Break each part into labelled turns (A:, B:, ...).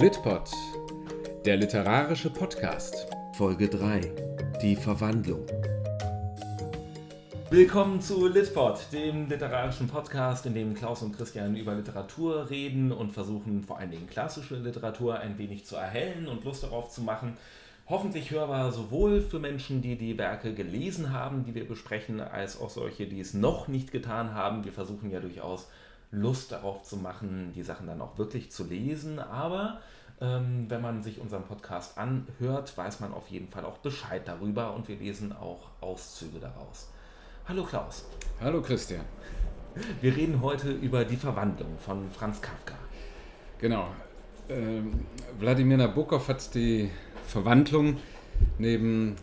A: Litpod, der literarische Podcast.
B: Folge 3. Die Verwandlung.
A: Willkommen zu Litpod, dem literarischen Podcast, in dem Klaus und Christian über Literatur reden und versuchen, vor allen Dingen klassische Literatur ein wenig zu erhellen und Lust darauf zu machen. Hoffentlich hörbar sowohl für Menschen, die die Werke gelesen haben, die wir besprechen, als auch solche, die es noch nicht getan haben. Wir versuchen ja durchaus Lust darauf zu machen, die Sachen dann auch wirklich zu lesen. Aber ähm, wenn man sich unseren Podcast anhört, weiß man auf jeden Fall auch Bescheid darüber und wir lesen auch Auszüge daraus. Hallo Klaus.
C: Hallo Christian.
A: Wir reden heute über die Verwandlung von Franz Kafka.
C: Genau. Ähm, Wladimir Nabokov hat die Verwandlung neben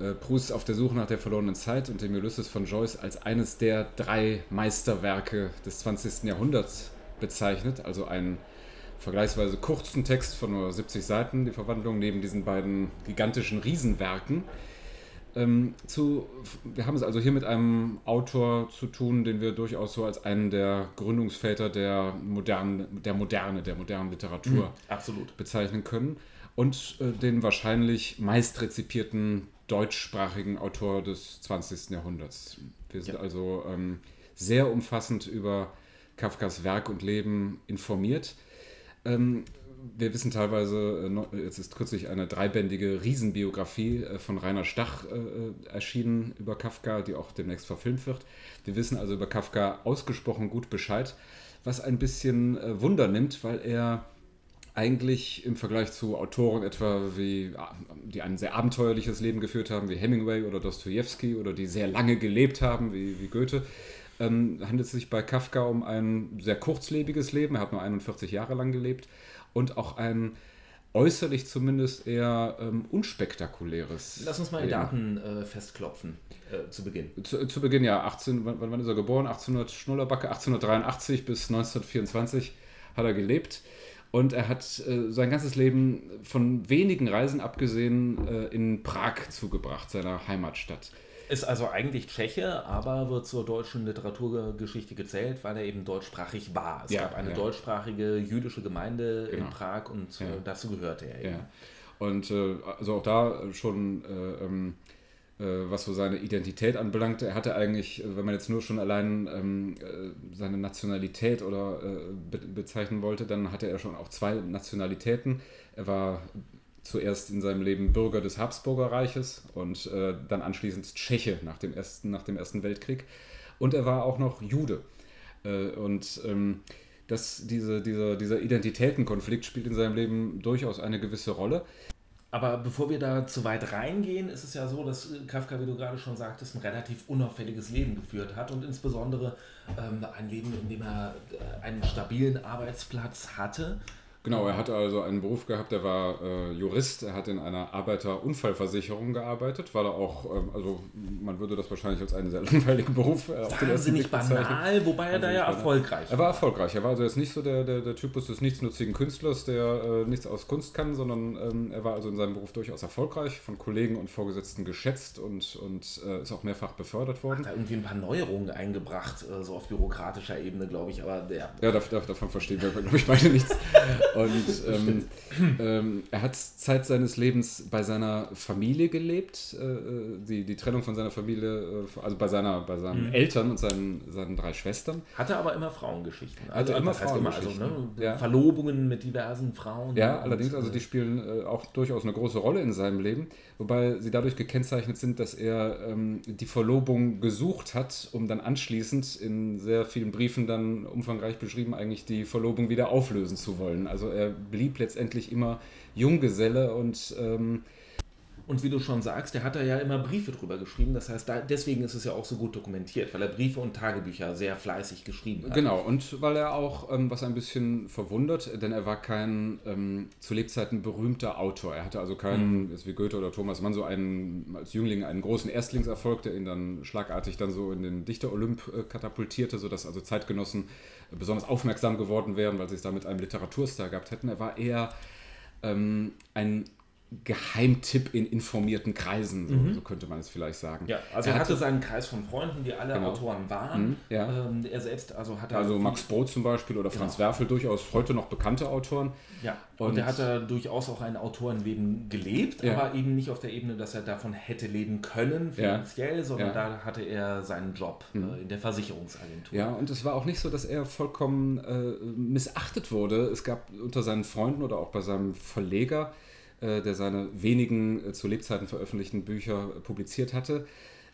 C: äh, Proust auf der Suche nach der verlorenen Zeit und dem Ulysses von Joyce als eines der drei Meisterwerke des 20. Jahrhunderts bezeichnet. Also einen vergleichsweise kurzen Text von nur 70 Seiten, die Verwandlung neben diesen beiden gigantischen Riesenwerken. Ähm, zu, wir haben es also hier mit einem Autor zu tun, den wir durchaus so als einen der Gründungsväter der modernen, der Moderne, der modernen Literatur
A: mhm,
C: bezeichnen können und äh, den wahrscheinlich meistrezipierten deutschsprachigen Autor des 20. Jahrhunderts. Wir sind ja. also ähm, sehr umfassend über Kafkas Werk und Leben informiert. Ähm, wir wissen teilweise, äh, jetzt ist kürzlich eine dreibändige Riesenbiografie äh, von Rainer Stach äh, erschienen über Kafka, die auch demnächst verfilmt wird. Wir wissen also über Kafka ausgesprochen gut Bescheid, was ein bisschen Wunder nimmt, weil er eigentlich im Vergleich zu Autoren etwa wie, die ein sehr abenteuerliches Leben geführt haben, wie Hemingway oder Dostoevsky oder die sehr lange gelebt haben, wie, wie Goethe, ähm, handelt es sich bei Kafka um ein sehr kurzlebiges Leben. Er hat nur 41 Jahre lang gelebt und auch ein äußerlich zumindest eher ähm, unspektakuläres.
A: Lass uns mal die Daten äh, festklopfen äh, zu Beginn.
C: Zu, zu, Beginn, ja. 18, wann, wann ist er geboren? 1800 Schnullerbacke, 1883 bis 1924 hat er gelebt. Und er hat äh, sein ganzes Leben von wenigen Reisen abgesehen äh, in Prag zugebracht, seiner Heimatstadt.
A: Ist also eigentlich Tscheche, aber wird zur deutschen Literaturgeschichte gezählt, weil er eben deutschsprachig war. Es ja, gab eine ja. deutschsprachige jüdische Gemeinde genau. in Prag und ja. äh, dazu gehörte er eben.
C: Und äh, also auch da schon äh, ähm, äh, was so seine Identität anbelangt. Er hatte eigentlich, äh, wenn man jetzt nur schon allein ähm, äh, seine Nationalität oder äh, be bezeichnen wollte, dann hatte er schon auch zwei Nationalitäten. Er war zuerst in seinem Leben Bürger des Habsburger Reiches und äh, dann anschließend Tscheche nach dem, ersten, nach dem Ersten Weltkrieg. Und er war auch noch Jude. Äh, und ähm, das, diese, dieser, dieser Identitätenkonflikt spielt in seinem Leben durchaus eine gewisse Rolle.
A: Aber bevor wir da zu weit reingehen, ist es ja so, dass Kafka, wie du gerade schon sagtest, ein relativ unauffälliges Leben geführt hat und insbesondere ähm, ein Leben, in dem er äh, einen stabilen Arbeitsplatz hatte
C: Genau, er hatte also einen Beruf gehabt, er war äh, Jurist, er hat in einer Arbeiterunfallversicherung gearbeitet, weil er auch, ähm, also man würde das wahrscheinlich als einen sehr langweiligen Beruf
A: äh, auf den ersten Blick banal, wobei er da ja erfolgreich
C: war. Er war erfolgreich, er war also jetzt nicht so der, der, der Typus des nichtsnutzigen Künstlers, der äh, nichts aus Kunst kann, sondern ähm, er war also in seinem Beruf durchaus erfolgreich, von Kollegen und Vorgesetzten geschätzt und, und äh, ist auch mehrfach befördert worden.
A: Hat da irgendwie ein paar Neuerungen eingebracht, äh, so auf bürokratischer Ebene, glaube ich, aber der...
C: Ja, davon verstehen wir, glaube ich, beide nichts. Und ähm, ähm, er hat Zeit seines Lebens bei seiner Familie gelebt. Äh, äh die, die Trennung von seiner Familie, äh, also bei, seiner, bei seinen mhm. Eltern und seinen, seinen drei Schwestern.
A: Hatte aber immer Frauengeschichten.
C: Also Hatte immer Frauengeschichten.
A: Immer, also, ne? ja. Verlobungen mit diversen Frauen.
C: Ja, allerdings, also die spielen äh, auch durchaus eine große Rolle in seinem Leben, wobei sie dadurch gekennzeichnet sind, dass er ähm, die Verlobung gesucht hat, um dann anschließend in sehr vielen Briefen dann umfangreich beschrieben, eigentlich die Verlobung wieder auflösen zu wollen. Also er blieb letztendlich immer Junggeselle und ähm,
A: und wie du schon sagst, der hat da ja immer Briefe drüber geschrieben. Das heißt, da, deswegen ist es ja auch so gut dokumentiert, weil er Briefe und Tagebücher sehr fleißig geschrieben hat.
C: Genau, und weil er auch, ähm, was ein bisschen verwundert, denn er war kein ähm, zu Lebzeiten berühmter Autor. Er hatte also keinen, mhm. wie Goethe oder Thomas Mann, so einen, als Jüngling einen großen Erstlingserfolg, der ihn dann schlagartig dann so in den Dichter-Olymp äh, katapultierte, sodass also Zeitgenossen besonders aufmerksam geworden wären, weil sie es da mit einem Literaturstar gehabt hätten. Er war eher ähm, ein Geheimtipp in informierten Kreisen, so, mhm. so, könnte man es vielleicht sagen.
A: Ja, also er, hatte, hatte, seinen Kreis von Freunden, die alle genau. Autoren waren. Mhm, ja. ähm, er selbst also hat
C: also Max Brod zum Beispiel oder Franz genau. Werfel durchaus heute noch bekannte Autoren.
A: Ja. Und, und er hat da durchaus auch ein Autorenleben gelebt, ja. aber eben nicht auf der Ebene, dass er davon hätte leben können finanziell, ja. sondern da hatte er seinen Job mhm. äh, in der Versicherungsagentur.
C: Ja, und es war auch nicht so, dass er vollkommen äh, missachtet wurde. Es gab unter seinen Freunden oder auch bei seinem Verleger der seine wenigen äh, zu Lebzeiten veröffentlichten Bücher publiziert hatte.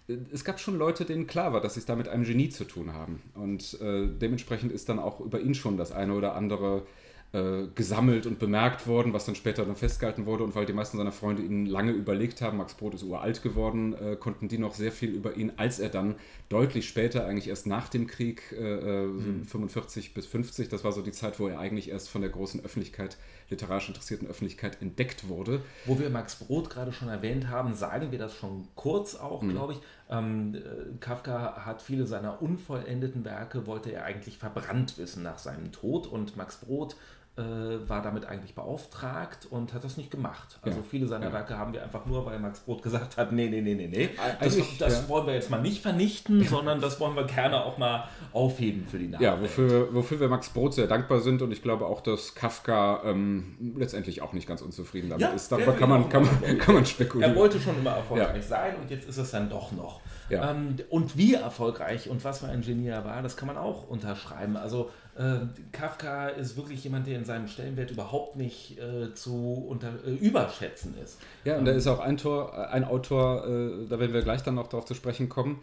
C: Äh, es gab schon Leute, denen klar war, dass sie es da mit einem Genie zu tun haben. Und äh, dementsprechend ist dann auch über ihn schon das eine oder andere äh, gesammelt und bemerkt worden, was dann später dann festgehalten wurde. Und weil die meisten seiner Freunde ihn lange überlegt haben, Max Brot ist uralt geworden, äh, konnten die noch sehr viel über ihn, als er dann deutlich später, eigentlich erst nach dem Krieg, äh, mhm. 45 bis 50, das war so die Zeit, wo er eigentlich erst von der großen Öffentlichkeit, literarisch interessierten Öffentlichkeit entdeckt wurde.
A: Wo wir Max Brot gerade schon erwähnt haben, sagen wir das schon kurz auch, mhm. glaube ich. Ähm, äh, Kafka hat viele seiner unvollendeten Werke, wollte er eigentlich verbrannt wissen nach seinem Tod und Max Brot äh, war damit eigentlich beauftragt und hat das nicht gemacht. Also ja, viele seiner ja. Werke haben wir einfach nur, weil Max Brot gesagt hat, nee, nee, nee, nee, nee. Das, das ja. wollen wir jetzt mal nicht vernichten, sondern das wollen wir gerne auch mal aufheben für die
C: Nachwelt. Ja, wofür, wofür wir Max Brot sehr dankbar sind und ich glaube auch, dass Kafka ähm, letztendlich auch nicht ganz unzufrieden damit ist. Darüber kann man, kann, man, kann man spekulieren.
A: Er wollte schon immer erfolgreich sein und jetzt ist es dann doch noch. Ähm, und wie erfolgreich und was für ein Genie er war, das kann man auch unterschreiben. Also äh, Kafka ist wirklich jemand, der in seinem Stellenwert überhaupt nicht äh, zu unter, äh, überschätzen ist.
C: Ja, und da ähm, ist auch ein, Tor, äh, ein Autor, äh, da werden wir gleich dann noch darauf zu sprechen kommen,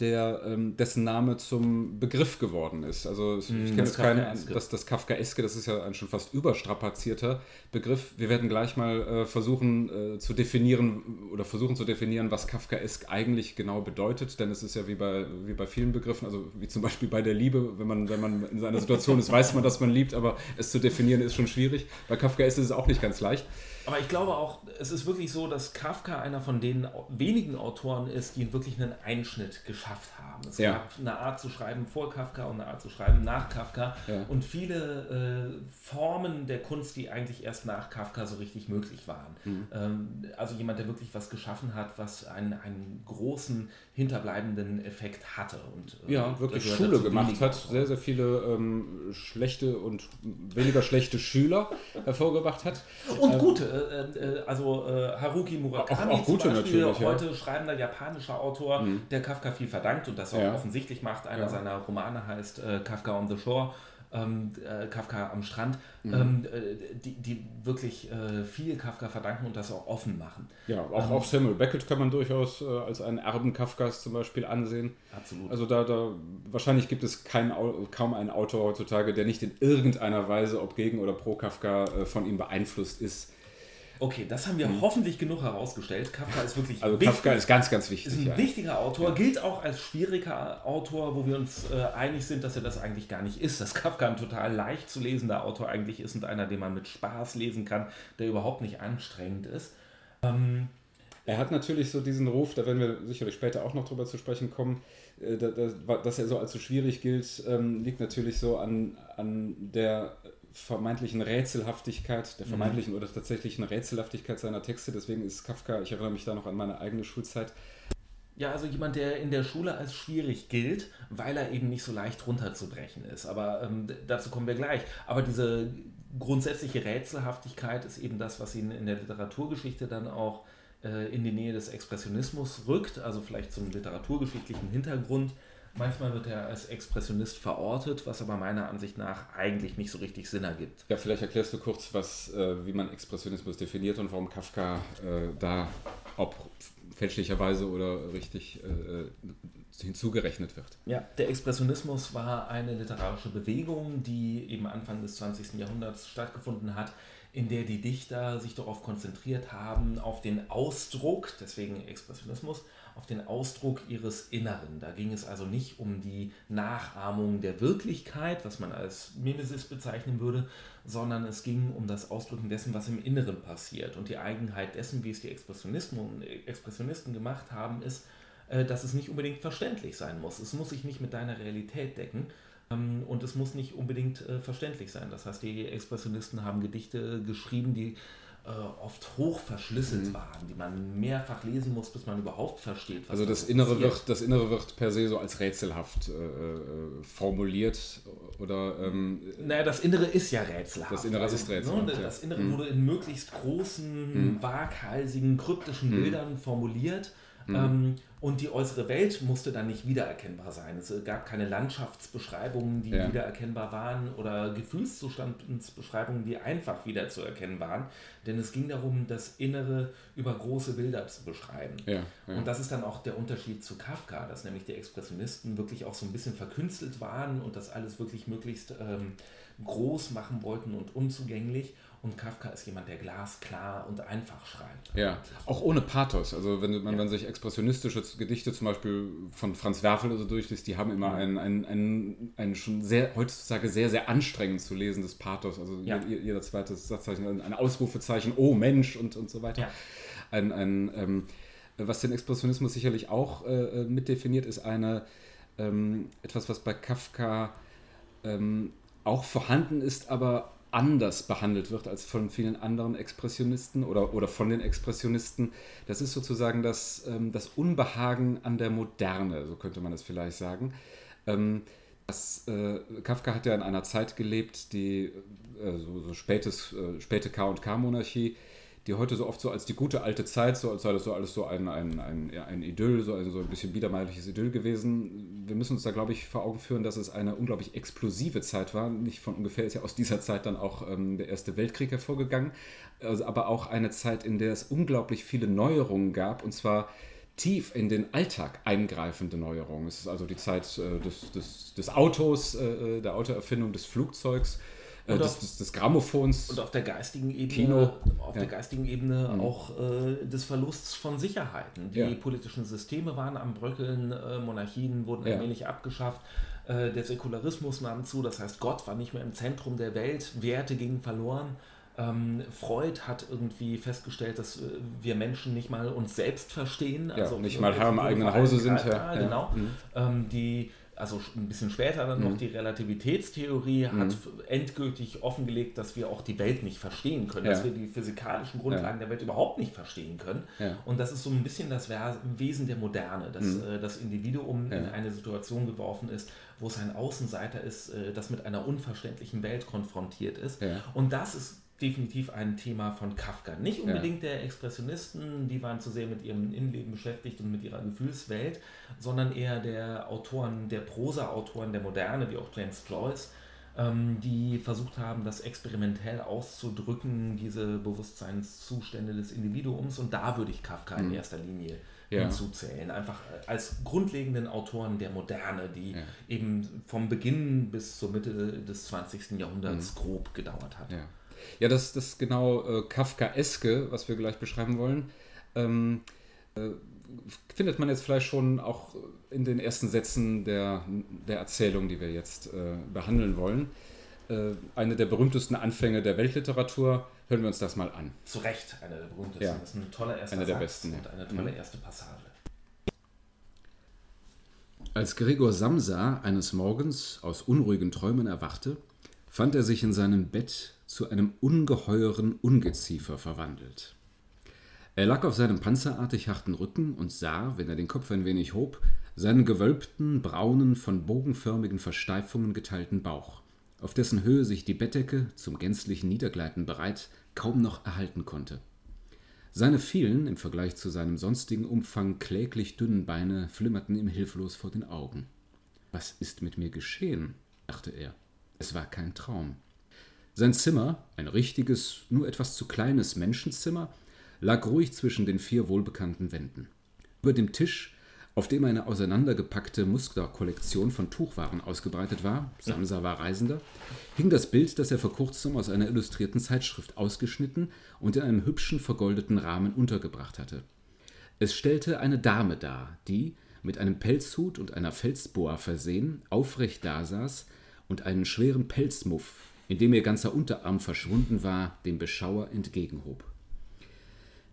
C: der, ähm, dessen Name zum Begriff geworden ist. Also ich mm, kenne jetzt keinen, das, das Kafkaeske, das ist ja ein schon fast überstrapazierter Begriff. Wir werden gleich mal äh, versuchen äh, zu definieren oder versuchen zu definieren, was Kafkaesk eigentlich genau bedeutet, denn es ist ja wie bei, wie bei vielen Begriffen, also wie zum Beispiel bei der Liebe, wenn man, wenn man in einer Situation ist, weiß man, dass man liebt, aber es zu definieren ist schon schwierig. Bei Kafkaesk ist es auch nicht ganz leicht.
A: Aber ich glaube auch, es ist wirklich so, dass Kafka einer von den wenigen Autoren ist, die wirklich einen Einschnitt geschafft haben. Es ja. gab eine Art zu schreiben vor Kafka und eine Art zu schreiben nach Kafka ja. und viele äh, Formen der Kunst, die eigentlich erst nach Kafka so richtig möglich waren. Mhm. Ähm, also jemand, der wirklich was geschaffen hat, was einen, einen großen hinterbleibenden Effekt hatte. Und,
C: äh, ja, wirklich Schule gemacht hat, sehr, sehr viele ähm, schlechte und weniger schlechte Schüler hervorgebracht hat.
A: Und ähm, gute äh, äh, also äh, Haruki Murakami
C: auch, auch gute Beispiel,
A: heute ja. schreibender japanischer Autor, mhm. der Kafka viel verdankt und das auch ja. offensichtlich macht. Einer ja. seiner Romane heißt äh, Kafka on the Shore. Ähm, äh, Kafka am Strand, mhm. ähm, äh, die, die wirklich äh, viel Kafka verdanken und das auch offen machen.
C: Ja, auch, ähm, auch Samuel Beckett kann man durchaus äh, als einen Erben Kafkas zum Beispiel ansehen.
A: Absolut.
C: Also da, da wahrscheinlich gibt es kein, kaum einen Autor heutzutage, der nicht in irgendeiner Weise, ob gegen oder pro Kafka, äh, von ihm beeinflusst ist.
A: Okay, das haben wir mhm. hoffentlich genug herausgestellt. Kafka ist wirklich
C: also wichtig, Kafka ist ganz, ganz wichtig.
A: Ist ein ja. wichtiger Autor, ja. gilt auch als schwieriger Autor, wo wir uns äh, einig sind, dass er das eigentlich gar nicht ist. Dass Kafka ein total leicht zu lesender Autor eigentlich ist und einer, den man mit Spaß lesen kann, der überhaupt nicht anstrengend ist. Ähm,
C: er hat natürlich so diesen Ruf, da werden wir sicherlich später auch noch drüber zu sprechen kommen, äh, dass er so als so schwierig gilt, ähm, liegt natürlich so an, an der vermeintlichen Rätselhaftigkeit, der mhm. vermeintlichen mhm. oder tatsächlichen Rätselhaftigkeit seiner Texte. Deswegen ist Kafka, ich erinnere mich da noch an meine eigene Schulzeit.
A: Ja, also jemand, der in der Schule als schwierig gilt, weil er eben nicht so leicht runterzubrechen ist. Aber ähm, dazu kommen wir gleich. Aber diese grundsätzliche Rätselhaftigkeit ist eben das, was ihn in der Literaturgeschichte dann auch äh, in die Nähe des Expressionismus rückt, also vielleicht zum literaturgeschichtlichen Hintergrund Manchmal wird er als Expressionist verortet, was aber meiner Ansicht nach eigentlich nicht so richtig Sinn ergibt.
C: Ja, vielleicht erklärst du kurz, was, äh, wie man Expressionismus definiert und warum Kafka äh, da, ob fälschlicherweise oder richtig äh, hinzugerechnet wird.
A: Ja, der Expressionismus war eine literarische Bewegung, die eben Anfang des 20. Jahrhunderts stattgefunden hat, in der die Dichter sich darauf konzentriert haben, auf den Ausdruck, deswegen Expressionismus, auf den Ausdruck ihres Inneren. Da ging es also nicht um die Nachahmung der Wirklichkeit, was man als Mimesis bezeichnen würde, sondern es ging um das Ausdrücken dessen, was im Inneren passiert. Und die Eigenheit dessen, wie es die Expressionisten und Expressionisten gemacht haben, ist, äh, dass es nicht unbedingt verständlich sein muss. Es muss sich nicht mit deiner Realität decken. Ähm, und es muss nicht unbedingt äh, verständlich sein. Das heißt, die Expressionisten haben Gedichte geschrieben, die äh, oft hoch verschlüsselt mhm. waren, die man mehrfach lesen muss, bis man überhaupt versteht,
C: was Also das Innere, wird, das Innere wird per se so als rätselhaft äh, äh formuliert oder... Ähm,
A: naja, das Innere ist ja rätselhaft.
C: Das Innere also, ist rätselhaft,
A: ne, Das Innere ja. wurde in möglichst großen, mhm. waghalsigen, kryptischen mhm. Bildern formuliert Mhm. Ähm, und die äußere Welt musste dann nicht wiedererkennbar sein. Es gab keine Landschaftsbeschreibungen, die ja. wiedererkennbar waren oder Gefühlszustandsbeschreibungen, die einfach wiederzuerkennen waren. Denn es ging darum, das Innere über große Bilder zu beschreiben. Ja, ja. Und das ist dann auch der Unterschied zu Kafka, dass nämlich die Expressionisten wirklich auch so ein bisschen verkünstelt waren und das alles wirklich möglichst ähm, groß machen wollten und unzugänglich. Und Kafka ist jemand, der glasklar und einfach schreibt.
C: Ja, auch ohne Pathos. Also wenn man, ja. wenn sich expressionistische Gedichte zum Beispiel von Franz Werfel oder so durchliest, die haben immer einen, einen, einen, einen schon sehr, heutzutage sehr, sehr anstrengend zu lesendes Pathos. Also ja. jeder zweite Satzzeichen, ein Ausrufezeichen, oh Mensch und, und so weiter. Ja. Ein, ein, ähm, was den Expressionismus sicherlich auch äh, mitdefiniert, ist eine ähm, etwas, was bei Kafka ähm, auch vorhanden ist, aber anders behandelt wird als von vielen anderen Expressionisten oder, oder von den Expressionisten. Das ist sozusagen das, ähm, das Unbehagen an der Moderne, so könnte man es vielleicht sagen. Ähm, das, äh, Kafka hat ja in einer Zeit gelebt, die äh, so, so spätes, äh, späte K&K-Monarchie, die heute so oft so als die gute alte Zeit, so als sei das so alles so ein, ein, ein, ein Idyll, so ein, so ein bisschen biedermeierliches Idyll gewesen. Wir müssen uns da, glaube ich, vor Augen führen, dass es eine unglaublich explosive Zeit war. Nicht von ungefähr ist ja aus dieser Zeit dann auch ähm, der Erste Weltkrieg hervorgegangen, also, aber auch eine Zeit, in der es unglaublich viele Neuerungen gab und zwar tief in den Alltag eingreifende Neuerungen. Es ist also die Zeit äh, des, des, des Autos, äh, der Autoerfindung, des Flugzeugs äh, des, des, des, Grammophons.
A: Und auf der geistigen Ebene, Kino. Auf ja. der geistigen Ebene mhm. auch äh, des Verlusts von Sicherheiten. Die ja. politischen Systeme waren am Bröckeln, äh, Monarchien wurden ja. allmählich abgeschafft. Äh, der Säkularismus nahm zu, das heißt, Gott war nicht mehr im Zentrum der Welt, Werte gingen verloren. Ähm, Freud hat irgendwie festgestellt, dass äh, wir Menschen nicht mal uns selbst verstehen.
C: Also nicht mal Herr im eigenen Hause sind.
A: Ja, genau. Mhm. Ähm, die also ein bisschen später dann mhm. noch die Relativitätstheorie mhm. hat endgültig offengelegt, dass wir auch die Welt nicht verstehen können, ja. dass wir die physikalischen Grundlagen ja. der Welt überhaupt nicht verstehen können. Ja. Und das ist so ein bisschen das Wesen der Moderne, dass mhm. Äh, das Individuum in eine Situation geworfen ist, wo es ein Außenseiter ist, äh, das mit einer unverständlichen Welt konfrontiert ist. Und das ist definitiv ein Thema von Kafka. Nicht unbedingt ja. der Expressionisten, die waren zu sehr mit ihrem Innenleben beschäftigt und mit ihrer Gefühlswelt, sondern eher der Autoren, der Prosa-Autoren der Moderne, wie auch James Joyce, ähm, die versucht haben, das experimentell auszudrücken, diese Bewusstseinszustände des Individuums. Und da würde ich Kafka mhm. in erster Linie ja. hinzuzählen. Einfach als grundlegenden Autoren der Moderne, die ja. eben vom Beginn bis zur Mitte des 20. Jahrhunderts mhm. grob gedauert hat.
C: Ja. Ja, das, das genau äh, Kafkaeske, was wir gleich beschreiben wollen, ähm, äh, findet man jetzt vielleicht schon auch in den ersten Sätzen der, der Erzählung, die wir jetzt äh, behandeln wollen. Äh, eine der berühmtesten Anfänge der Weltliteratur. Hören wir uns das mal an.
A: Zu Recht eine der berühmtesten. Ja. Das ist ein toller erster
C: eine der besten,
A: und eine tolle mhm. erste Passage.
B: Als Gregor Samsa eines Morgens aus unruhigen Träumen erwachte, fand er sich in seinem Bett zu einem ungeheuren Ungeziefer verwandelt. Er lag auf seinem panzerartig harten Rücken und sah, wenn er den Kopf ein wenig hob, seinen gewölbten, braunen, von bogenförmigen Versteifungen geteilten Bauch, auf dessen Höhe sich die Bettdecke, zum gänzlichen Niedergleiten bereit, kaum noch erhalten konnte. Seine vielen, im Vergleich zu seinem sonstigen Umfang kläglich dünnen Beine flimmerten ihm hilflos vor den Augen. Was ist mit mir geschehen? dachte er. Es war kein Traum. Sein Zimmer, ein richtiges, nur etwas zu kleines Menschenzimmer, lag ruhig zwischen den vier wohlbekannten Wänden. Über dem Tisch, auf dem eine auseinandergepackte Musterkollektion von Tuchwaren ausgebreitet war, Samsa war Reisender, hing das Bild, das er vor kurzem aus einer illustrierten Zeitschrift ausgeschnitten und in einem hübschen vergoldeten Rahmen untergebracht hatte. Es stellte eine Dame dar, die, mit einem Pelzhut und einer Felsboa versehen, aufrecht dasaß und einen schweren Pelzmuff in dem ihr ganzer Unterarm verschwunden war, dem Beschauer entgegenhob.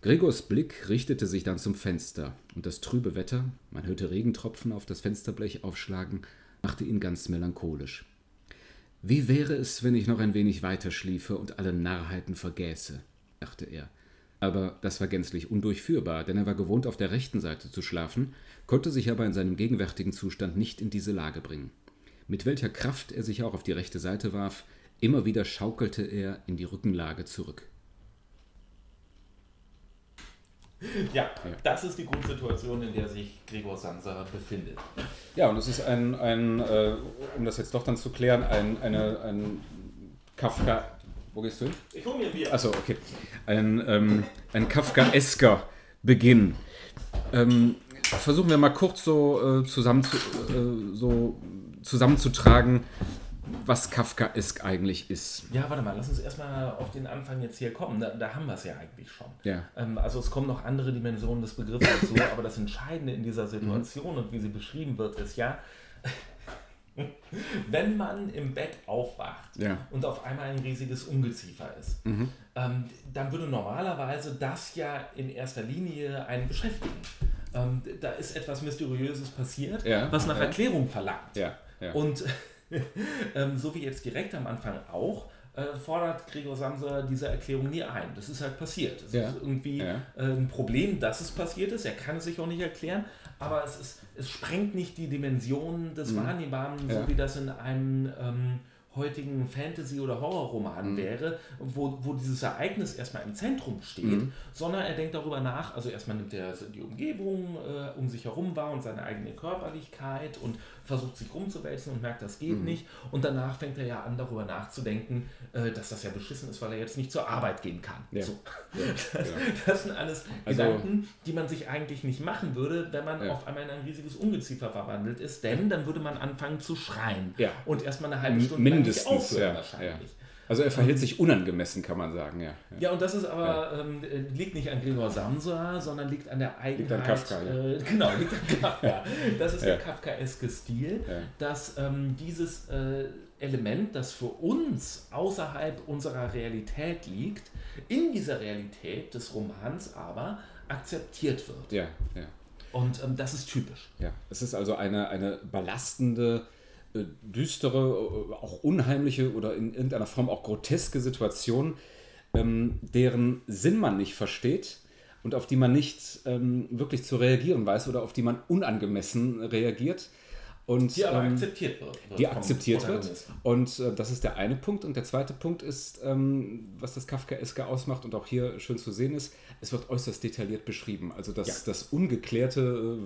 B: Gregors Blick richtete sich dann zum Fenster, und das trübe Wetter, man hörte Regentropfen auf das Fensterblech aufschlagen, machte ihn ganz melancholisch. Wie wäre es, wenn ich noch ein wenig weiter schliefe und alle Narrheiten vergäße? dachte er. Aber das war gänzlich undurchführbar, denn er war gewohnt, auf der rechten Seite zu schlafen, konnte sich aber in seinem gegenwärtigen Zustand nicht in diese Lage bringen. Mit welcher Kraft er sich auch auf die rechte Seite warf, immer wieder schaukelte er in die Rückenlage zurück.
A: Ja, das ist die Grundsituation, in der sich Gregor Samsa befindet.
C: Ja, und es ist ein, ein äh, um das jetzt doch dann zu klären, ein, eine, ein Kafka. Wo gehst du hin?
A: Ich hole mir ein Bier.
C: Achso, okay. Ein, ähm, ein Kafkaesker Beginn. Ähm, versuchen wir mal kurz so, äh, zusammen zu, äh, so zusammenzutragen, was Kafkaesk eigentlich ist.
A: Ja, warte mal, lass uns erstmal auf den Anfang jetzt hier kommen. Da, da haben wir es ja eigentlich schon.
C: Ja.
A: Ähm, also es kommen noch andere Dimensionen des Begriffs dazu, aber das Entscheidende in dieser Situation und wie sie beschrieben wird, ist ja, wenn man im Bett aufwacht
C: Ja.
A: und auf einmal ein riesiges Ungeziefer ist, ähm, dann würde normalerweise das ja in erster Linie einen beschäftigen. Ähm, da ist etwas Mysteriöses passiert,
C: Ja,
A: was nach. Erklärung verlangt.
C: Ja, ja.
A: Und ähm, so wie jetzt direkt am Anfang auch, äh, fordert Gregor Samsa diese Erklärung nie ein. Das ist halt passiert. Es
C: Ja.
A: ist irgendwie
C: Ja.
A: äh, ein Problem, dass es passiert ist. Er kann es sich auch nicht erklären, aber es, ist, es sprengt nicht die Dimension des Wahrnehmbaren, so
C: Mhm.
A: Wie das in einem ähm, heutigen Fantasy- oder Horrorroman
C: Mhm.
A: wäre, wo, wo dieses Ereignis erstmal im Zentrum steht,
C: Mhm.
A: sondern er denkt darüber nach, also erstmal nimmt er die Umgebung äh, um sich herum wahr und seine eigene Körperlichkeit und versucht sich rumzuwälzen und merkt, das geht
C: Mhm.
A: nicht. Und danach fängt er ja an, darüber nachzudenken, äh, dass das ja beschissen ist, weil er jetzt nicht zur Arbeit gehen kann.
C: Ja.
A: So. Das, das sind alles
C: Also-
A: Gedanken, die man sich eigentlich nicht machen würde, wenn man
C: Ja.
A: auf einmal in ein riesiges Ungeziefer verwandelt ist, denn dann würde man anfangen zu schreien
C: Ja.
A: und erstmal eine halbe Stunde
C: Mindestens,
A: aufhören
C: ja,
A: wahrscheinlich.
C: Also er verhält sich unangemessen, kann man sagen, ja. ja.
A: Ja, und das ist aber, ähm, äh, liegt nicht an Gregor Samsa, sondern liegt an der Eigenheit.
C: an Kafka, ja.
A: äh, genau, liegt an Kafka. Das ist
C: Ja.
A: der Kafkaeske Stil,
C: Ja.
A: dass ähm, dieses äh, Element, das für uns außerhalb unserer Realität liegt, in dieser Realität des Romans aber akzeptiert wird.
C: Ja, ja.
A: Und ähm, das ist typisch.
C: Ja, es ist also eine, eine belastende, düstere, äh, auch unheimliche oder in irgendeiner Form auch groteske Situation, ähm, deren Sinn man nicht versteht und auf die man nicht ähm, wirklich zu reagieren weiß oder auf die man unangemessen reagiert. Und,
A: Die aber
C: ähm,
A: akzeptiert wird.
C: die akzeptiert wird. Und äh, das ist der eine Punkt. Und der zweite Punkt ist, ähm, was das Kafkaeske ausmacht und auch hier schön zu sehen ist, es wird äußerst detailliert beschrieben. Also das,
A: Ja.
C: das Ungeklärte,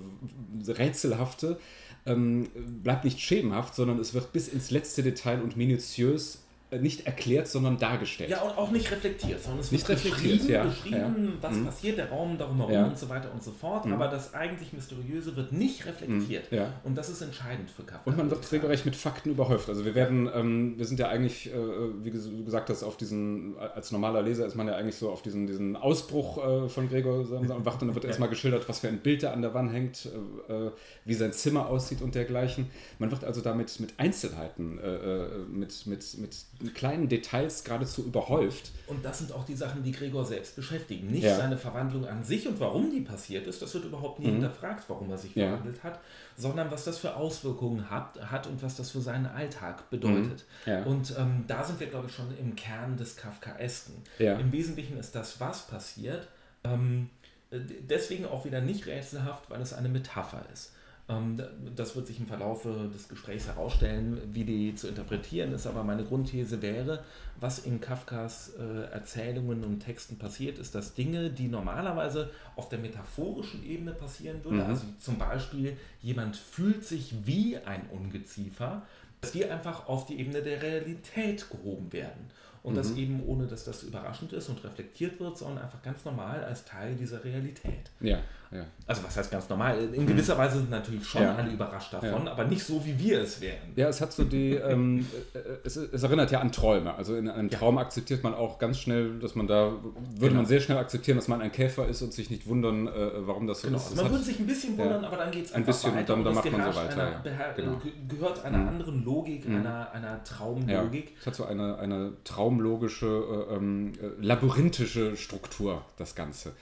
C: äh, Rätselhafte ähm, bleibt nicht schemenhaft, sondern es wird bis ins letzte Detail und minutiös nicht erklärt, sondern dargestellt.
A: Ja, und auch nicht reflektiert, sondern es
C: Nicht
A: wird
C: reflektiert,
A: beschrieben,
C: ja,
A: beschrieben was passiert, der Raum darum herum
C: Ja.
A: und so weiter und so fort, aber das eigentlich Mysteriöse wird nicht reflektiert.
C: Ja.
A: Und das ist entscheidend für Kafka.
C: Und man wird regelrecht mit Fakten überhäuft. Also wir werden, ähm, wir sind ja eigentlich, äh, wie du gesagt hast, auf diesen, als normaler Leser ist man ja eigentlich so auf diesen, diesen Ausbruch äh, von Gregor und wacht und dann wird erstmal geschildert, was für ein Bild da an der Wand hängt, äh, äh, wie sein Zimmer aussieht und dergleichen. Man wird also damit mit Einzelheiten, äh, äh, mit, mit, mit kleinen Details geradezu überhäuft.
A: Und das sind auch die Sachen, die Gregor selbst beschäftigen. Nicht
C: Ja. Mhm.
A: seine Verwandlung an sich und warum die passiert ist, das wird überhaupt nie hinterfragt, warum er sich
C: Ja.
A: verwandelt hat, sondern was das für Auswirkungen hat, hat und was das für seinen Alltag bedeutet.
C: Mhm. Ja.
A: Und ähm, da sind wir, glaube ich, schon im Kern des Kafkaesken. Im Wesentlichen ist das, was passiert, ähm, äh, deswegen auch wieder nicht rätselhaft, weil es eine Metapher ist. Ähm, Das wird sich im Verlauf des Gesprächs herausstellen, wie die zu interpretieren ist, aber meine Grundthese wäre, was in Kafkas äh, Erzählungen und Texten passiert, ist, dass Dinge, die normalerweise auf der metaphorischen Ebene passieren würden, also zum Beispiel jemand fühlt sich wie ein Ungeziefer, dass die einfach auf die Ebene der Realität gehoben werden. Und das eben ohne, dass das überraschend ist und reflektiert wird, sondern einfach ganz normal als Teil dieser Realität.
C: Ja, ja.
A: Also was heißt ganz normal? In gewisser Weise sind natürlich schon
C: Ja.
A: alle überrascht davon, aber nicht so, wie wir es wären.
C: Ja, es hat so die, ähm, äh, es, es erinnert ja an Träume. Also in einem Traum akzeptiert man auch ganz schnell, dass man da, würde
A: Genau.
C: man sehr schnell akzeptieren, dass man ein Käfer ist und sich nicht wundern, äh, warum das so
A: Genau.
C: ist.
A: Also
C: Es
A: man würde sich ein bisschen wundern, aber dann geht es
C: Ein bisschen und dann- dann
A: es
C: macht man so weiter,
A: Einer,
C: ja. Genau. Mhm.
A: ge- gehört einer anderen Logik, einer, einer
C: Ja,
A: Traumlogik.
C: es hat so eine, eine traumlogische, äh, ähm, äh, labyrinthische Struktur, das Ganze.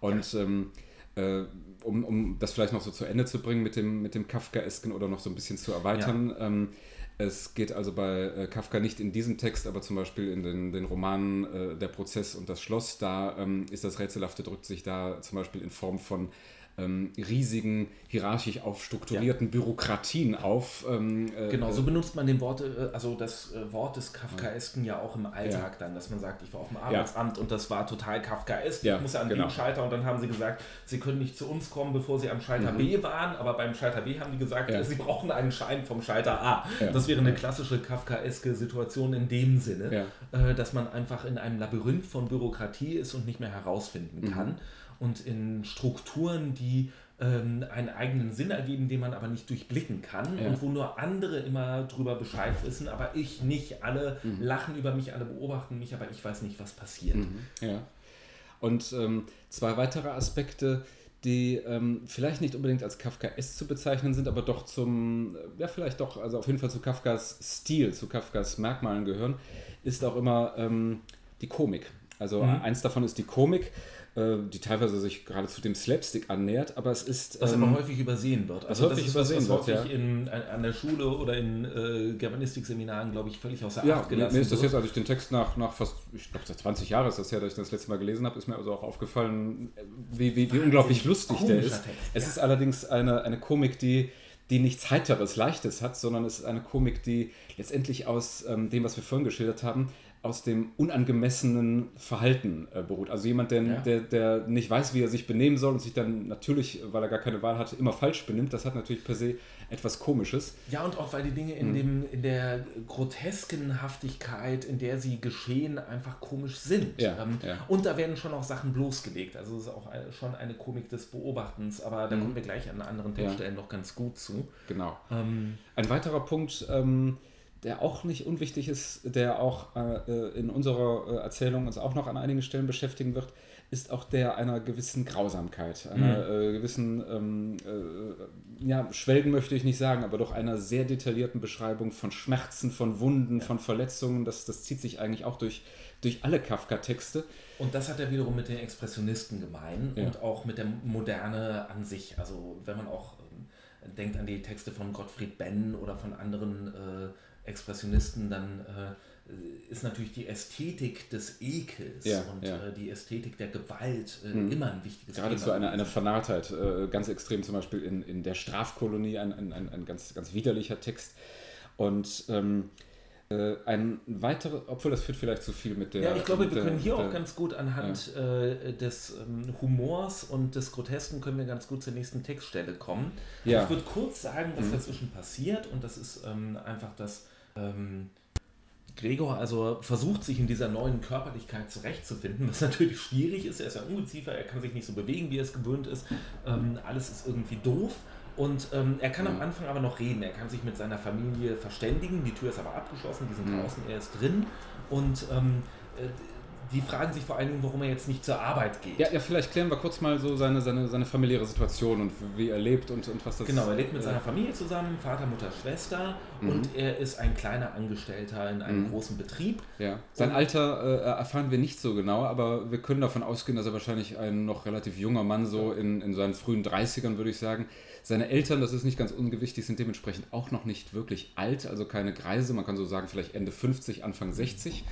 C: Und ähm, äh, um, um das vielleicht noch so zu Ende zu bringen mit dem, mit dem Kafkaesken oder noch so ein bisschen zu erweitern, ähm, Es geht also bei äh, Kafka nicht in diesem Text, aber zum Beispiel in den, den Romanen äh, Der Prozess und das Schloss. Da ähm, ist das Rätselhafte, drückt sich da zum Beispiel in Form von ähm, riesigen, hierarchisch aufstrukturierten ja. Bürokratien auf.
A: Ähm, äh, genau, so benutzt man den Wort, äh, also das äh, Wort des Kafkaesken ja auch im Alltag ja. dann, dass man sagt, ich war auf dem Arbeitsamt ja. und das war total Kafkaesk, ich muss ja an genau. den Schalter und dann haben sie gesagt, sie können nicht zu uns kommen, bevor sie am Schalter mhm. B waren, aber beim Schalter B haben die gesagt, sie brauchen einen Schein vom Schalter A. Das wäre eine klassische Kafkaeske Situation in dem Sinne, äh, dass man einfach in einem Labyrinth von Bürokratie ist und nicht mehr herausfinden kann. Mhm und in Strukturen, die ähm, einen eigenen Sinn ergeben, den man aber nicht durchblicken kann ja. und wo nur andere immer drüber Bescheid wissen, aber ich nicht. Alle mhm. lachen über mich, alle beobachten mich, aber ich weiß nicht, was passiert. Mhm.
C: Ja. Und ähm, zwei weitere Aspekte, die ähm, vielleicht nicht unbedingt als Kafka-S zu bezeichnen sind, aber doch zum, ja vielleicht doch, also auf jeden Fall zu Kafkas Stil, zu Kafkas Merkmalen gehören, ist auch immer ähm, die Komik. Also mhm. eins davon ist die Komik die teilweise sich geradezu dem Slapstick annähert, aber es ist.
A: Was ähm, aber häufig übersehen wird. Also häufig das ist übersehen was, was wird, häufig ja. in, an der Schule oder in äh, Germanistikseminaren, glaube ich, völlig außer
C: ja, Acht gelassen mir ist das jetzt, als ich den Text nach, nach fast, ich glaube, seit 20 Jahren ist das her, dass ich das letzte Mal gelesen habe, ist mir also auch aufgefallen, wie, wie, wie unglaublich lustig der ist. Text, es ja. ist allerdings eine, eine Komik, die die nichts Heiteres, Leichtes hat, sondern es ist eine Komik, die letztendlich aus ähm, dem, was wir vorhin geschildert haben, aus dem unangemessenen Verhalten äh, beruht. Also jemand, der, ja. der, der nicht weiß, wie er sich benehmen soll und sich dann natürlich, weil er gar keine Wahl hat, immer falsch benimmt, das hat natürlich per se etwas Komisches.
A: Ja, und auch weil die Dinge in, mhm. dem, in der grotesken Haftigkeit, in der sie geschehen, einfach komisch sind. Ja, ähm, ja. Und da werden schon auch Sachen bloßgelegt. Also es ist auch schon eine Komik des Beobachtens, aber da mhm. kommen wir gleich an anderen Textstellen noch ganz gut zu.
C: Genau. Ähm, Ein weiterer Punkt, ähm, der auch nicht unwichtig ist, der auch äh, in unserer äh, Erzählung uns auch noch an einigen Stellen beschäftigen wird, ist auch der einer gewissen Grausamkeit, einer mhm. äh, gewissen, ähm, äh, ja, Schwelgen möchte ich nicht sagen, aber doch einer sehr detaillierten Beschreibung von Schmerzen, von Wunden, ja. von Verletzungen. Das, das zieht sich eigentlich auch durch, durch alle Kafka-Texte.
A: Und das hat er wiederum mit den Expressionisten gemein ja. und auch mit der Moderne an sich. Also wenn man auch ähm, denkt an die Texte von Gottfried Benn oder von anderen äh, Expressionisten, dann äh, ist natürlich die Ästhetik des Ekels ja, und ja. Äh, die Ästhetik der Gewalt äh, mhm. immer ein wichtiges
C: Geradezu Thema. Eine, eine Vernarrtheit, äh, ganz extrem zum Beispiel in, in der Strafkolonie, ein, ein, ein, ein ganz, ganz widerlicher Text. Und ähm, äh, ein weiterer, obwohl das führt vielleicht zu viel mit der.
A: Ja, ich glaube, wir können hier der, auch ganz gut anhand ja. äh, des ähm, Humors und des Grotesken können wir ganz gut zur nächsten Textstelle kommen. Ja. Ich würde kurz sagen, was mhm. dazwischen passiert und das ist ähm, einfach das ähm, Gregor also versucht sich in dieser neuen Körperlichkeit zurechtzufinden, was natürlich schwierig ist. Er ist ja Ungeziefer, er kann sich nicht so bewegen, wie er es gewöhnt ist. Ähm, alles ist irgendwie doof. Und ähm, er kann am. Anfang aber noch reden. Er kann sich mit seiner Familie verständigen. Die Tür ist aber abgeschlossen, die sind draußen, er ist drin. Und ähm, äh, die fragen sich vor allen Dingen, warum er jetzt nicht zur Arbeit geht.
C: Ja, ja vielleicht klären wir kurz mal so seine, seine, seine familiäre Situation und wie er lebt und, und was das
A: Genau, er lebt mit äh, seiner Familie zusammen, Vater, Mutter, Schwester mhm. und er ist ein kleiner Angestellter in einem mhm. großen Betrieb.
C: Ja. Sein und Alter äh, erfahren wir nicht so genau, aber wir können davon ausgehen, dass er wahrscheinlich ein noch relativ junger Mann so in, in seinen frühen 30ern, würde ich sagen. Seine Eltern, das ist nicht ganz ungewichtig, sind dementsprechend auch noch nicht wirklich alt, also keine Greise, man kann so sagen, vielleicht Ende 50, Anfang 60.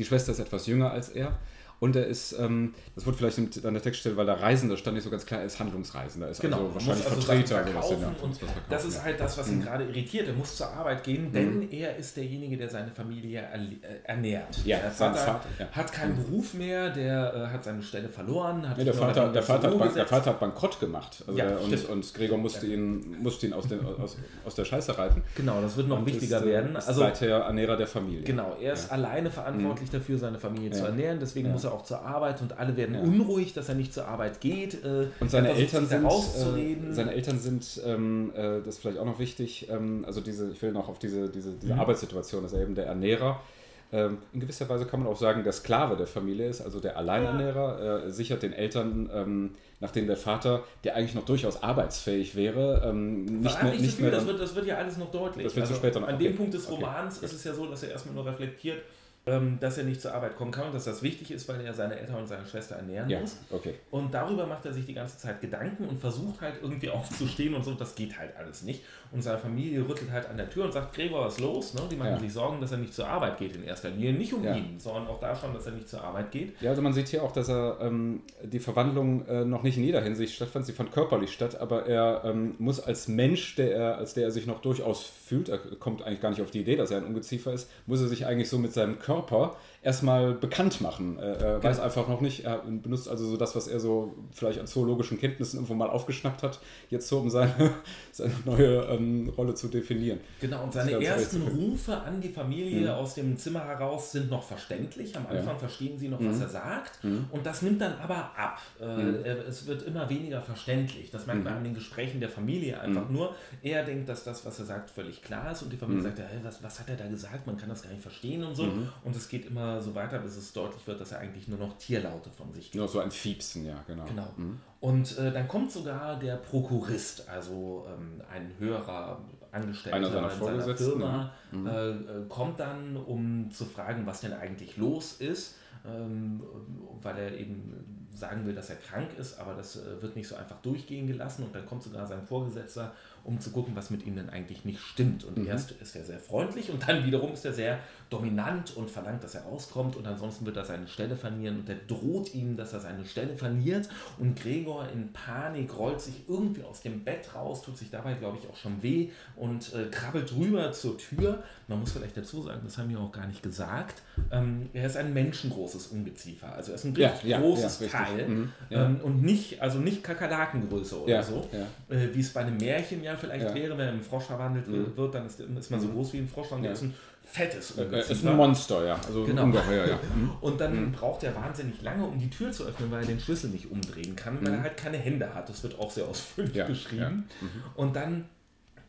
C: Die Schwester ist etwas jünger als er. Und er ist, ähm, das wird vielleicht an der Textstelle, weil da Reisender stand nicht so ganz klar, er ist Handlungsreisender, er ist
A: genau, also wahrscheinlich also Vertreter. Verkaufen ja, und das ist halt das, was ihn mhm. gerade irritiert. Er muss zur Arbeit gehen, denn mhm. er ist derjenige, der seine Familie äh, ernährt.
C: Ja, der Vater, Vater
A: ja. hat keinen mhm. Beruf mehr, der äh, hat seine Stelle verloren.
C: Hat nee, der, Vater, der, Vater Bank, der, Vater, hat Bankrott gemacht. Also ja, der, und, und, Gregor musste ihn, musste ihn aus, den, aus, aus der Scheiße reiten.
A: Genau, das wird noch und wichtiger ist, äh, werden.
C: Also, seither Ernährer der Familie.
A: Genau, er ist alleine verantwortlich mhm. dafür, seine Familie zu ernähren. Deswegen muss er auch zur Arbeit und alle werden ja. unruhig, dass er nicht zur Arbeit geht.
C: Äh, und seine Eltern, sind, äh, seine Eltern sind, ähm, äh, das ist vielleicht auch noch wichtig, ähm, also diese, ich will noch auf diese, diese, diese mhm. Arbeitssituation, dass er eben der Ernährer ähm, in gewisser Weise kann man auch sagen, der Sklave der Familie ist, also der Alleinernährer, äh, sichert den Eltern, ähm, nachdem der Vater, der eigentlich noch durchaus arbeitsfähig wäre, ähm, nicht mehr. Nicht mehr
A: das, wird, das wird ja alles noch deutlich.
C: Das wird also, später noch.
A: An okay. dem Punkt des Romans okay. ist es ja so, dass er erstmal nur reflektiert, dass er nicht zur Arbeit kommen kann und dass das wichtig ist, weil er seine Eltern und seine Schwester ernähren
C: Ja,
A: muss.
C: okay.
A: Und darüber macht er sich die ganze Zeit Gedanken und versucht halt irgendwie aufzustehen und so. Das geht halt alles nicht. Und seine Familie rüttelt halt an der Tür und sagt, Gregor, was ist los? Ne? Die machen
C: Ja.
A: sich Sorgen, dass er nicht zur Arbeit geht in erster Linie. Nicht um
C: Ja.
A: ihn, sondern auch da schon, dass er nicht zur Arbeit geht.
C: Ja, also man sieht hier auch, dass er ähm, die Verwandlung äh, noch nicht in jeder Hinsicht stattfand. Sie fand körperlich statt, aber er ähm, muss als Mensch, der er, als der er sich noch durchaus fühlt, er kommt eigentlich gar nicht auf die Idee, dass er ein Ungeziefer ist, muss er sich eigentlich so mit seinem Körper Körper erstmal bekannt machen. Äh, er weiß einfach noch nicht, er benutzt also so das, was er so vielleicht an zoologischen Kenntnissen irgendwo mal aufgeschnappt hat, jetzt so, um seine, seine neue ähm, Rolle zu definieren.
A: Genau, und seine ersten Rufe an die Familie
C: Mhm.
A: aus dem Zimmer heraus sind noch verständlich. Am Anfang verstehen sie noch, was
C: Mhm.
A: er sagt. Und das nimmt dann aber ab. Äh, er- Es wird immer weniger verständlich. Das
C: Mhm.
A: merkt man an den Gesprächen der Familie einfach nur. Er denkt, dass das, was er sagt, völlig klar ist. Und die Familie
C: Mhm.
A: sagt, hey, was, was hat er da gesagt? Man kann das gar nicht verstehen und so.
C: Mhm.
A: Und es geht immer so weiter, bis es deutlich wird, dass er eigentlich nur noch Tierlaute von sich gibt.
C: Nur so ein Fiepsen, ja, genau.
A: Genau.
C: Mhm.
A: Und äh, dann kommt sogar der Prokurist, also ähm, ein höherer Angestellter
C: Einer seiner
A: in seiner Firma,
C: Mhm.
A: äh, äh, kommt dann, um zu fragen, was denn eigentlich los ist, ähm, weil er eben sagen will, dass er krank ist, aber das äh, wird nicht so einfach durchgehen gelassen. Und dann kommt sogar sein Vorgesetzter, um zu gucken, was mit ihm denn eigentlich nicht stimmt. Und
C: Mhm.
A: erst ist er sehr freundlich und dann wiederum ist er sehr dominant und verlangt, dass er rauskommt und ansonsten wird er seine Stelle verlieren und er droht ihm, dass er seine Stelle verliert und Gregor in Panik rollt sich irgendwie aus dem Bett raus, tut sich dabei, glaube ich, auch schon weh und äh, krabbelt rüber zur Tür. Man muss vielleicht dazu sagen, das haben wir auch gar nicht gesagt, ähm, er ist ein menschengroßes Ungeziefer, also er ist ein
C: Ja,
A: richtig
C: ja,
A: großes
C: ja.
A: Teil
C: Mhm, ja.
A: ähm, und nicht, also nicht Kakerlakengröße oder
C: Ja,
A: so,
C: ja.
A: äh, wie es bei einem Märchen ja vielleicht
C: Ja.
A: wäre, wenn er im Frosch verwandelt
C: Mhm.
A: wird, dann ist, ist man so groß wie ein Frosch, sondern
C: Ja.
A: ist ein fettes
C: ist
A: Ungeziefer.
C: ein Monster, ja. Also
A: Genau.
C: Ungeheuer, ja. Mhm.
A: Und dann braucht er wahnsinnig lange, um die Tür zu öffnen, weil er den Schlüssel nicht umdrehen kann, weil er halt keine Hände hat. Das wird auch sehr ausführlich
C: Mhm. Ja,
A: beschrieben. Und dann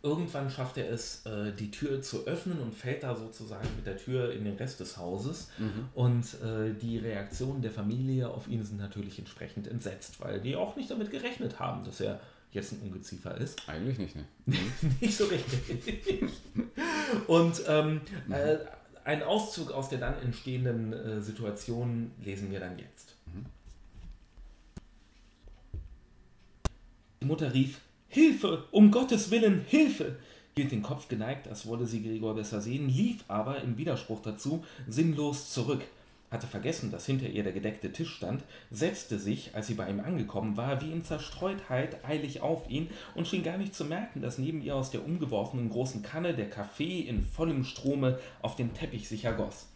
A: irgendwann schafft er es, äh, die Tür zu öffnen und fällt da sozusagen mit der Tür in den Rest des Hauses.
C: Mhm.
A: Und äh, die Reaktionen der Familie auf ihn sind natürlich entsprechend entsetzt, weil die auch nicht damit gerechnet haben, dass er jetzt ein Ungeziefer ist.
C: Eigentlich nicht, ne?
A: Nicht so richtig. Und ähm, äh, einen Auszug aus der dann entstehenden äh, Situation lesen wir dann jetzt. Die Mutter rief, Hilfe, um Gottes Willen, Hilfe! hielt den Kopf geneigt, als wolle sie Gregor besser sehen, lief aber im Widerspruch dazu sinnlos zurück, hatte vergessen, dass hinter ihr der gedeckte Tisch stand, setzte sich, als sie bei ihm angekommen war, wie in Zerstreutheit eilig auf ihn und schien gar nicht zu merken, dass neben ihr aus der umgeworfenen großen Kanne der Kaffee in vollem Strome auf den Teppich sich ergoss.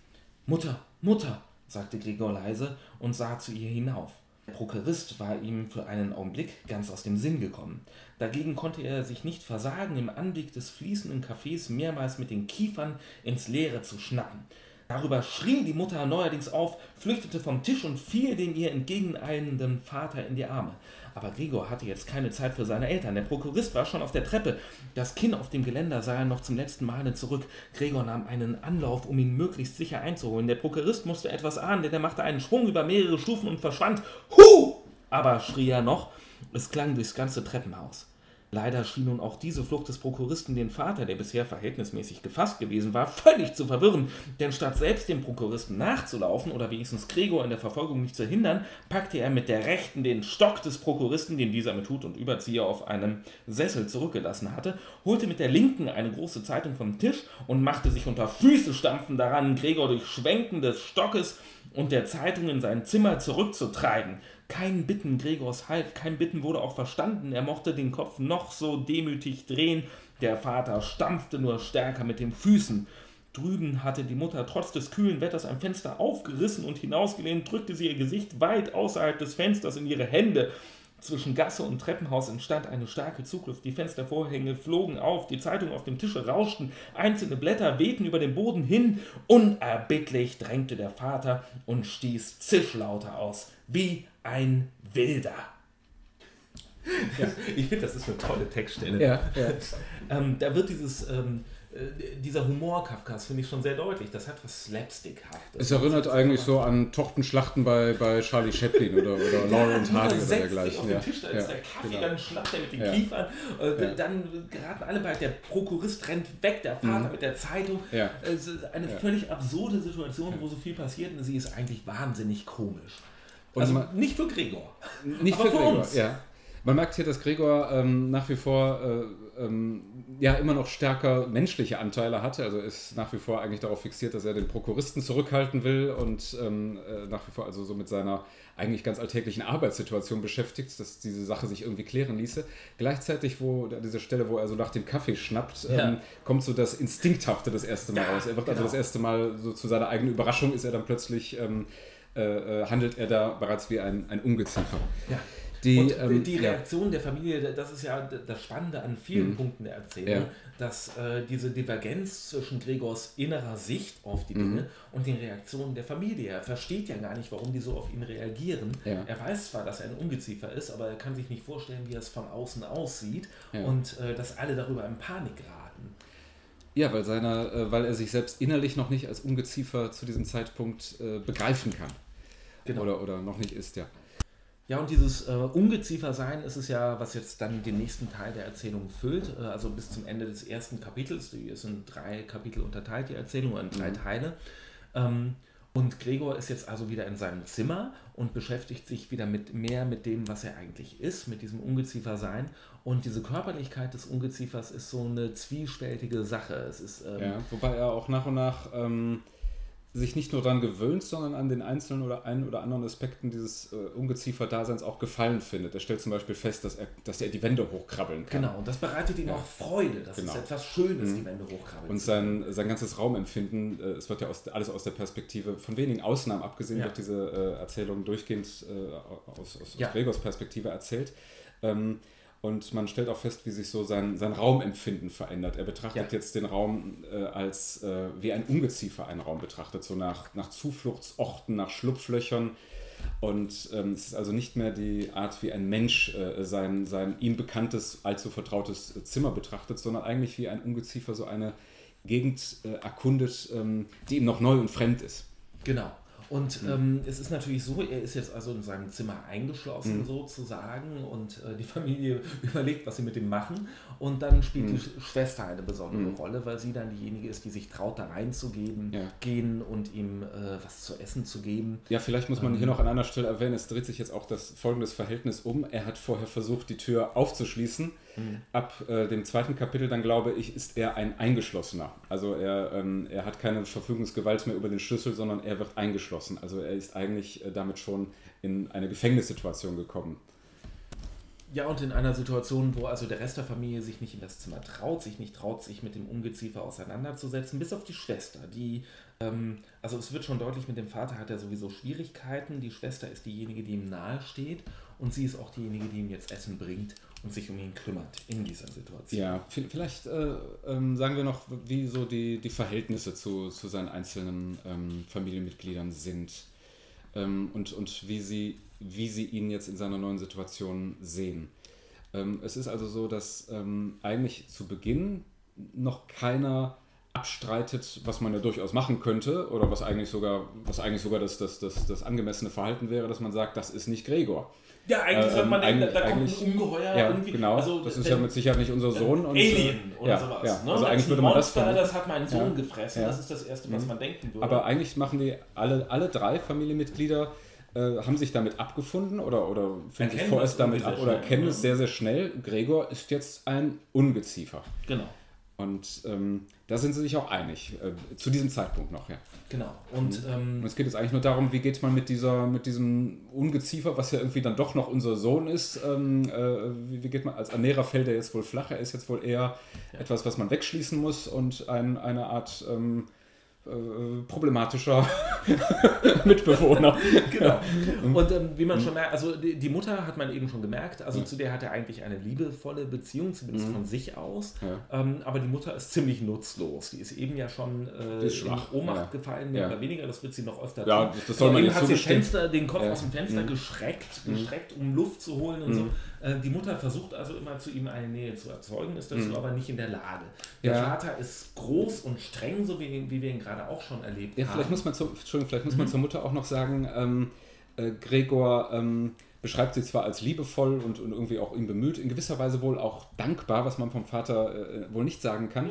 A: Mutter, Mutter, sagte Gregor leise und sah zu ihr hinauf. Der Prokurist war ihm für einen Augenblick ganz aus dem Sinn gekommen. Dagegen konnte er sich nicht versagen, im Anblick des fließenden Kaffees mehrmals mit den Kiefern ins Leere zu schnappen. Darüber schrie die Mutter neuerdings auf, flüchtete vom Tisch und fiel dem ihr entgegeneilenden Vater in die Arme. Aber Gregor hatte jetzt keine Zeit für seine Eltern. Der Prokurist war schon auf der Treppe. Das Kinn auf dem Geländer sah er noch zum letzten Male zurück. Gregor nahm einen Anlauf, um ihn möglichst sicher einzuholen. Der Prokurist musste etwas ahnen, denn er machte einen Sprung über mehrere Stufen und verschwand. Hu! Aber schrie er noch. Es klang durchs ganze Treppenhaus. Leider schien nun auch diese Flucht des Prokuristen den Vater, der bisher verhältnismäßig gefasst gewesen war, völlig zu verwirren, denn statt selbst dem Prokuristen nachzulaufen oder wenigstens Gregor in der Verfolgung nicht zu hindern, packte er mit der rechten den Stock des Prokuristen, den dieser mit Hut und Überzieher auf einem Sessel zurückgelassen hatte, holte mit der linken eine große Zeitung vom Tisch und machte sich unter Füße stampfen daran, Gregor durch Schwenken des Stockes und der Zeitung in sein Zimmer zurückzutreiben. Kein Bitten Gregors half, kein Bitten wurde auch verstanden. Er mochte den Kopf noch so demütig drehen. Der Vater stampfte nur stärker mit den Füßen. Drüben hatte die Mutter trotz des kühlen Wetters ein Fenster aufgerissen und hinausgelehnt, drückte sie ihr Gesicht weit außerhalb des Fensters in ihre Hände. Zwischen Gasse und Treppenhaus entstand eine starke Zugluft. Die Fenstervorhänge flogen auf, die Zeitungen auf dem Tische rauschten, einzelne Blätter wehten über den Boden hin. Unerbittlich drängte der Vater und stieß Zischlaute aus, wie ein Wilder. Ja, ich finde, das ist eine tolle Textstelle.
C: Ja, ja.
A: Ähm, da wird dieses ähm, äh, dieser Humor Kafkas finde ich schon sehr deutlich. Das hat was Slapstickhaftes.
C: Es erinnert eigentlich so an Tochtenschlachten bei, bei Charlie Chaplin oder, oder ja, Hardy oder dergleichen.
A: Auf den Tisch, da ist der Kaffee, genau. dann schnappt er mit den Kiefern, äh, dann geraten alle bei, der Prokurist rennt weg, der Vater mhm. mit der Zeitung. Es ist eine völlig absurde Situation, wo so viel passiert und sie ist eigentlich wahnsinnig komisch. Und also man, nicht für Gregor.
C: Nicht für, für Gregor, uns. ja. Man merkt hier, dass Gregor ähm, nach wie vor äh, ähm, ja immer noch stärker menschliche Anteile hatte. Also ist nach wie vor eigentlich darauf fixiert, dass er den Prokuristen zurückhalten will und ähm, äh, nach wie vor also so mit seiner eigentlich ganz alltäglichen Arbeitssituation beschäftigt, dass diese Sache sich irgendwie klären ließe. Gleichzeitig, wo an dieser Stelle, wo er so nach dem Kaffee schnappt, ja. ähm, kommt so das Instinkthafte das erste Mal ja, raus. Er wird also genau. also das erste Mal so zu seiner eigenen Überraschung ist er dann plötzlich ähm, äh, äh handelt er da bereits wie ein, ein Ungeziefer.
A: Ja. Die, und ähm, die Reaktion ja. der Familie, das ist ja das Spannende an vielen mhm. Punkten der Erzählung, ja. dass äh, diese Divergenz zwischen Gregors innerer Sicht auf die Dinge mhm. und den Reaktionen der Familie, er versteht ja gar nicht, warum die so auf ihn reagieren. Ja. Er weiß zwar, dass er ein Ungeziefer ist, aber er kann sich nicht vorstellen, wie es von außen aussieht und äh, dass alle darüber in Panik geraten.
C: Ja, weil, seiner, äh, weil er sich selbst innerlich noch nicht als Ungeziefer zu diesem Zeitpunkt äh, begreifen kann. Genau. Oder, oder noch nicht ist, ja.
A: Ja, und dieses äh, Ungeziefer-Sein ist es ja, was jetzt dann den nächsten Teil der Erzählung füllt, äh, also bis zum Ende des ersten Kapitels. Die ist in drei Kapitel unterteilt, die Erzählung, in drei mhm. Teile. Ähm, und Gregor ist jetzt also wieder in seinem Zimmer und beschäftigt sich wieder mit mehr mit dem, was er eigentlich ist, mit diesem Ungeziefer-Sein. Und diese Körperlichkeit des Ungeziefers ist so eine zwiespältige Sache. Es ist,
C: ähm, ja, wobei er auch nach und nach ähm, sich nicht nur daran gewöhnt, sondern an den einzelnen oder einen oder anderen Aspekten dieses äh, Ungeziefer-Daseins auch Gefallen findet. Er stellt zum Beispiel fest, dass er, dass er die Wände hochkrabbeln kann.
A: Genau, und das bereitet ihm ja. auch Freude. Das genau. ist etwas Schönes, mhm. die Wände hochkrabbeln.
C: Und sein, sein ganzes Raumempfinden, äh, es wird ja aus, alles aus der Perspektive, von wenigen Ausnahmen abgesehen, ja. wird diese äh, Erzählung durchgehend äh, aus, aus, ja. Gregors Perspektive erzählt. Ähm, und man stellt auch fest, wie sich so sein, sein Raumempfinden verändert. Er betrachtet ja. jetzt den Raum äh, als äh, wie ein Ungeziefer einen Raum betrachtet, so nach, nach Zufluchtsorten, nach Schlupflöchern. Und ähm, es ist also nicht mehr die Art, wie ein Mensch äh, sein, sein ihm bekanntes, allzu vertrautes Zimmer betrachtet, sondern eigentlich wie ein Ungeziefer so eine Gegend äh, erkundet, ähm, die ihm noch neu und fremd ist.
A: Genau. Und mhm. ähm, es ist natürlich so, er ist jetzt also in seinem Zimmer eingeschlossen mhm. sozusagen und äh, die Familie überlegt, was sie mit ihm machen. Und dann spielt mhm. die Schwester eine besondere mhm. Rolle, weil sie dann diejenige ist, die sich traut, da reinzugehen, ja. gehen und ihm äh, was zu essen zu geben.
C: Ja, vielleicht muss man ähm, hier noch an einer Stelle erwähnen, es dreht sich jetzt auch das folgendes Verhältnis um. Er hat vorher versucht, die Tür aufzuschließen Mhm. Ab äh, dem zweiten Kapitel dann, glaube ich, ist er ein Eingeschlossener. Also er, ähm, er hat keine Verfügungsgewalt mehr über den Schlüssel, sondern er wird eingeschlossen. Also er ist eigentlich äh, damit schon in eine Gefängnissituation gekommen.
A: Ja, und in einer Situation, wo also der Rest der Familie sich nicht in das Zimmer traut, sich nicht traut, sich mit dem Ungeziefer auseinanderzusetzen, bis auf die Schwester, die, ähm, also es wird schon deutlich, mit dem Vater hat er sowieso Schwierigkeiten, die Schwester ist diejenige, die ihm nahe steht und sie ist auch diejenige, die ihm jetzt Essen bringt und sich um ihn kümmert in dieser Situation.
C: Ja, vielleicht äh, ähm, sagen wir noch, wie so die, die Verhältnisse zu, zu seinen einzelnen ähm, Familienmitgliedern sind ähm, und, und wie, sie, wie sie ihn jetzt in seiner neuen Situation sehen. Ähm, es ist also so, dass ähm, eigentlich zu Beginn noch keiner abstreitet, was man ja durchaus machen könnte oder was eigentlich sogar, was eigentlich sogar das, das, das, das angemessene Verhalten wäre, dass man sagt, das ist nicht Gregor.
A: Ja, eigentlich sollte man denken, da, kommt ein Ungeheuer
C: ja, irgendwie. Genau, also, das ist ja mit Sicherheit nicht unser Sohn.
A: Und, Alien oder ja, sowas.
C: Ja. Ne? Also eigentlich würde man Monster,
A: das Das hat meinen Sohn ja. gefressen, das ist das Erste, was mhm. man denken würde.
C: Aber eigentlich machen die alle, alle drei Familienmitglieder äh, haben sich damit abgefunden oder, oder finden sich vorerst damit ab oder kennen es sehr, sehr schnell. Gregor ist jetzt ein Ungeziefer.
A: Genau.
C: Und ähm, da sind sie sich auch einig, äh, zu diesem Zeitpunkt noch, ja.
A: Genau. Und,
C: mhm. ähm, Und es geht jetzt eigentlich nur darum, wie geht man mit dieser, mit diesem Ungeziefer, was ja irgendwie dann doch noch unser Sohn ist, ähm, äh, wie, wie, geht man, als Ernährer fällt er jetzt wohl flach, er ist jetzt wohl eher ja. etwas, was man wegschließen muss und ein, eine Art ähm, äh, problematischer Mitbewohner.
A: genau. Und ähm, wie man mhm. schon merkt, also die, die, Mutter hat man eben schon gemerkt, also ja. zu der hat er eigentlich eine liebevolle Beziehung, zumindest mhm. von sich aus. Ja. Ähm, aber die Mutter ist ziemlich nutzlos. Die ist eben ja schon äh, in Ohnmacht ja. gefallen, mehr oder weniger. Das wird sie noch öfter
C: ja, Das soll man
A: eben hat sie Fenster, den Kopf aus dem Fenster mhm. geschreckt, mhm. geschreckt, um Luft zu holen und so. Mhm. Äh, die Mutter versucht also immer zu ihm eine Nähe zu erzeugen, ist dazu
C: Mhm.
A: aber nicht in der Lage. Der
C: Ja.
A: Vater ist groß und streng, so wie, wie wir ihn gerade auch schon erlebt
C: Ja,
A: haben.
C: vielleicht muss man, zu, Entschuldigung, vielleicht muss
A: Mhm.
C: man zur Mutter auch noch sagen, ähm, äh, Gregor ähm, beschreibt sie zwar als liebevoll und, und irgendwie auch ihm bemüht, in gewisser Weise wohl auch dankbar, was man vom Vater äh, wohl nicht sagen kann.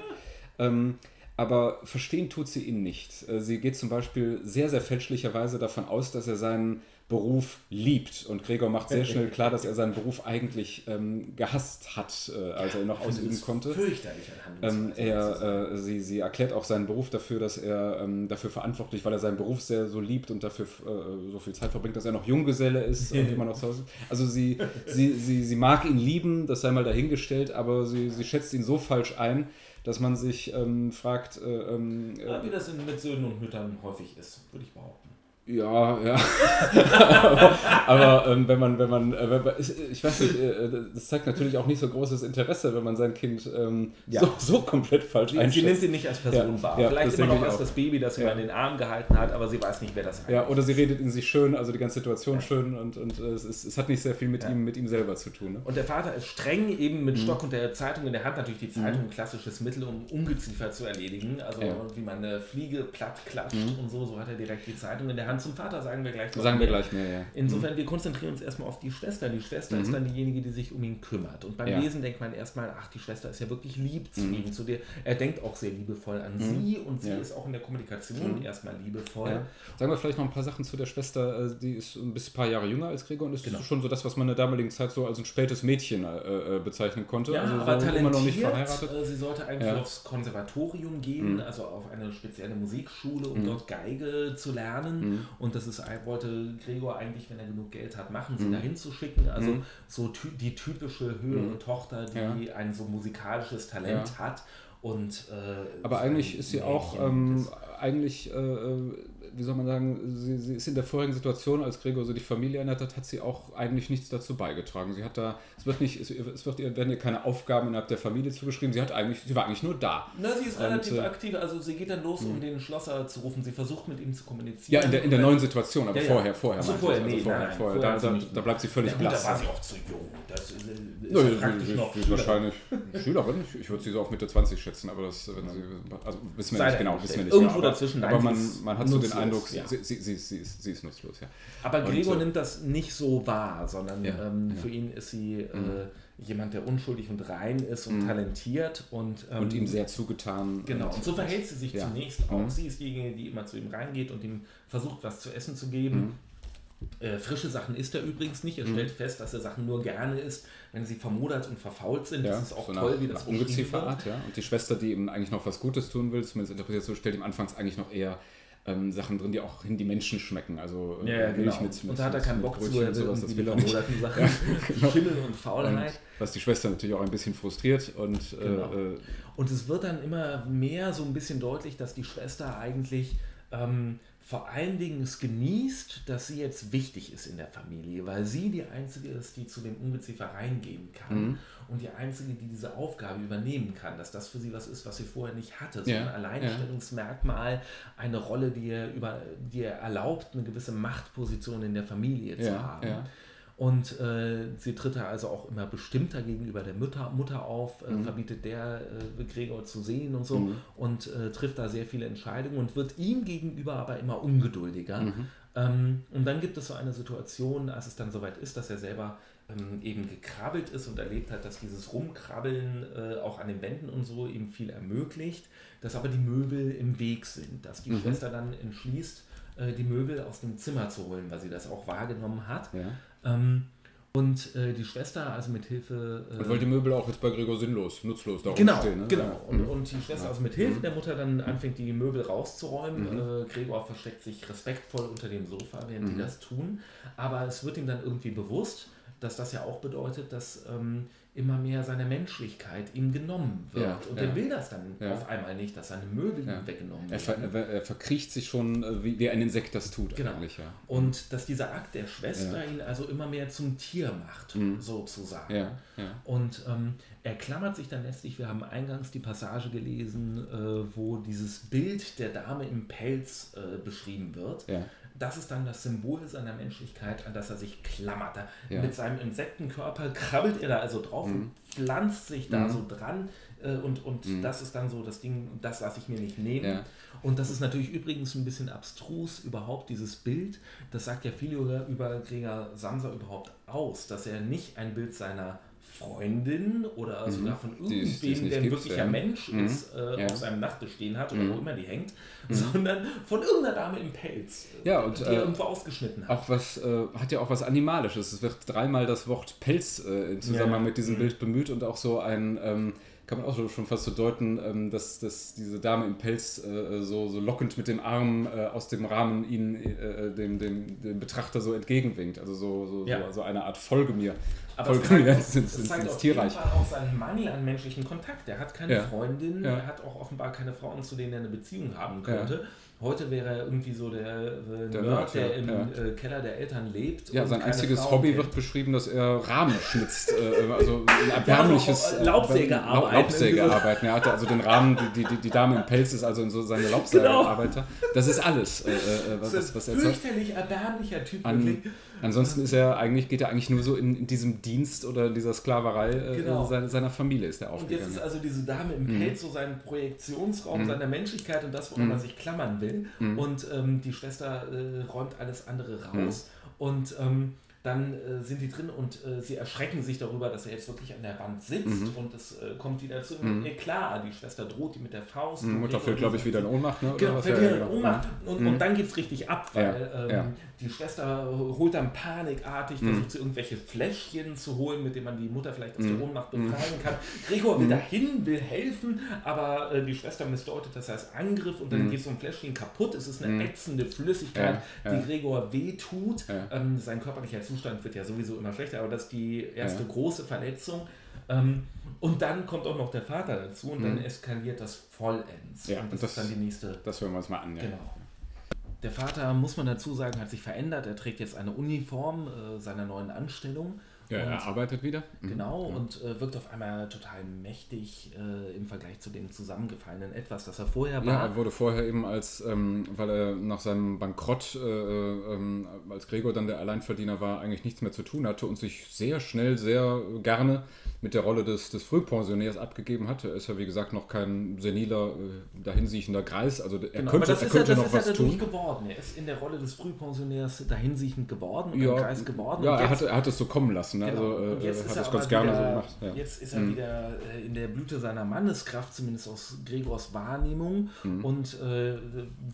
C: Ähm, aber verstehen tut sie ihn nicht. Äh, Sie geht zum Beispiel sehr, sehr fälschlicherweise davon aus, dass er seinen Beruf liebt. Und Gregor macht sehr schnell klar, dass er seinen Beruf eigentlich ähm, gehasst hat, äh, als er ihn noch ausüben konnte.
A: Fürchterlich an
C: Ähm, er, äh, sie, sie erklärt auch seinen Beruf dafür, dass er ähm, dafür verantwortlich, weil er seinen Beruf sehr so liebt und dafür äh, so viel Zeit verbringt, dass er noch Junggeselle ist und immer noch zu Hause. Also sie, sie, sie, sie mag ihn lieben, das sei mal dahingestellt, aber sie, sie schätzt ihn so falsch ein, dass man sich ähm, fragt, äh, ähm,
A: Ja,
C: äh,
A: wie das in, mit Söhnen und Müttern häufig ist, würde ich behaupten.
C: Ja, ja. aber aber ähm, wenn man, wenn man, äh, wenn man ich, weiß nicht, äh, das zeigt natürlich auch nicht so großes Interesse, wenn man sein Kind ähm,
A: Ja.
C: so, so komplett falsch
A: Sie, sie nimmt
C: einschätzt.
A: ihn nicht als Person
C: Ja,
A: wahr.
C: ja,
A: Vielleicht immer noch als das Baby, das sie mal in den Arm gehalten hat, aber sie weiß nicht, wer das eigentlich
C: Ja, oder sie redet in sich schön, also die ganze Situation schön und, und äh, es, ist, es hat nicht sehr viel mit, ihm, mit ihm selber zu tun. Ne?
A: Und der Vater ist streng eben
C: Mhm.
A: mit Stock und der Zeitung in der Hand. Natürlich die Zeitung ein klassisches Mittel, um Ungeziefer zu erledigen. Also.
C: Mhm.
A: wie man eine Fliege platt klatscht und so. So hat er direkt die Zeitung in der Hand. Zum Vater sagen wir gleich noch
C: Sagen wir
A: mehr.
C: gleich mehr, ja.
A: Insofern, wir konzentrieren uns erstmal auf die Schwester. Die Schwester ist dann diejenige, die sich um ihn kümmert. Und beim
C: Mhm. Ja. Mhm.
A: Lesen denkt man erstmal, ach, die Schwester ist ja wirklich lieb zu ihm. Zu dir. Er denkt auch sehr liebevoll an sie und sie
C: Ja.
A: ist auch in der Kommunikation erstmal liebevoll.
C: Ja. Sagen wir vielleicht noch ein paar Sachen zu der Schwester. äh, Die ist ein bisschen paar Jahre jünger als Gregor und ist
A: Genau.
C: schon so das, was man in der damaligen Zeit so als ein spätes Mädchen äh, äh, bezeichnen konnte.
A: Ja,
C: also
A: aber
C: so
A: talentiert.
C: immer noch nicht verheiratet.
A: Äh, Sie sollte eigentlich
C: Ja.
A: aufs Konservatorium gehen,
C: Mhm.
A: also auf eine spezielle Musikschule, um dort Geige zu lernen.
C: Mhm.
A: Und das ist, wollte Gregor eigentlich, wenn er genug Geld hat, machen, sie
C: Mhm.
A: dahin zu schicken. Also
C: Mhm.
A: so ty die typische höhere
C: Mhm.
A: Tochter, die ein so musikalisches Talent hat. Und, äh,
C: Aber eigentlich ist sie auch, ähm, eigentlich, äh, äh, wie soll man sagen, sie, sie ist in der vorigen Situation, als Gregor so die Familie ernährt hat, hat sie auch eigentlich nichts dazu beigetragen. Sie hat da, es wird nicht, es, es wird ihr, werden ihr keine Aufgaben innerhalb der Familie zugeschrieben. Sie hat eigentlich, sie war eigentlich nur da.
A: Na, sie ist
C: Und,
A: relativ
C: äh,
A: aktiv, also sie geht dann los, um den Schlosser zu rufen. Sie versucht mit ihm zu kommunizieren.
C: Ja, in der, in der neuen Situation, aber
A: Ja, ja.
C: vorher, vorher.
A: Ach so,
C: meinte
A: vorher,
C: ich, also
A: nee,
C: vorher,
A: nein,
C: vorher.
A: vorher
C: Da, da, da bleibt sie völlig
A: ja, gut, da
C: blass.
A: war sie auch zu jung. Das ist, ist
C: Ja,
A: ja,
C: sie-
A: praktisch
C: sie-
A: noch
C: ist wahrscheinlich Schülerin. Ich, ich würde sie so auf Mitte 20 schätzen, aber das, wenn sie, also wissen wir
A: Sei
C: nicht genau, wissen wir nicht
A: Irgendwo
C: genau.
A: dazwischen,
C: aber man,
A: ist
C: man hat so den
A: nutzlos,
C: Eindruck,
A: ja.
C: sie, sie, sie, sie, ist, nutzlos, ja.
A: Aber
C: Und,
A: Gregor
C: äh,
A: nimmt das nicht so wahr, sondern
C: Ja,
A: ähm.
C: Mhm.
A: für ihn ist sie äh, jemand, der unschuldig und rein ist und talentiert und, ähm,
C: Und ihm sehr zugetan.
A: Genau, und so verhält sie sich zunächst auch.
C: Mhm.
A: Sie ist diejenige, die immer zu ihm reingeht und ihm versucht, was zu essen zu geben.
C: Mhm.
A: Äh, frische Sachen isst er übrigens nicht. Er stellt fest, dass er Sachen nur gerne isst, wenn sie vermodert und verfault sind.
C: Ja,
A: das ist auch
C: so
A: toll,
C: nach,
A: wie das beschrieben
C: Ungezieferart, ja. Und die Schwester, die ihm eigentlich noch was Gutes tun will, zumindest interpretiert so, stellt ihm anfangs eigentlich noch eher ähm, Sachen drin, die auch hin die Menschen schmecken. Also äh,
A: Ja, ja,
C: Milch
A: genau.
C: mit, mit
A: und da hat er keinen Bock zu, er
C: und
A: will
C: sowas, das will er nicht.
A: Sachen.
C: genau.
A: Schimmel und
C: Und
A: Faulheit.
C: was die Schwester natürlich auch ein bisschen frustriert und
A: Genau.
C: äh, äh,
A: Und es wird dann immer mehr so ein bisschen deutlich, dass die Schwester eigentlich ähm, vor allen Dingen es genießt, dass sie jetzt wichtig ist in der Familie, weil sie die Einzige ist, die zu dem Ungeziefer reingehen kann
C: Mhm.
A: und die Einzige, die diese Aufgabe übernehmen kann, dass das für sie was ist, was sie vorher nicht hatte, so
C: Ja,
A: ein Alleinstellungsmerkmal, eine Rolle, die ihr, über, die ihr erlaubt, eine gewisse Machtposition in der Familie zu
C: Ja,
A: haben.
C: ja.
A: Und äh, sie tritt da also auch immer bestimmter gegenüber der Mutter, Mutter auf, äh,
C: Mhm.
A: verbietet der äh, Gregor zu sehen und so und äh, trifft da sehr viele Entscheidungen und wird ihm gegenüber aber immer ungeduldiger.
C: Mhm.
A: Ähm, und dann gibt es so eine Situation, als es dann soweit ist, dass er selber ähm, eben gekrabbelt ist und erlebt hat, dass dieses Rumkrabbeln äh, auch an den Wänden und so ihm viel ermöglicht, dass aber die Möbel im Weg sind, dass die
C: Mhm.
A: Schwester dann entschließt, äh, die Möbel aus dem Zimmer zu holen, weil sie das auch wahrgenommen hat.
C: ja.
A: Ähm, und äh, die Schwester, also mit Hilfe. Äh,
C: Und weil die Möbel auch jetzt bei Gregor sinnlos, nutzlos da
A: genau,
C: rumstehen. Ne?
A: genau. Und,
C: Mhm.
A: und die Schwester,
C: Ja.
A: also mit Hilfe der Mutter, dann anfängt, die Möbel rauszuräumen.
C: Mhm.
A: Äh, Gregor versteckt sich respektvoll unter dem Sofa, während
C: Mhm.
A: die das tun. Aber es wird ihm dann irgendwie bewusst, dass das ja auch bedeutet, dass ähm, immer mehr seine Menschlichkeit ihm genommen wird.
C: Ja,
A: und
C: ja.
A: er will das dann
C: Ja.
A: auf einmal nicht, dass seine Möbel
C: Ja.
A: ihm weggenommen
C: Er, ver,
A: werden.
C: er, er verkriecht sich schon, äh, wie, wie ein Insekt das tut
A: Genau.
C: eigentlich. Ja.
A: Und dass dieser Akt der Schwester ihn also immer mehr zum Tier macht,
C: Mhm.
A: sozusagen. Und ähm, er klammert sich dann letztlich, wir haben eingangs die Passage gelesen, äh, wo dieses Bild der Dame im Pelz äh, beschrieben wird. Das ist dann das Symbol seiner Menschlichkeit, an das er sich klammert. Ja. Mit seinem Insektenkörper krabbelt er da also drauf mhm. und pflanzt sich da mhm. so dran. Äh, und und mhm. das ist dann so das Ding, das lasse ich mir nicht nehmen. Ja. Und das ist natürlich übrigens ein bisschen abstrus, überhaupt dieses Bild. Das sagt ja viel über, über Gregor Samsa überhaupt aus, dass er nicht ein Bild seiner Freundin oder mhm. sogar von irgendwem, der ein wirklicher ja. Mensch mhm. ist, äh, ja. auf seinem Nachttisch stehen hat oder mhm. wo immer die hängt, mhm. sondern von irgendeiner Dame im Pelz,
C: äh, ja, und,
A: die er äh, irgendwo ausgeschnitten
C: hat. Auch was, äh, hat ja auch was Animalisches. Es wird dreimal das Wort Pelz äh, im Zusammenhang mit diesem mhm. Bild bemüht und auch so ein. Ähm, kann man auch schon fast so deuten, ähm, dass, dass diese Dame im Pelz äh, so, so lockend mit dem Arm äh, aus dem Rahmen ihn äh, dem, dem, dem Betrachter so entgegenwinkt. Also so, so, ja. so, so, eine Art Folge mir.
A: Aber es zeigt, mir ins, ins, es zeigt auf jeden Fall auch seinen Mangel an menschlichen Kontakt. Er hat keine ja. Freundin, ja. er hat auch offenbar keine Frauen, zu denen er eine Beziehung haben könnte. Heute wäre er irgendwie so der, äh, der Nerd, der im ja. Äh, Keller der Eltern lebt.
C: Ja, sein einziges Frauen Hobby kennt. wird beschrieben, dass er Rahmen schnitzt. äh, also ein erbärmliches.
A: Ja, Laubsägearbeiten.
C: Laubsägearbeiten. Er hatte also den Rahmen, die, die, die Dame im Pelz ist also so seine Laubsägearbeiter. Genau. Das ist alles, äh, äh was,
A: das was er Fürchterlich erbärmlicher Typ.
C: An, ansonsten ist er eigentlich, geht er eigentlich nur so in, in diesem Dienst oder dieser Sklaverei äh, genau. seiner, seiner, Familie ist er aufgegangen.
A: Und jetzt ist also diese Dame im mhm. Pelz so sein Projektionsraum mhm. seiner Menschlichkeit und das, woran mhm. er sich klammern will. Mhm. Und ähm, die Schwester äh, räumt alles andere raus. Mhm. Und ähm, dann äh, sind die drin und äh, sie erschrecken sich darüber, dass er jetzt wirklich an der Wand sitzt mhm. und es äh, kommt wieder zu mhm. Eklat. Die Schwester droht die mit der Faust.
C: Mhm. Mutter fällt, glaube ich, wieder in Ohnmacht. Ne?
A: Genau, fällt wieder in Ohnmacht. Und, mhm. und dann geht es richtig ab, weil ja. Ähm, ja. Die Schwester holt dann panikartig, mhm. versucht sie irgendwelche Fläschchen zu holen, mit denen man die Mutter vielleicht aus der mhm. Ohnmacht befreien kann. Gregor will dahin, will helfen, aber äh, die Schwester missdeutet das als Angriff und dann geht so ein Fläschchen kaputt. Es ist eine ätzende Flüssigkeit, ja. die Gregor wehtut. Ähm, sein körperlicher Zustand wird ja sowieso immer schlechter, aber das ist die erste ja. große Verletzung. Ähm, und dann kommt auch noch der Vater dazu und mhm. dann eskaliert das vollends.
C: Ja, und das, das, ist dann die nächste. Das hören wir uns mal an.
A: Ja. Genau. Der Vater, muss man dazu sagen, hat sich verändert. Er trägt jetzt eine Uniform äh, seiner neuen Anstellung
C: ja, und, er arbeitet wieder.
A: Mhm. Genau, ja. und äh, wirkt auf einmal total mächtig äh, im Vergleich zu dem zusammengefallenen Etwas, das er vorher war.
C: Ja, er wurde vorher eben als, ähm, weil er nach seinem Bankrott, äh, ähm, als Gregor dann der Alleinverdiener war, eigentlich nichts mehr zu tun hatte und sich sehr schnell, sehr gerne mit der Rolle des, des Frühpensionärs abgegeben hatte. Er ist ja, wie gesagt, noch kein seniler, äh, dahinsiechender Greis. Also er genau, könnte, er könnte ja, noch was tun.
A: geworden. Er ist in der Rolle des Frühpensionärs dahinsiechend geworden
C: ja,
A: Greis geworden.
C: Ja, er, hat, er hat es so kommen lassen. Ne?
A: Genau. Also, äh, hat es ganz gerne wieder, so gemacht. Ja. Jetzt ist er mhm. wieder äh, in der Blüte seiner Manneskraft, zumindest aus Gregors Wahrnehmung, mhm. und äh,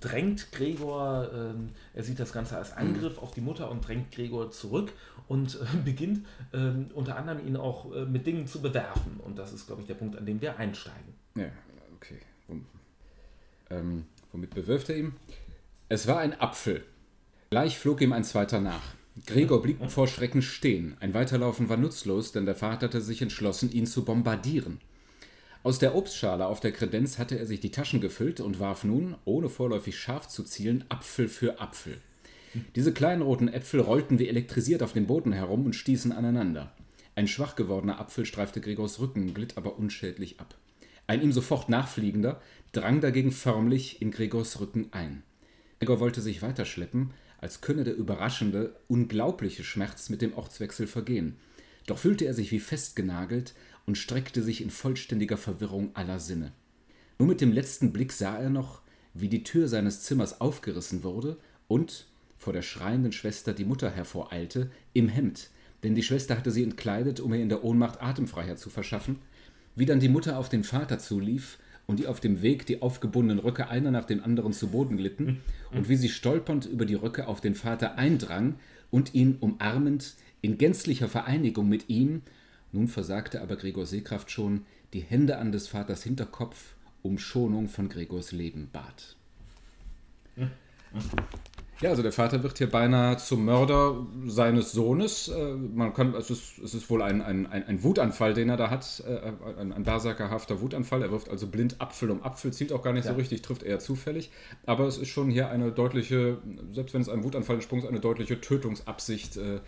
A: drängt Gregor, ähm, er sieht das Ganze als Angriff mhm. auf die Mutter und drängt Gregor zurück und äh, beginnt ähm, unter anderem ihn auch äh, mit Dingen zu bewerfen. Und das ist, glaube ich, der Punkt, an dem wir einsteigen.
C: Ja, okay. Ähm, womit bewirft er ihn? Es war ein Apfel. Gleich flog ihm ein zweiter nach. Gregor blieb vor Schrecken stehen. Ein Weiterlaufen war nutzlos, denn der Vater hatte sich entschlossen, ihn zu bombardieren. Aus der Obstschale auf der Kredenz hatte er sich die Taschen gefüllt und warf nun, ohne vorläufig scharf zu zielen, Apfel für Apfel. Diese kleinen roten Äpfel rollten wie elektrisiert auf dem Boden herum und stießen aneinander. Ein schwach gewordener Apfel streifte Gregors Rücken, glitt aber unschädlich ab. Ein ihm sofort nachfliegender drang dagegen förmlich in Gregors Rücken ein. Gregor wollte sich weiterschleppen, als könne der überraschende, unglaubliche Schmerz mit dem Ortswechsel vergehen. Doch fühlte er sich wie festgenagelt und streckte sich in vollständiger Verwirrung aller Sinne. Nur mit dem letzten Blick sah er noch, wie die Tür seines Zimmers aufgerissen wurde und, vor der schreienden Schwester die Mutter hervoreilte, im Hemd, denn die Schwester hatte sie entkleidet, um ihr in der Ohnmacht Atemfreiheit zu verschaffen, wie dann die Mutter auf den Vater zulief und die auf dem Weg die aufgebundenen Röcke einer nach dem anderen zu Boden glitten und wie sie stolpernd über die Röcke auf den Vater eindrang und ihn umarmend in gänzlicher Vereinigung mit ihm, nun versagte aber Gregor Seekraft schon, die Hände an des Vaters Hinterkopf um Schonung von Gregors Leben bat. Ja, also der Vater wird hier beinahe zum Mörder seines Sohnes. Äh, man kann, es ist, es ist wohl ein, ein, ein Wutanfall, den er da hat, äh, ein, ein berserkerhafter Wutanfall. Er wirft also blind Apfel um Apfel, zielt auch gar nicht ja. so richtig, trifft eher zufällig. Aber es ist schon hier eine deutliche, selbst wenn es ein Wutanfall entsprungen ist, eine deutliche Tötungsabsicht äh,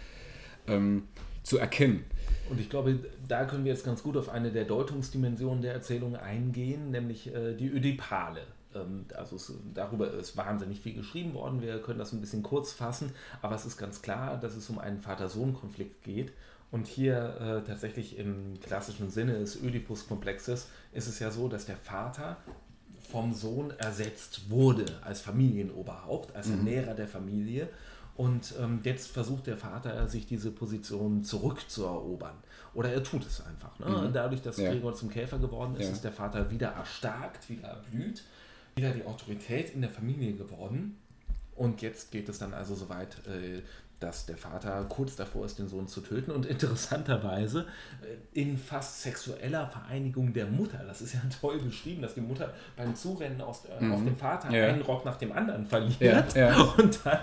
C: ähm, zu erkennen.
A: Und ich glaube, da können wir jetzt ganz gut auf eine der Deutungsdimensionen der Erzählung eingehen, nämlich äh, die Ödipale. Ähm, also es, darüber ist wahnsinnig viel geschrieben worden. Wir können das ein bisschen kurz fassen, aber es ist ganz klar, dass es um einen Vater-Sohn-Konflikt geht. Und hier äh, tatsächlich im klassischen Sinne des Oedipus-Komplexes ist es ja so, dass der Vater vom Sohn ersetzt wurde als Familienoberhaupt, als mhm. Ernährer der Familie. Und ähm, jetzt versucht der Vater, sich diese Position zurückzuerobern. Oder er tut es einfach. Ne? Mhm. Dadurch, dass ja. Gregor zum Käfer geworden ist, ja. ist der Vater wieder erstarkt, wieder erblüht wieder die Autorität in der Familie geworden. Und jetzt geht es dann also so weit, äh, dass der Vater kurz davor ist, den Sohn zu töten und interessanterweise äh, in fast sexueller Vereinigung der Mutter. Das ist ja toll beschrieben, dass die Mutter beim Zurennen aus, äh, mhm. auf den Vater ja. einen Rock nach dem anderen verliert ja, ja. und dann,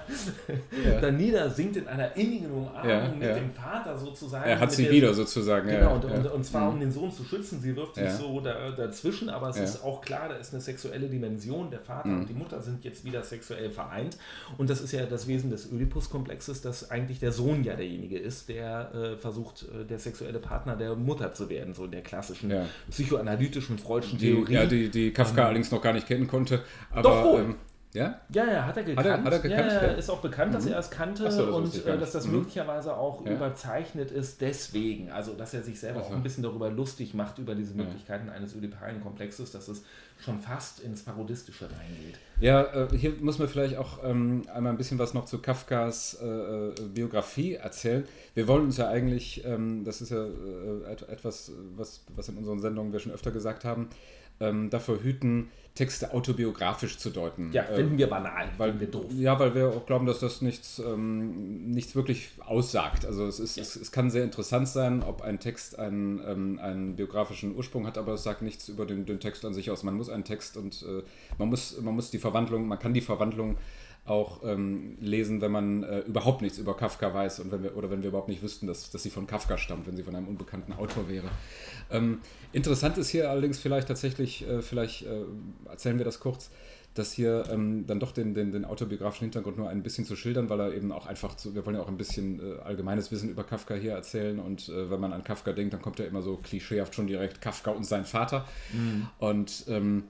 A: dann niedersinkt in einer innigen Umarmung mit dem Vater sozusagen.
C: Er hat sie der, wieder sozusagen.
A: Genau, und, und, und, zwar mhm. um den Sohn zu schützen. Sie wirft sich so da, dazwischen, aber es ist auch klar, da ist eine sexuelle Dimension. Der Vater mhm. und die Mutter sind jetzt wieder sexuell vereint und das ist ja das Wesen des Oedipus-Komplexes, dass eigentlich der Sohn ja derjenige ist, der äh, versucht, äh, der sexuelle Partner der Mutter zu werden, so in der klassischen ja. psychoanalytischen freudschen Theorie.
C: Ja, die, die Kafka ähm, allerdings noch gar nicht kennen konnte. Aber, doch wohl. Ähm,
A: ja? Ja, ja, hat er gekannt. Hat er, hat er gekannt? Ja, ja, ist auch bekannt, dass mhm. er es kannte so, das und äh, dass das mhm. möglicherweise auch ja. überzeichnet ist deswegen. Also, dass er sich selber also. auch ein bisschen darüber lustig macht, über diese Möglichkeiten eines ödipalen Komplexes, dass es schon fast ins Parodistische reingeht.
C: Ja, äh, hier muss man vielleicht auch ähm, einmal ein bisschen was noch zu Kafkas äh, äh Biografie erzählen. Wir wollen uns ja eigentlich, ähm, das ist ja äh, etwas, was, was in unseren Sendungen wir schon öfter gesagt haben, ähm, davor hüten, Texte autobiografisch zu deuten.
A: Ja, finden wir banal,
C: weil wir doof. Ja, weil wir auch glauben, dass das nichts, ähm, nichts wirklich aussagt. Also es, ist, ja. es, es, kann sehr interessant sein, ob ein Text einen, ähm, einen biografischen Ursprung hat, aber es sagt nichts über den, den Text an sich aus. Man muss einen Text und äh, man, muss, man muss die Verwandlung, man kann die Verwandlung auch ähm, lesen, wenn man äh, überhaupt nichts über Kafka weiß und wenn wir, oder wenn wir überhaupt nicht wüssten, dass, dass sie von Kafka stammt, wenn sie von einem unbekannten Autor wäre. Ähm, interessant ist hier allerdings vielleicht tatsächlich, äh, vielleicht äh, erzählen wir das kurz, dass hier ähm, dann doch den, den, den, autobiografischen Hintergrund nur ein bisschen zu schildern, weil er eben auch einfach zu, wir wollen ja auch ein bisschen äh, allgemeines Wissen über Kafka hier erzählen und äh, wenn man an Kafka denkt, dann kommt ja immer so klischeehaft schon direkt Kafka und sein Vater. Mhm. Und ähm,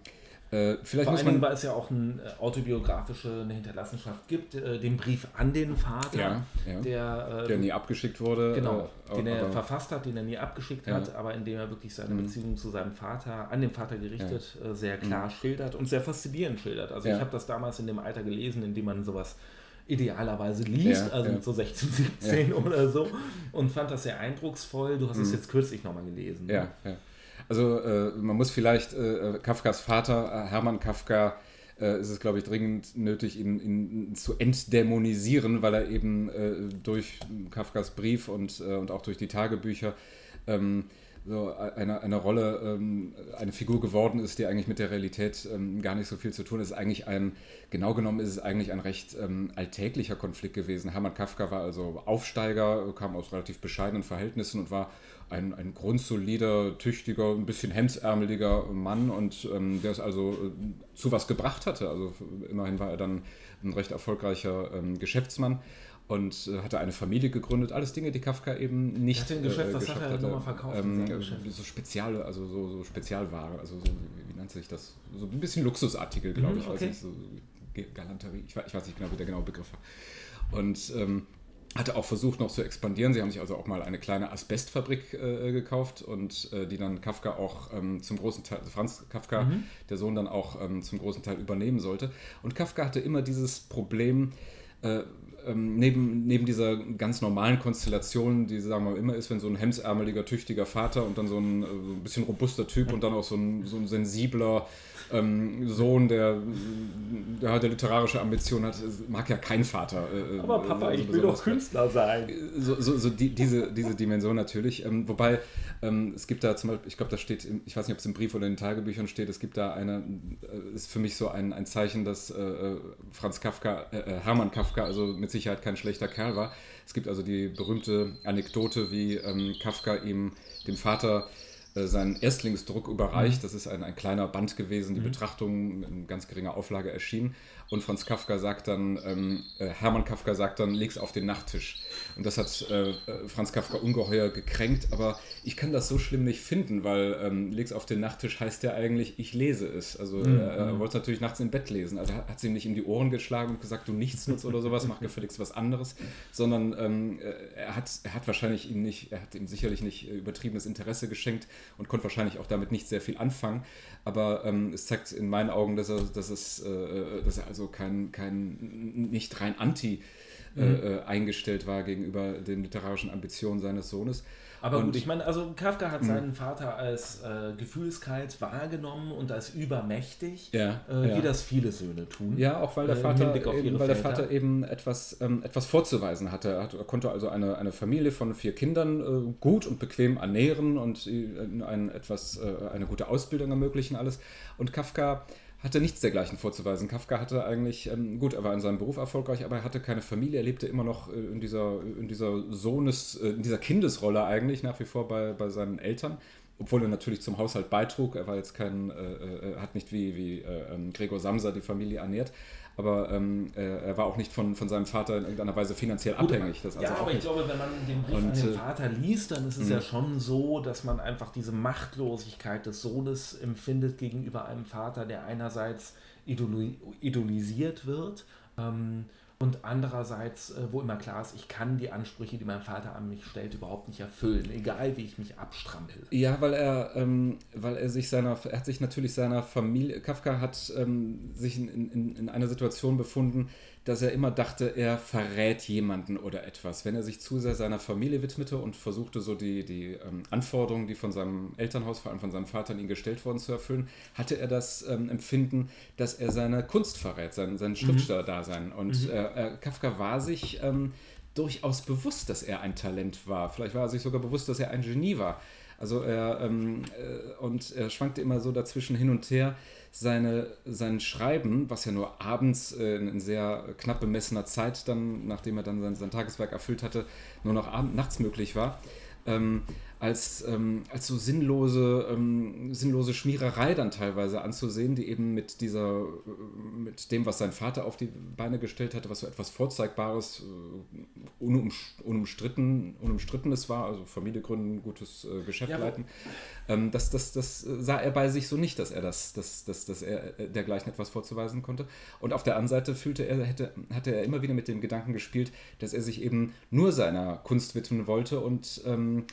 A: äh, vielleicht Vor muss man, weil es ja auch eine äh, autobiografische eine Hinterlassenschaft gibt, äh, den Brief an den Vater,
C: ja, ja.
A: Der,
C: der nie abgeschickt wurde.
A: Genau, äh, den er verfasst hat, den er nie abgeschickt ja. hat, aber in dem er wirklich seine mhm. Beziehung zu seinem Vater, an den Vater gerichtet, äh, sehr klar mhm. schildert und sehr faszinierend schildert. Also ich habe das damals in dem Alter gelesen, in dem man sowas idealerweise liest, also mit so 16, 17 oder so und fand das sehr eindrucksvoll. Du hast mhm. es jetzt kürzlich nochmal gelesen.
C: Ja, ne? ja. Also äh, man muss vielleicht äh, äh Kafkas Vater, äh, Hermann Kafka, äh, ist es, glaube ich, dringend nötig, ihn, ihn, zu entdämonisieren, weil er eben durch Kafkas Brief und, und auch durch die Tagebücher ähm, so eine, eine Rolle, ähm, eine Figur geworden ist, die eigentlich mit der Realität ähm, gar nicht so viel zu tun ist eigentlich ein, genau genommen ist es eigentlich ein recht ähm, alltäglicher Konflikt gewesen. Hermann Kafka war also Aufsteiger, kam aus relativ bescheidenen Verhältnissen und war ein, ein grundsolider, tüchtiger, ein bisschen hemsärmeliger Mann und ähm, der es also äh, zu was gebracht hatte. Also immerhin war er dann ein recht erfolgreicher ähm, Geschäftsmann und äh, hatte eine Familie gegründet. Alles Dinge, die Kafka eben nicht hat
A: ein Geschäft, äh, was hat er hatte. nochmal verkauft? Ähm,
C: so Speziale, also so, so Spezialware, also so, wie, wie nennt sich das? So ein bisschen Luxusartikel, glaube mhm, ich. Okay. Weiß nicht, so Galanterie, ich weiß, ich weiß nicht genau, wie der genaue Begriff war. Und ähm, hatte auch versucht noch zu expandieren. Sie haben sich also auch mal eine kleine Asbestfabrik äh, gekauft und äh, die dann Kafka auch ähm, zum großen Teil, also Franz Kafka, mhm. der Sohn, dann auch ähm, zum großen Teil übernehmen sollte. Und Kafka hatte immer dieses Problem, äh, ähm, neben, neben dieser ganz normalen Konstellation, die sagen wir immer ist, wenn so ein hemsärmeliger, tüchtiger Vater und dann so ein, äh, so ein bisschen robuster Typ und dann auch so ein, so ein sensibler, ähm, Sohn, der, der halt literarische Ambition hat, mag ja kein Vater.
A: Äh, Aber Papa, ich will doch Künstler sein.
C: So, so, so die, diese, diese Dimension natürlich. Ähm, wobei ähm, es gibt da zum Beispiel, ich glaube, da steht, ich weiß nicht, ob es im Brief oder in den Tagebüchern steht, es gibt da eine, äh, ist für mich so ein, ein Zeichen, dass äh, äh Franz Kafka, äh, äh, Hermann Kafka, also mit Sicherheit kein schlechter Kerl war. Es gibt also die berühmte Anekdote, wie ähm, Kafka ihm, dem Vater, äh, seinen Erstlingsdruck überreicht. Mhm. Das ist ein, ein kleiner Band gewesen, die mhm. Betrachtung in ganz geringer Auflage erschien. Und Franz Kafka sagt dann, ähm, äh, Hermann Kafka sagt dann, leg's auf den Nachttisch. Und das hat äh, äh, Franz Kafka ungeheuer gekränkt, aber ich kann das so schlimm nicht finden, weil ähm, leg's auf den Nachttisch heißt ja eigentlich, ich lese es. Also mhm. er wollte es natürlich nachts im Bett lesen. Also hat sie ihm nicht in die Ohren geschlagen und gesagt, du nichtsnutz oder sowas, mach gefälligst was anderes, sondern ähm, er, hat, er hat wahrscheinlich ihm nicht, er hat ihm sicherlich nicht übertriebenes Interesse geschenkt und konnte wahrscheinlich auch damit nicht sehr viel anfangen. Aber ähm, es zeigt in meinen Augen, dass er, dass es, äh, dass er also kein, kein nicht rein anti äh, mhm. äh, eingestellt war gegenüber den literarischen Ambitionen seines Sohnes.
A: Aber und gut, ich meine, also Kafka hat hm. seinen Vater als äh, gefühlskalt wahrgenommen und als übermächtig,
C: ja,
A: äh,
C: ja.
A: wie das viele Söhne tun.
C: Ja, auch weil der, äh, Vater, eben, weil der Vater eben etwas, ähm, etwas vorzuweisen hatte. Er, hat, er, konnte also eine, eine Familie von vier Kindern äh, gut und bequem ernähren und ein, etwas, äh, eine gute Ausbildung ermöglichen, alles. Und Kafka hatte nichts dergleichen vorzuweisen. Kafka hatte eigentlich, ähm, gut, er war in seinem Beruf erfolgreich, aber er hatte keine Familie, er lebte immer noch äh, in dieser, in dieser Sohnes, äh, in dieser Kindesrolle eigentlich, nach wie vor bei, bei seinen Eltern. Obwohl er natürlich zum Haushalt beitrug, er war jetzt kein, äh, äh hat nicht wie, wie äh, ähm, Gregor Samsa die Familie ernährt, aber ähm, er war auch nicht von, von seinem Vater in irgendeiner Weise finanziell Gut, abhängig.
A: Das also ja, aber ich glaube, wenn man den Brief und, an den äh, Vater liest, dann ist es ja schon so, dass man einfach diese Machtlosigkeit des Sohnes empfindet gegenüber einem Vater, der einerseits idolisiert wird. Ähm, und andererseits, äh, wo immer klar ist, ich kann die Ansprüche, die mein Vater an mich stellt, überhaupt nicht erfüllen, egal wie ich mich abstrampel.
C: Ja, weil er, ähm, weil er sich seiner, er hat sich natürlich seiner Familie, Kafka hat ähm, sich in, in, in einer Situation befunden, dass er immer dachte, er verrät jemanden oder etwas. Wenn er sich zu sehr seiner Familie widmete und versuchte, so die, die ähm, Anforderungen, die von seinem Elternhaus, vor allem von seinem Vater an ihn gestellt worden zu erfüllen, hatte er das ähm, Empfinden, dass er seine Kunst verrät, sein, sein mhm. Schriftsteller-Dasein. Und mhm. äh, äh, Kafka war sich ähm, durchaus bewusst, dass er ein Talent war. Vielleicht war er sich sogar bewusst, dass er ein Genie war. Also er, ähm, äh, und er schwankte immer so dazwischen hin und her. Seine, sein Schreiben, was ja nur abends äh, in sehr knapp bemessener Zeit dann, nachdem er dann sein, sein Tageswerk erfüllt hatte, nur noch abend, nachts möglich war, ähm, als, ähm, als so sinnlose, ähm, sinnlose Schmiererei dann teilweise anzusehen, die eben mit dieser, äh, mit dem, was sein Vater auf die Beine gestellt hatte, was so etwas Vorzeigbares, äh, unum, unumstritten, unumstrittenes war, also Familie gründen, gutes äh, Geschäft ja, leiten. Ähm, das, das, das sah er bei sich so nicht, dass er das, dass, dass, dass er äh, dergleichen etwas vorzuweisen konnte. Und auf der anderen Seite fühlte er, hätte, hatte er immer wieder mit dem Gedanken gespielt, dass er sich eben nur seiner Kunst widmen wollte und ähm,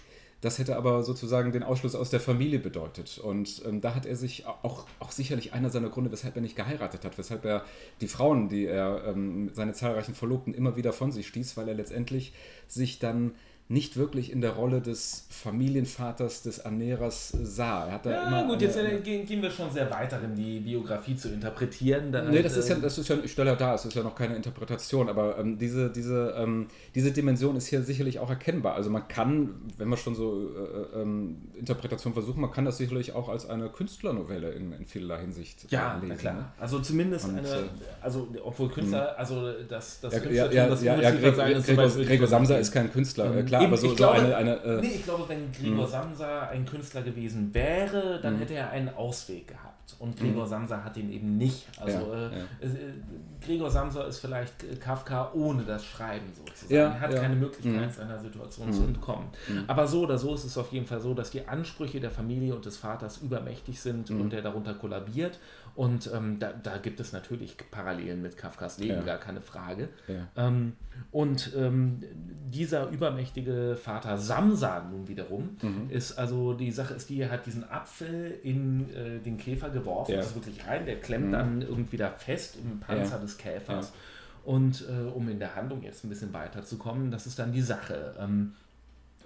C: das hätte aber sozusagen den Ausschluss aus der Familie bedeutet. Und ähm, da hat er sich auch, auch sicherlich einer seiner Gründe, weshalb er nicht geheiratet hat, weshalb er die Frauen, die er, ähm, seine zahlreichen Verlobten immer wieder von sich stieß, weil er letztendlich sich dann nicht wirklich in der Rolle des Familienvaters, des Ernährers sah.
A: Er hat da ja, immer gut, jetzt eine, gehen, wir schon sehr weit darin, die Biografie zu interpretieren.
C: Da, nee, das ist ja, das ist ja, ich stelle ja da, es ist ja noch keine Interpretation, aber ähm, diese, diese, ähm, diese Dimension ist hier sicherlich auch erkennbar. Also man kann, wenn wir schon so äh, ähm, Interpretation versuchen, man kann das sicherlich auch als eine Künstlernovelle in, in vielerlei Hinsicht
A: ja, lesen. Ja, klar. Ne? Also zumindest Und, eine, äh, also obwohl Künstler, mhm. also das, das ja,
C: Künstlertum, ja, ja, das ja, ja, Gregor, Gregor, Gregor Samsa ist kein Künstler, mhm. klar klar, Eben, aber so,
A: ich glaube,
C: so
A: eine. eine äh, nee, ich glaube, wenn Gregor mh. Samsa ein Künstler gewesen wäre, dann mh. hätte er einen Ausweg gehabt. Und Gregor mh. Samsa hat ihn eben nicht. Also ja, äh, ja. Äh, Gregor Samsa ist vielleicht Kafka ohne das Schreiben sozusagen. Ja, er hat keine Möglichkeit, seiner Situation zu entkommen. Aber so oder so ist es auf jeden Fall so, dass die Ansprüche der Familie und des Vaters übermächtig sind und er darunter kollabiert. Und ähm, da, da, gibt es natürlich Parallelen mit Kafkas Leben, ja. gar keine Frage. Ja. Ähm, und ähm, dieser übermächtige Vater Samsa nun wiederum mhm. ist also die Sache ist die, er hat diesen Apfel in äh, den Käfer geworfen, ja. das ist wirklich rein, der klemmt mhm. dann irgendwie da fest im Panzer des Käfers. Und äh, um in der Handlung jetzt ein bisschen weiterzukommen, das ist dann die Sache. Ähm,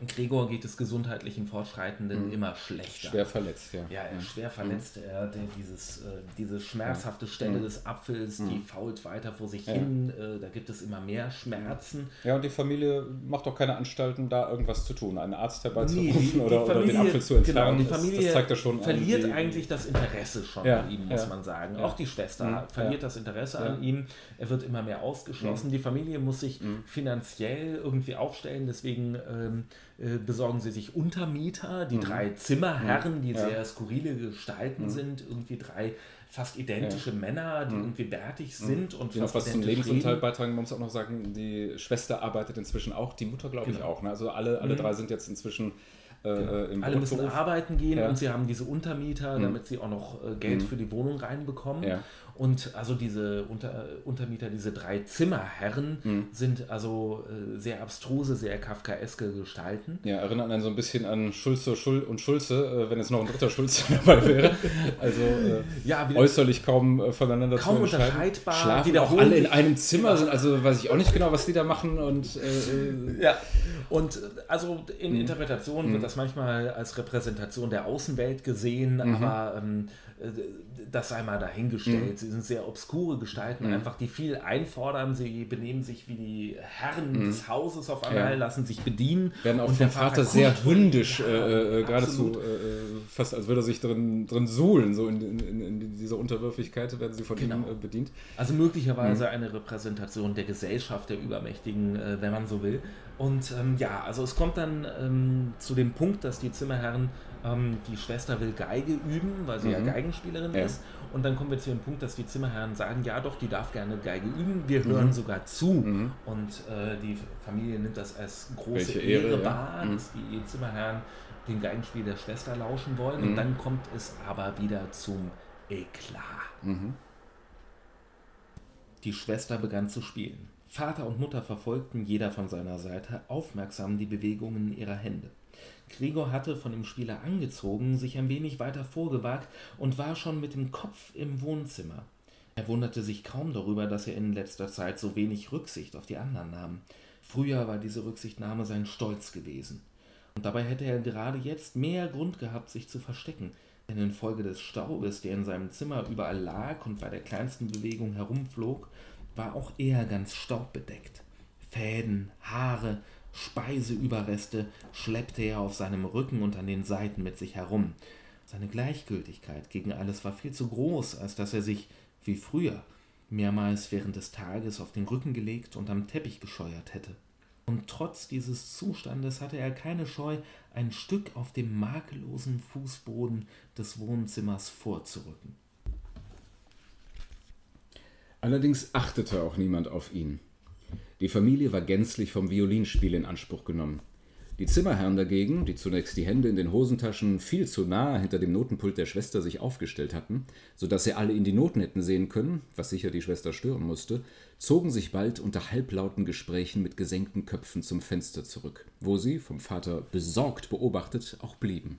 A: Gregor geht es gesundheitlich im Fortschreitenden mhm. immer schlechter.
C: Schwer verletzt, ja.
A: Ja, er ist schwer verletzt. Mhm. Er, der, dieses, äh, diese schmerzhafte Stelle mhm. des Apfels, die mhm. fault weiter vor sich ja. hin. Äh, da gibt es immer mehr Schmerzen.
C: Ja, und die Familie macht doch keine Anstalten, da irgendwas zu tun. Einen Arzt herbeizurufen nee, oder, oder, den Apfel zu entfernen.
A: Genau, die Familie das, zeigt ja schon verliert an, eigentlich das Interesse schon ja, an ihm, muss ja. man sagen. Auch die Schwester mhm. verliert das Interesse an ihm. Er wird immer mehr ausgeschlossen. Mhm. Die Familie muss sich finanziell irgendwie aufstellen. Deswegen ähm, äh, besorgen sie sich Untermieter, die mhm. drei Zimmerherren, die ja. sehr skurrile Gestalten mhm. sind, irgendwie drei fast identische ja. Männer, die mhm. irgendwie bärtig mhm. sind und
D: die fast was zum Lebensunterhalt beitragen. Man muss auch noch sagen, die Schwester arbeitet inzwischen auch, die Mutter glaube genau. ich auch. Ne? Also alle, alle mhm. drei sind jetzt inzwischen
A: äh, genau. Äh, Alle müssen arbeiten gehen ja. und sie haben diese Untermieter, mhm. damit sie auch noch äh, Geld mhm. für die Wohnung reinbekommen. Ja. Und also diese Unter, Untermieter, diese drei Zimmerherren mhm. sind also äh, sehr abstruse, sehr kafkaeske Gestalten.
D: Ja, erinnern einen so ein bisschen an Schulze Schul und Schulze, äh, wenn es noch ein dritter Schulze dabei wäre. Also äh, ja, äußerlich kaum äh, voneinander
A: kaum zu unterscheiden. unterscheidbar.
D: Schlafen auch alle in einem Zimmer, sind also weiß ich auch nicht genau, was die da machen. Und,
A: ja, und also in mhm. Interpretationen wird mhm. das manchmal als Repräsentation der Außenwelt gesehen, mhm. aber ähm, das sei mal dahingestellt. Mhm. Sie sind sehr obskure Gestalten, mhm. einfach die viel einfordern. Sie benehmen sich wie die Herren mhm. des Hauses auf einmal, ja. lassen sich bedienen.
D: Werden auch und vom Vater, Vater sehr hündisch, äh, äh, geradezu äh, fast als würde er sich drin, drin suhlen, so in, in, in dieser Unterwürfigkeit werden sie von genau. ihm äh, bedient.
A: Also möglicherweise mhm. eine Repräsentation der Gesellschaft, der Übermächtigen, äh, wenn man so will. Und ähm, ja, also es kommt dann ähm, zu dem Punkt, dass die Zimmerherren ähm, die Schwester will Geige üben, weil sie mhm. ja Geigenspielerin ja. ist. Und dann kommen wir zu dem Punkt, dass die Zimmerherren sagen, ja doch, die darf gerne Geige üben, wir hören mhm. sogar zu. Mhm. Und äh, die Familie nimmt das als große Welche Ehre, Ehre wahr, ja. dass die Zimmerherren dem Geigenspiel der Schwester lauschen wollen. Und mhm. dann kommt es aber wieder zum Eklat. Mhm. Die Schwester begann zu spielen. Vater und Mutter verfolgten jeder von seiner Seite aufmerksam die Bewegungen ihrer Hände. Gregor hatte, von dem Spieler angezogen, sich ein wenig weiter vorgewagt und war schon mit dem Kopf im Wohnzimmer. Er wunderte sich kaum darüber, dass er in letzter Zeit so wenig Rücksicht auf die anderen nahm. Früher war diese Rücksichtnahme sein Stolz gewesen. Und dabei hätte er gerade jetzt mehr Grund gehabt, sich zu verstecken, denn infolge des Staubes, der in seinem Zimmer überall lag und bei der kleinsten Bewegung herumflog, war auch er ganz staubbedeckt. Fäden, Haare, Speiseüberreste schleppte er auf seinem Rücken und an den Seiten mit sich herum. Seine Gleichgültigkeit gegen alles war viel zu groß, als dass er sich, wie früher, mehrmals während des Tages auf den Rücken gelegt und am Teppich gescheuert hätte. Und trotz dieses Zustandes hatte er keine Scheu, ein Stück auf dem makellosen Fußboden des Wohnzimmers vorzurücken.
C: Allerdings achtete auch niemand auf ihn. Die Familie war gänzlich vom Violinspiel in Anspruch genommen. Die Zimmerherren dagegen, die zunächst die Hände in den Hosentaschen viel zu nah hinter dem Notenpult der Schwester sich aufgestellt hatten, so dass sie alle in die Noten hätten sehen können, was sicher die Schwester stören musste, zogen sich bald unter halblauten Gesprächen mit gesenkten Köpfen zum Fenster zurück, wo sie, vom Vater besorgt beobachtet, auch blieben.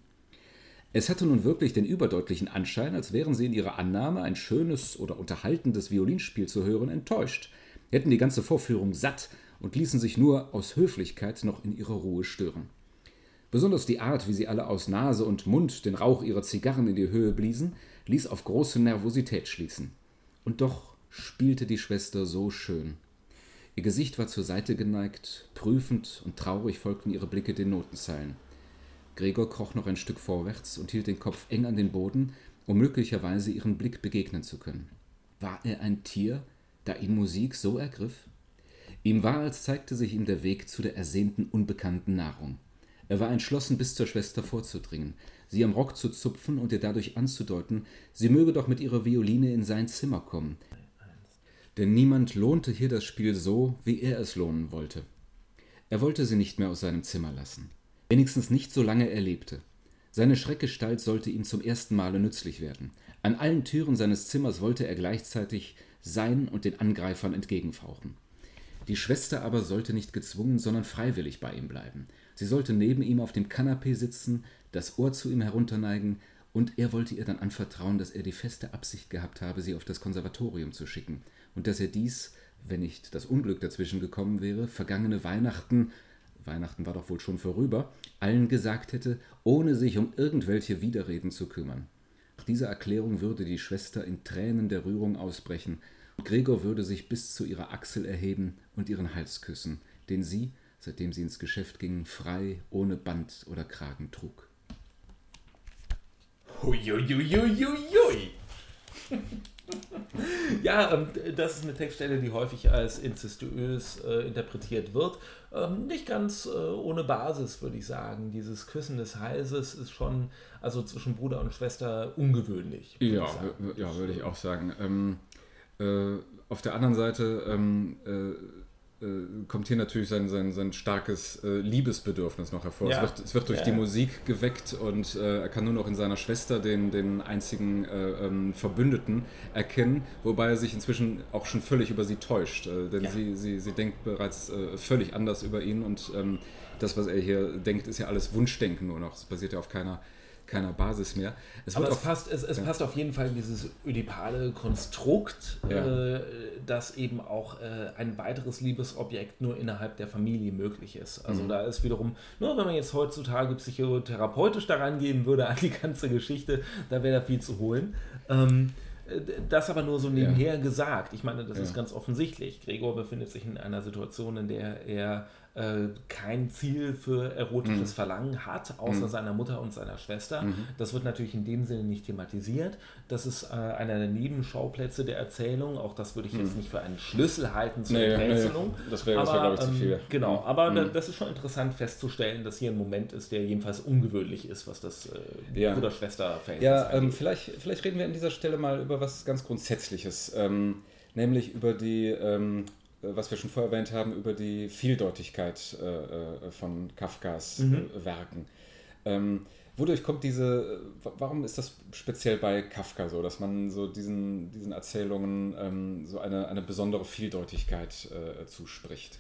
C: Es hatte nun wirklich den überdeutlichen Anschein, als wären sie in ihrer Annahme, ein schönes oder unterhaltendes Violinspiel zu hören, enttäuscht, hätten die ganze Vorführung satt und ließen sich nur aus Höflichkeit noch in ihrer Ruhe stören. Besonders die Art, wie sie alle aus Nase und Mund den Rauch ihrer Zigarren in die Höhe bliesen, ließ auf große Nervosität schließen. Und doch spielte die Schwester so schön. Ihr Gesicht war zur Seite geneigt, prüfend und traurig folgten ihre Blicke den Notenzeilen. Gregor kroch noch ein Stück vorwärts und hielt den Kopf eng an den Boden, um möglicherweise ihren Blick begegnen zu können. War er ein Tier, da ihn Musik so ergriff? Ihm war, als zeigte sich ihm der Weg zu der ersehnten unbekannten Nahrung. Er war entschlossen, bis zur Schwester vorzudringen, sie am Rock zu zupfen und ihr dadurch anzudeuten, sie möge doch mit ihrer Violine in sein Zimmer kommen. Denn niemand lohnte hier das Spiel so, wie er es lohnen wollte. Er wollte sie nicht mehr aus seinem Zimmer lassen. Wenigstens nicht solange er lebte. Seine Schreckgestalt sollte ihm zum ersten Male nützlich werden. An allen Türen seines Zimmers wollte er gleichzeitig sein und den Angreifern entgegenfauchen. Die Schwester aber sollte nicht gezwungen, sondern freiwillig bei ihm bleiben. Sie sollte neben ihm auf dem Kanapee sitzen, das Ohr zu ihm herunterneigen, und er wollte ihr dann anvertrauen, dass er die feste Absicht gehabt habe, sie auf das Konservatorium zu schicken, und dass er dies, wenn nicht das Unglück dazwischen gekommen wäre, vergangene Weihnachten Weihnachten war doch wohl schon vorüber, allen gesagt hätte, ohne sich um irgendwelche Widerreden zu kümmern. Nach dieser Erklärung würde die Schwester in Tränen der Rührung ausbrechen, und Gregor würde sich bis zu ihrer Achsel erheben und ihren Hals küssen, den sie, seitdem sie ins Geschäft ging, frei, ohne Band oder Kragen trug.
A: Huiuiuiuiui. Ja, ähm, das ist eine Textstelle, die häufig als incestuös äh, interpretiert wird. Ähm, nicht ganz äh, ohne Basis, würde ich sagen. Dieses Küssen des Halses ist schon, also zwischen Bruder und Schwester, ungewöhnlich.
C: Ja, ja, würde ich auch sagen. Ähm, äh, auf der anderen Seite ähm, äh, kommt hier natürlich sein, sein, sein starkes äh, Liebesbedürfnis noch hervor. Ja. Es, wird, es wird durch ja. die Musik geweckt und äh, er kann nur noch in seiner Schwester den, den einzigen äh, ähm, Verbündeten erkennen, wobei er sich inzwischen auch schon völlig über sie täuscht. Äh, denn ja. sie, sie, sie denkt bereits äh, völlig anders über ihn und ähm, das, was er hier denkt, ist ja alles Wunschdenken nur noch. Es basiert ja auf keiner keiner Basis mehr.
A: Es Aber es, passt, es, es ja. passt auf jeden Fall in dieses ödipale Konstrukt, ja. äh, dass eben auch äh, ein weiteres Liebesobjekt nur innerhalb der Familie möglich ist. Also mhm. da ist wiederum, nur wenn man jetzt heutzutage psychotherapeutisch daran gehen würde an die ganze Geschichte, da wäre da viel zu holen. Ähm, das aber nur so nebenher ja. gesagt. Ich meine, das ja. ist ganz offensichtlich. Gregor befindet sich in einer Situation, in der er äh, kein Ziel für erotisches mhm. Verlangen hat, außer mhm. seiner Mutter und seiner Schwester. Mhm. Das wird natürlich in dem Sinne nicht thematisiert. Das ist äh, einer der Nebenschauplätze der Erzählung. Auch das würde ich jetzt mhm. nicht für einen Schlüssel halten zur nee, Rätselung. Nee.
C: Das wäre, wär, glaube ich, zu viel. Ähm,
A: genau, aber mhm. das ist schon interessant festzustellen, dass hier ein Moment ist, der jedenfalls ungewöhnlich ist, was das äh,
C: ja. Bruder-Schwester-Verhältnis Ja, ähm, vielleicht, vielleicht reden wir an dieser Stelle mal über was ganz Grundsätzliches. Ähm, nämlich über die ähm, äh, was wir schon vorher erwähnt haben, über die Vieldeutigkeit äh, äh von Kafkas äh, mhm. Werken. Ähm, wodurch kommt diese, warum ist das speziell bei Kafka so, dass man so diesen, diesen Erzählungen ähm, so eine, eine besondere Vieldeutigkeit äh, zuspricht?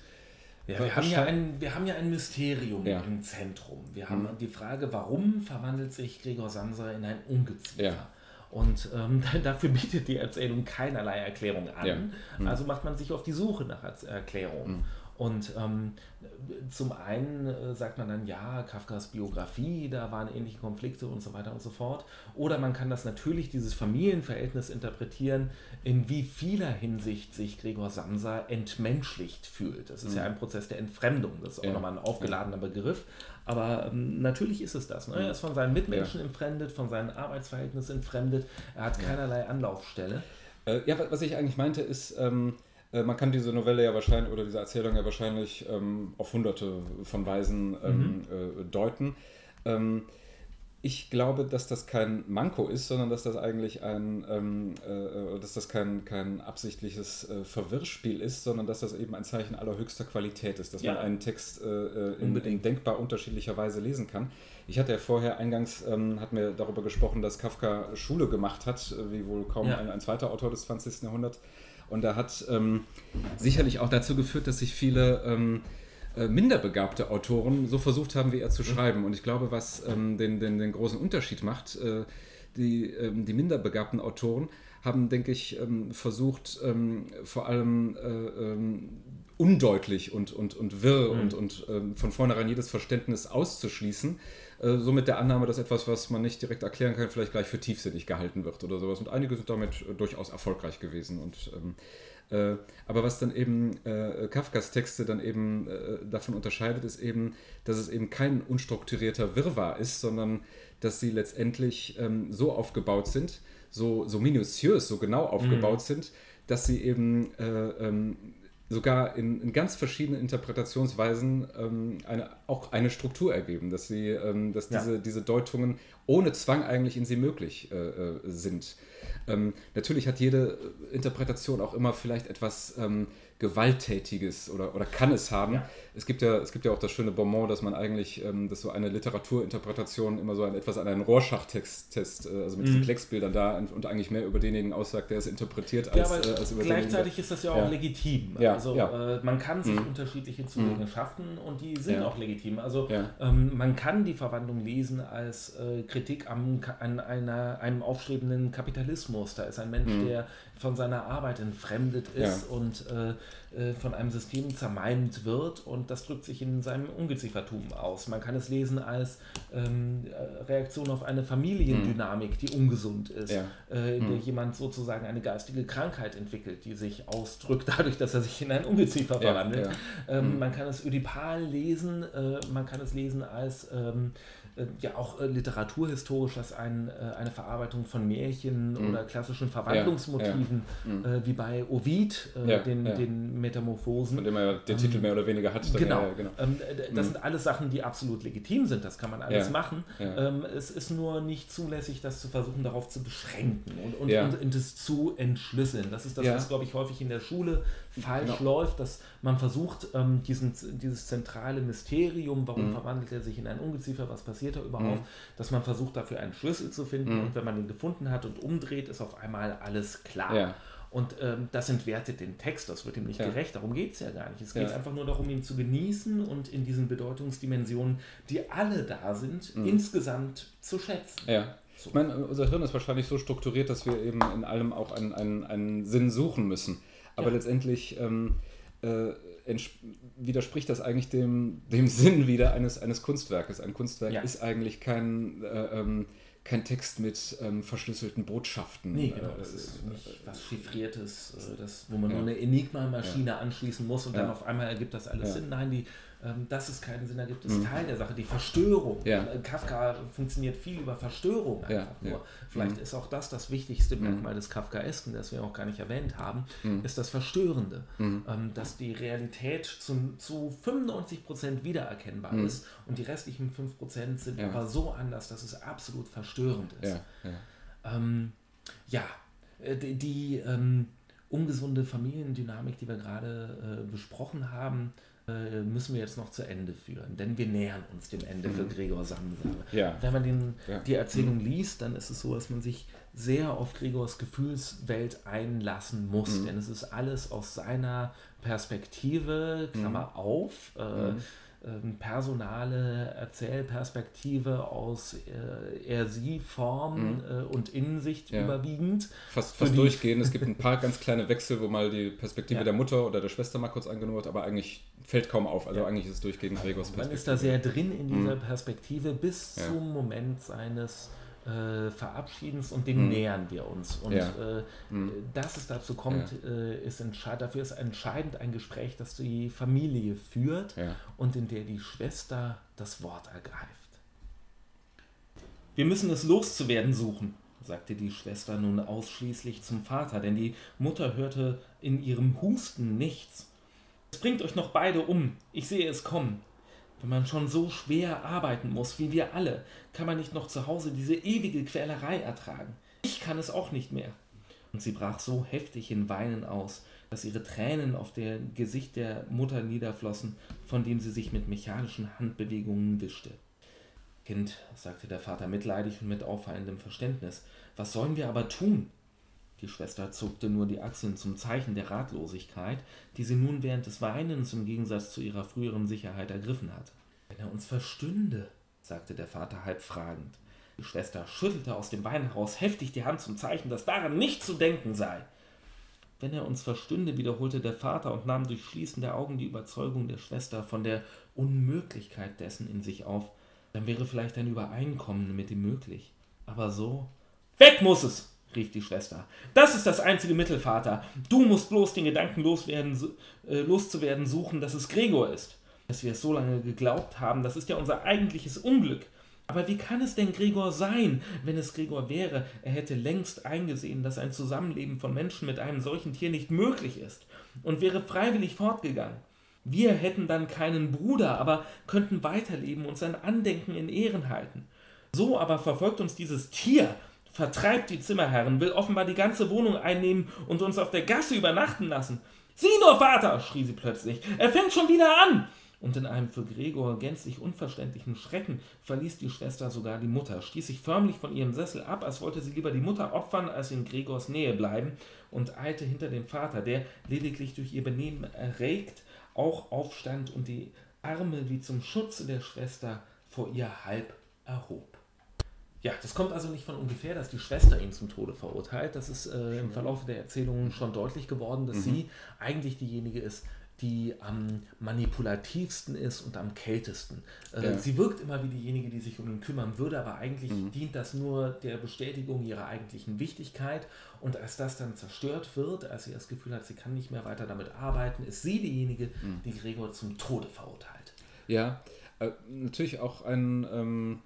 A: Ja, wir, haben ja ein, wir haben ja ein Mysterium ja. im Zentrum. Wir haben mhm. die Frage, warum verwandelt sich Gregor Samsa in ein Ungeziefer? Ja. Und ähm, dafür bietet die Erzählung keinerlei Erklärung an. Ja. Mhm. Also macht man sich auf die Suche nach Erklärungen. Mhm. Und ähm, zum einen äh, sagt man dann, ja, Kafkas Biografie, da waren ähnliche Konflikte und so weiter und so fort. Oder man kann das natürlich, dieses Familienverhältnis interpretieren, in wie vieler Hinsicht sich Gregor Samsa entmenschlicht fühlt. Das ist mhm. ja ein Prozess der Entfremdung, das ist auch ja. nochmal ein aufgeladener Begriff. Aber ähm, natürlich ist es das. Ne? Er ist von seinen Mitmenschen ja. entfremdet, von seinen Arbeitsverhältnissen entfremdet. Er hat keinerlei Anlaufstelle.
C: Äh, ja, was ich eigentlich meinte, ist, ähm, äh, man kann diese Novelle ja wahrscheinlich oder diese Erzählung ja wahrscheinlich ähm, auf hunderte von Weisen ähm, mhm. äh, deuten. Ähm, ich glaube, dass das kein Manko ist, sondern dass das eigentlich ein, ähm, äh, dass das kein, kein absichtliches äh, Verwirrspiel ist, sondern dass das eben ein Zeichen allerhöchster Qualität ist, dass ja. man einen Text äh, in, in, denkbar unterschiedlicher Weise lesen kann. Ich hatte ja vorher eingangs, ähm, hat mir darüber gesprochen, dass Kafka Schule gemacht hat, wie wohl kaum ja. ein, ein, zweiter Autor des 20. Jahrhunderts. Und er hat ähm, sicherlich auch dazu geführt, dass sich viele ähm, äh, minderbegabte Autoren so versucht haben, wie er zu mhm. schreiben. Und ich glaube, was ähm, den, den, den großen Unterschied macht, äh, die, ähm, die minderbegabten Autoren haben, denke ich, ähm, versucht, ähm, vor allem äh, undeutlich und, und, und wirr mhm. und, und von vornherein jedes Verständnis auszuschließen. Äh, so mit der Annahme, dass etwas, was man nicht direkt erklären kann, vielleicht gleich für tiefsinnig gehalten wird oder sowas. Und einige sind damit äh, durchaus erfolgreich gewesen. Und äh, aber was dann eben äh, Kafkas Texte dann eben äh, davon unterscheidet, ist eben, dass es eben kein unstrukturierter Wirrwarr ist, sondern dass sie letztendlich ähm, so aufgebaut sind, so, so minutiös, so genau aufgebaut mhm. sind, dass sie eben äh, ähm, sogar in, in, ganz verschiedenen Interpretationsweisen ähm, eine, auch eine Struktur ergeben, dass, sie, ähm, dass diese, ja. diese Deutungen ohne Zwang eigentlich in sie möglich äh, äh sind. Ähm, natürlich hat jede Interpretation auch immer vielleicht etwas ähm, Gewalttätiges oder, oder kann es haben. Ja. Es, gibt ja, es gibt ja auch das schöne Bonbon, dass man eigentlich, ähm, dass so eine Literaturinterpretation immer so ein, etwas an einen Rorschach-Test, äh, also mit mhm. diesen Klecksbildern da und, und, eigentlich mehr über denjenigen aussagt, der es interpretiert, als,
A: ja, äh, als über Gleichzeitig ist das ja auch ja. legitim. Also äh, man kann sich mhm. unterschiedliche Zugänge mhm. schaffen und die sind auch legitim. Also ähm, man kann die Verwandlung lesen als äh, Kritik am, an einer, einem aufstrebenden Kapitalismus. Da ist ein Mensch, mhm. der von seiner Arbeit entfremdet ist ja. und äh, äh, von einem System zermalmt wird und das drückt sich in seinem Ungeziefertum aus. Man kann es lesen als ähm, äh, Reaktion auf eine Familiendynamik, die ungesund ist, ja. äh, in der mhm. jemand sozusagen eine geistige Krankheit entwickelt, die sich ausdrückt dadurch, dass er sich in ein Ungeziefer verwandelt. Ja, ähm, mhm. Man kann es ödipal lesen, äh, man kann es lesen als ähm, äh, ja auch äh, literaturhistorisch als ein, äh, eine Verarbeitung von Märchen mhm. oder klassischen Verwandlungsmotiven, ja, ja. Mhm. wie bei Ovid, ja, den, den Metamorphosen.
C: Von dem er den Titel ähm, mehr oder weniger hat.
A: Genau. genau. Ähm, das mhm. sind alles Sachen, die absolut legitim sind, das kann man alles machen. Ähm, es ist nur nicht zulässig, das zu versuchen, darauf zu beschränken und, und, und, und das zu entschlüsseln. Das ist das, was, glaube ich, häufig in der Schule falsch genau. läuft, dass man versucht, ähm, diesen, dieses zentrale Mysterium, warum mhm. verwandelt er sich in ein Ungeziefer, was passiert da überhaupt, mhm. dass man versucht, dafür einen Schlüssel zu finden mhm. und wenn man ihn gefunden hat und umdreht, ist auf einmal alles klar. Ja. Und ähm, das entwertet den Text, das wird ihm nicht ja. gerecht, darum geht es ja gar nicht. Es geht ja. einfach nur darum, ihn zu genießen und in diesen Bedeutungsdimensionen, die alle da sind, mhm. insgesamt zu schätzen.
C: Ja. So. Ich meine, unser Hirn ist wahrscheinlich so strukturiert, dass wir eben in allem auch einen, einen, einen Sinn suchen müssen. Aber ja. letztendlich ähm, äh, widerspricht das eigentlich dem, dem Sinn wieder eines, eines Kunstwerkes. Ein Kunstwerk ja. ist eigentlich kein, äh, ähm, kein Text mit ähm, verschlüsselten Botschaften.
A: Nee, genau. Es äh, ist nicht was Chiffriertes, äh, das, wo man ja. nur eine Enigma-Maschine anschließen muss und dann auf einmal ergibt das alles Sinn. Nein, die ähm, dass es keinen Sinn ergibt, ist mhm. Teil der Sache. Die Verstörung. Ja. Äh, Kafka funktioniert viel über Verstörung einfach ja, nur. Ja. Vielleicht mhm. ist auch das das wichtigste mhm. Merkmal des Kafkaesken, das wir auch gar nicht erwähnt haben, mhm. ist das Verstörende. Mhm. Ähm, dass die Realität zu, zu 95 Prozent wiedererkennbar ist und die restlichen 5% sind aber so anders, dass es absolut verstörend ist. Ja, ähm, ja äh, die, die ähm, ungesunde Familiendynamik, die wir gerade äh, besprochen haben, äh, müssen wir jetzt noch zu Ende führen, denn wir nähern uns dem Ende mhm. für Gregor Samsa. Ja. Wenn man den, ja. die Erzählung mhm. liest, dann ist es so, dass man sich sehr auf Gregors Gefühlswelt einlassen muss, mhm. denn es ist alles aus seiner Perspektive, Klammer mhm. auf, äh, mhm ähm, personale Erzählperspektive aus äh, Er-Sie-Form mhm. äh, und Innensicht ja. überwiegend.
C: Fast, fast durchgehend. Es gibt ein paar ganz kleine Wechsel, wo mal die Perspektive ja. der Mutter oder der Schwester mal kurz angenommen wird, aber eigentlich fällt kaum auf. Also ja. eigentlich ist es durchgehend Gregors
A: Perspektive. Man ist da sehr drin in dieser mhm. Perspektive bis zum Moment seines äh, Verabschiedens und dem mhm. nähern wir uns. Und ja. äh, mhm. dass es dazu kommt, ja. äh, ist entscheidend. Dafür ist entscheidend ein Gespräch, das die Familie führt ja. und in der die Schwester das Wort ergreift. Wir müssen es loszuwerden suchen, sagte die Schwester nun ausschließlich zum Vater, denn die Mutter hörte in ihrem Husten nichts. Es bringt euch noch beide um, ich sehe es kommen. Wenn man schon so schwer arbeiten muss, wie wir alle, kann man nicht noch zu Hause diese ewige Quälerei ertragen. Ich kann es auch nicht mehr. Und sie brach so heftig in Weinen aus, dass ihre Tränen auf dem Gesicht der Mutter niederflossen, von dem sie sich mit mechanischen Handbewegungen wischte. Kind, sagte der Vater mitleidig und mit auffallendem Verständnis, was sollen wir aber tun? Die Schwester zuckte nur die Achseln zum Zeichen der Ratlosigkeit, die sie nun während des Weinens im Gegensatz zu ihrer früheren Sicherheit ergriffen hatte. Wenn er uns verstünde, sagte der Vater halb fragend. Die Schwester schüttelte aus dem Wein heraus heftig die Hand zum Zeichen, dass daran nicht zu denken sei. Wenn er uns verstünde, wiederholte der Vater und nahm durch Schließen der Augen die Überzeugung der Schwester von der Unmöglichkeit dessen in sich auf, dann wäre vielleicht ein Übereinkommen mit ihm möglich. Aber so. Weg muss es! Rief die Schwester. Das ist das einzige Mittel, Vater. Du musst bloß den Gedanken loswerden, äh, loszuwerden suchen, dass es Gregor ist. Dass wir es so lange geglaubt haben, das ist ja unser eigentliches Unglück. Aber wie kann es denn Gregor sein? Wenn es Gregor wäre, er hätte längst eingesehen, dass ein Zusammenleben von Menschen mit einem solchen Tier nicht möglich ist und wäre freiwillig fortgegangen. Wir hätten dann keinen Bruder, aber könnten weiterleben und sein Andenken in Ehren halten. So aber verfolgt uns dieses Tier vertreibt die Zimmerherren, will offenbar die ganze Wohnung einnehmen und uns auf der Gasse übernachten lassen. Sieh nur, Vater, schrie sie plötzlich, er fängt schon wieder an. Und in einem für Gregor gänzlich unverständlichen Schrecken verließ die Schwester sogar die Mutter, stieß sich förmlich von ihrem Sessel ab, als wollte sie lieber die Mutter opfern, als in Gregors Nähe bleiben, und eilte hinter dem Vater, der lediglich durch ihr Benehmen erregt auch aufstand und die Arme wie zum Schutze der Schwester vor ihr halb erhob. Ja, das kommt also nicht von ungefähr, dass die Schwester ihn zum Tode verurteilt. Das ist äh, im Verlauf der Erzählung schon deutlich geworden, dass mhm. sie eigentlich diejenige ist, die am manipulativsten ist und am kältesten. Äh, ja. Sie wirkt immer wie diejenige, die sich um ihn kümmern würde, aber eigentlich mhm. dient das nur der Bestätigung ihrer eigentlichen Wichtigkeit. Und als das dann zerstört wird, als sie das Gefühl hat, sie kann nicht mehr weiter damit arbeiten, ist sie diejenige, mhm. die Gregor zum Tode verurteilt.
C: Ja, äh, natürlich auch ein. Ähm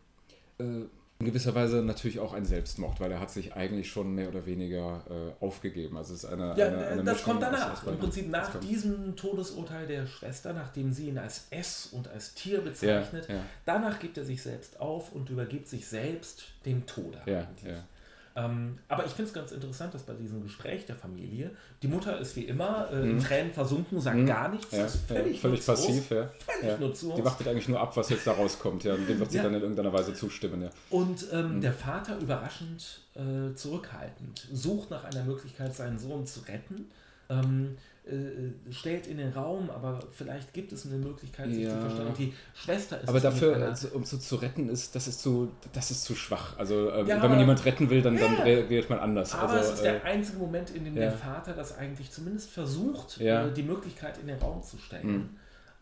E: äh, in gewisser Weise natürlich auch ein Selbstmord, weil er hat sich eigentlich schon mehr oder weniger äh, aufgegeben. Also es ist eine,
A: ja,
E: eine, eine
A: das
E: Mischung
A: kommt danach.
E: aus
A: Im. Prinzip nach diesem Todesurteil der Schwester, nachdem sie ihn als S und als Tier bezeichnet,
E: Ja, ja.
A: danach gibt er sich selbst auf und übergibt sich selbst dem Tode.
E: Ja,
A: eigentlich.
E: ja.
A: Ähm, aber ich finde es ganz interessant, dass bei diesem Gespräch der Familie, die Mutter ist wie immer äh, in Tränen versunken, sagt gar nichts,
E: Mhm. Ja,
A: ist
E: ja,
A: völlig,
E: völlig
A: nutzlos,
E: passiv, ja.
A: völlig
E: ja.
A: nutzlos.
E: Die wartet eigentlich nur ab, was jetzt da rauskommt, ja. Und dem wird sie
A: Ja.
E: dann in irgendeiner Weise zustimmen, ja.
A: Und ähm,
E: Mhm.
A: der Vater überraschend äh, zurückhaltend, sucht nach einer Möglichkeit, seinen Sohn zu retten, ähm, äh, stellt in den Raum, aber vielleicht gibt es eine Möglichkeit, sich
E: Ja.
A: zu verstehen. Und die Schwester ist
E: Aber dafür, also, um so zu retten, ist das ist zu, das ist zu schwach. Also ähm,
A: Ja,
E: wenn man jemand retten will, dann, dann
A: Ja.
E: reagiert man anders.
A: Aber
E: also,
A: es ist
E: äh,
A: der einzige Moment, in dem der Vater das eigentlich zumindest versucht, äh, die Möglichkeit in den Raum zu stellen.
E: Mhm.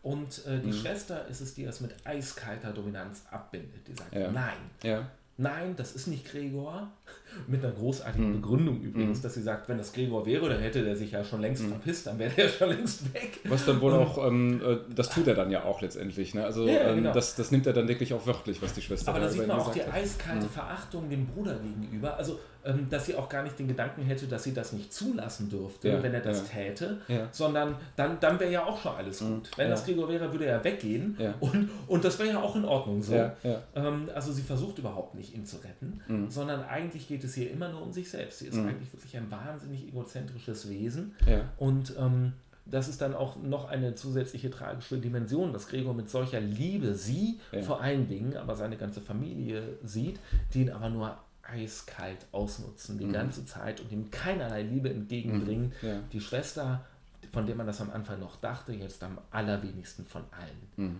A: Und äh, die Schwester ist es, die das mit eiskalter Dominanz abbindet. Die sagt, nein,
E: ja.
A: Nein, das ist nicht Gregor. Mit einer großartigen
E: Mhm.
A: Begründung übrigens, dass sie sagt, wenn das Gregor wäre, dann hätte der sich ja schon längst verpisst, dann wäre der schon längst weg.
E: Was dann wohl auch, ähm, äh, das tut er dann ja auch letztendlich. Ne? Also
A: Ja,
E: ähm,
A: genau.
E: das, das nimmt er dann wirklich auch wörtlich, was die Schwester
A: Aber da sieht man auch die
E: hat.
A: eiskalte Verachtung dem Bruder gegenüber. Also, ähm, dass sie auch gar nicht den Gedanken hätte, dass sie das nicht zulassen dürfte,
E: Ja,
A: wenn er das
E: ja.
A: täte, sondern dann, dann wäre ja auch schon alles gut. Wenn das Gregor wäre, würde er weggehen und, und das wäre ja auch in Ordnung so. Ähm, also sie versucht überhaupt nicht, ihn zu retten,
E: Mhm.
A: sondern eigentlich geht es hier immer nur um sich selbst. Sie ist eigentlich wirklich ein wahnsinnig egozentrisches Wesen.
E: Ja.
A: Und ähm, das ist dann auch noch eine zusätzliche tragische Dimension, dass Gregor mit solcher Liebe sie
E: Ja.
A: vor allen Dingen, aber seine ganze Familie sieht, die ihn aber nur eiskalt ausnutzen die ganze Zeit und ihm keinerlei Liebe entgegenbringen.
E: Mhm. Ja.
A: Die Schwester, von der man das am Anfang noch dachte, jetzt am allerwenigsten von allen.
E: Mhm.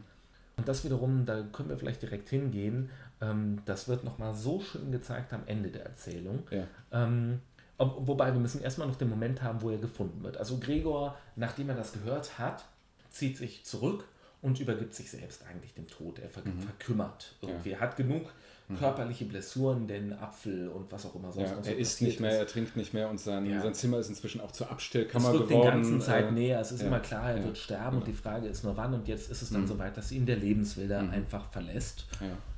A: Und das wiederum, da können wir vielleicht direkt hingehen, ähm, das wird nochmal so schön gezeigt am Ende der Erzählung.
E: Ja.
A: Ähm, ob, wobei wir müssen erstmal noch den Moment haben, wo er gefunden wird. Also Gregor, nachdem er das gehört hat, zieht sich zurück und übergibt sich selbst eigentlich dem Tod. Er ver verkümmert irgendwie. Er hat genug körperliche Blessuren, den Apfel und was auch immer sonst
E: Ja,
A: noch so
E: er isst nicht mehr,
A: ist.
E: er trinkt nicht mehr und sein,
A: Ja.
E: sein Zimmer ist inzwischen auch zur
A: Es
E: Abstellkammer
A: rückt den
E: geworden.
A: ganzen Zeit
E: äh,
A: näher. Es ist
E: ja,
A: immer klar, er wird sterben und die Frage ist nur wann. Und jetzt ist es dann
E: Mhm.
A: soweit, dass ihn der Lebenswilder einfach verlässt.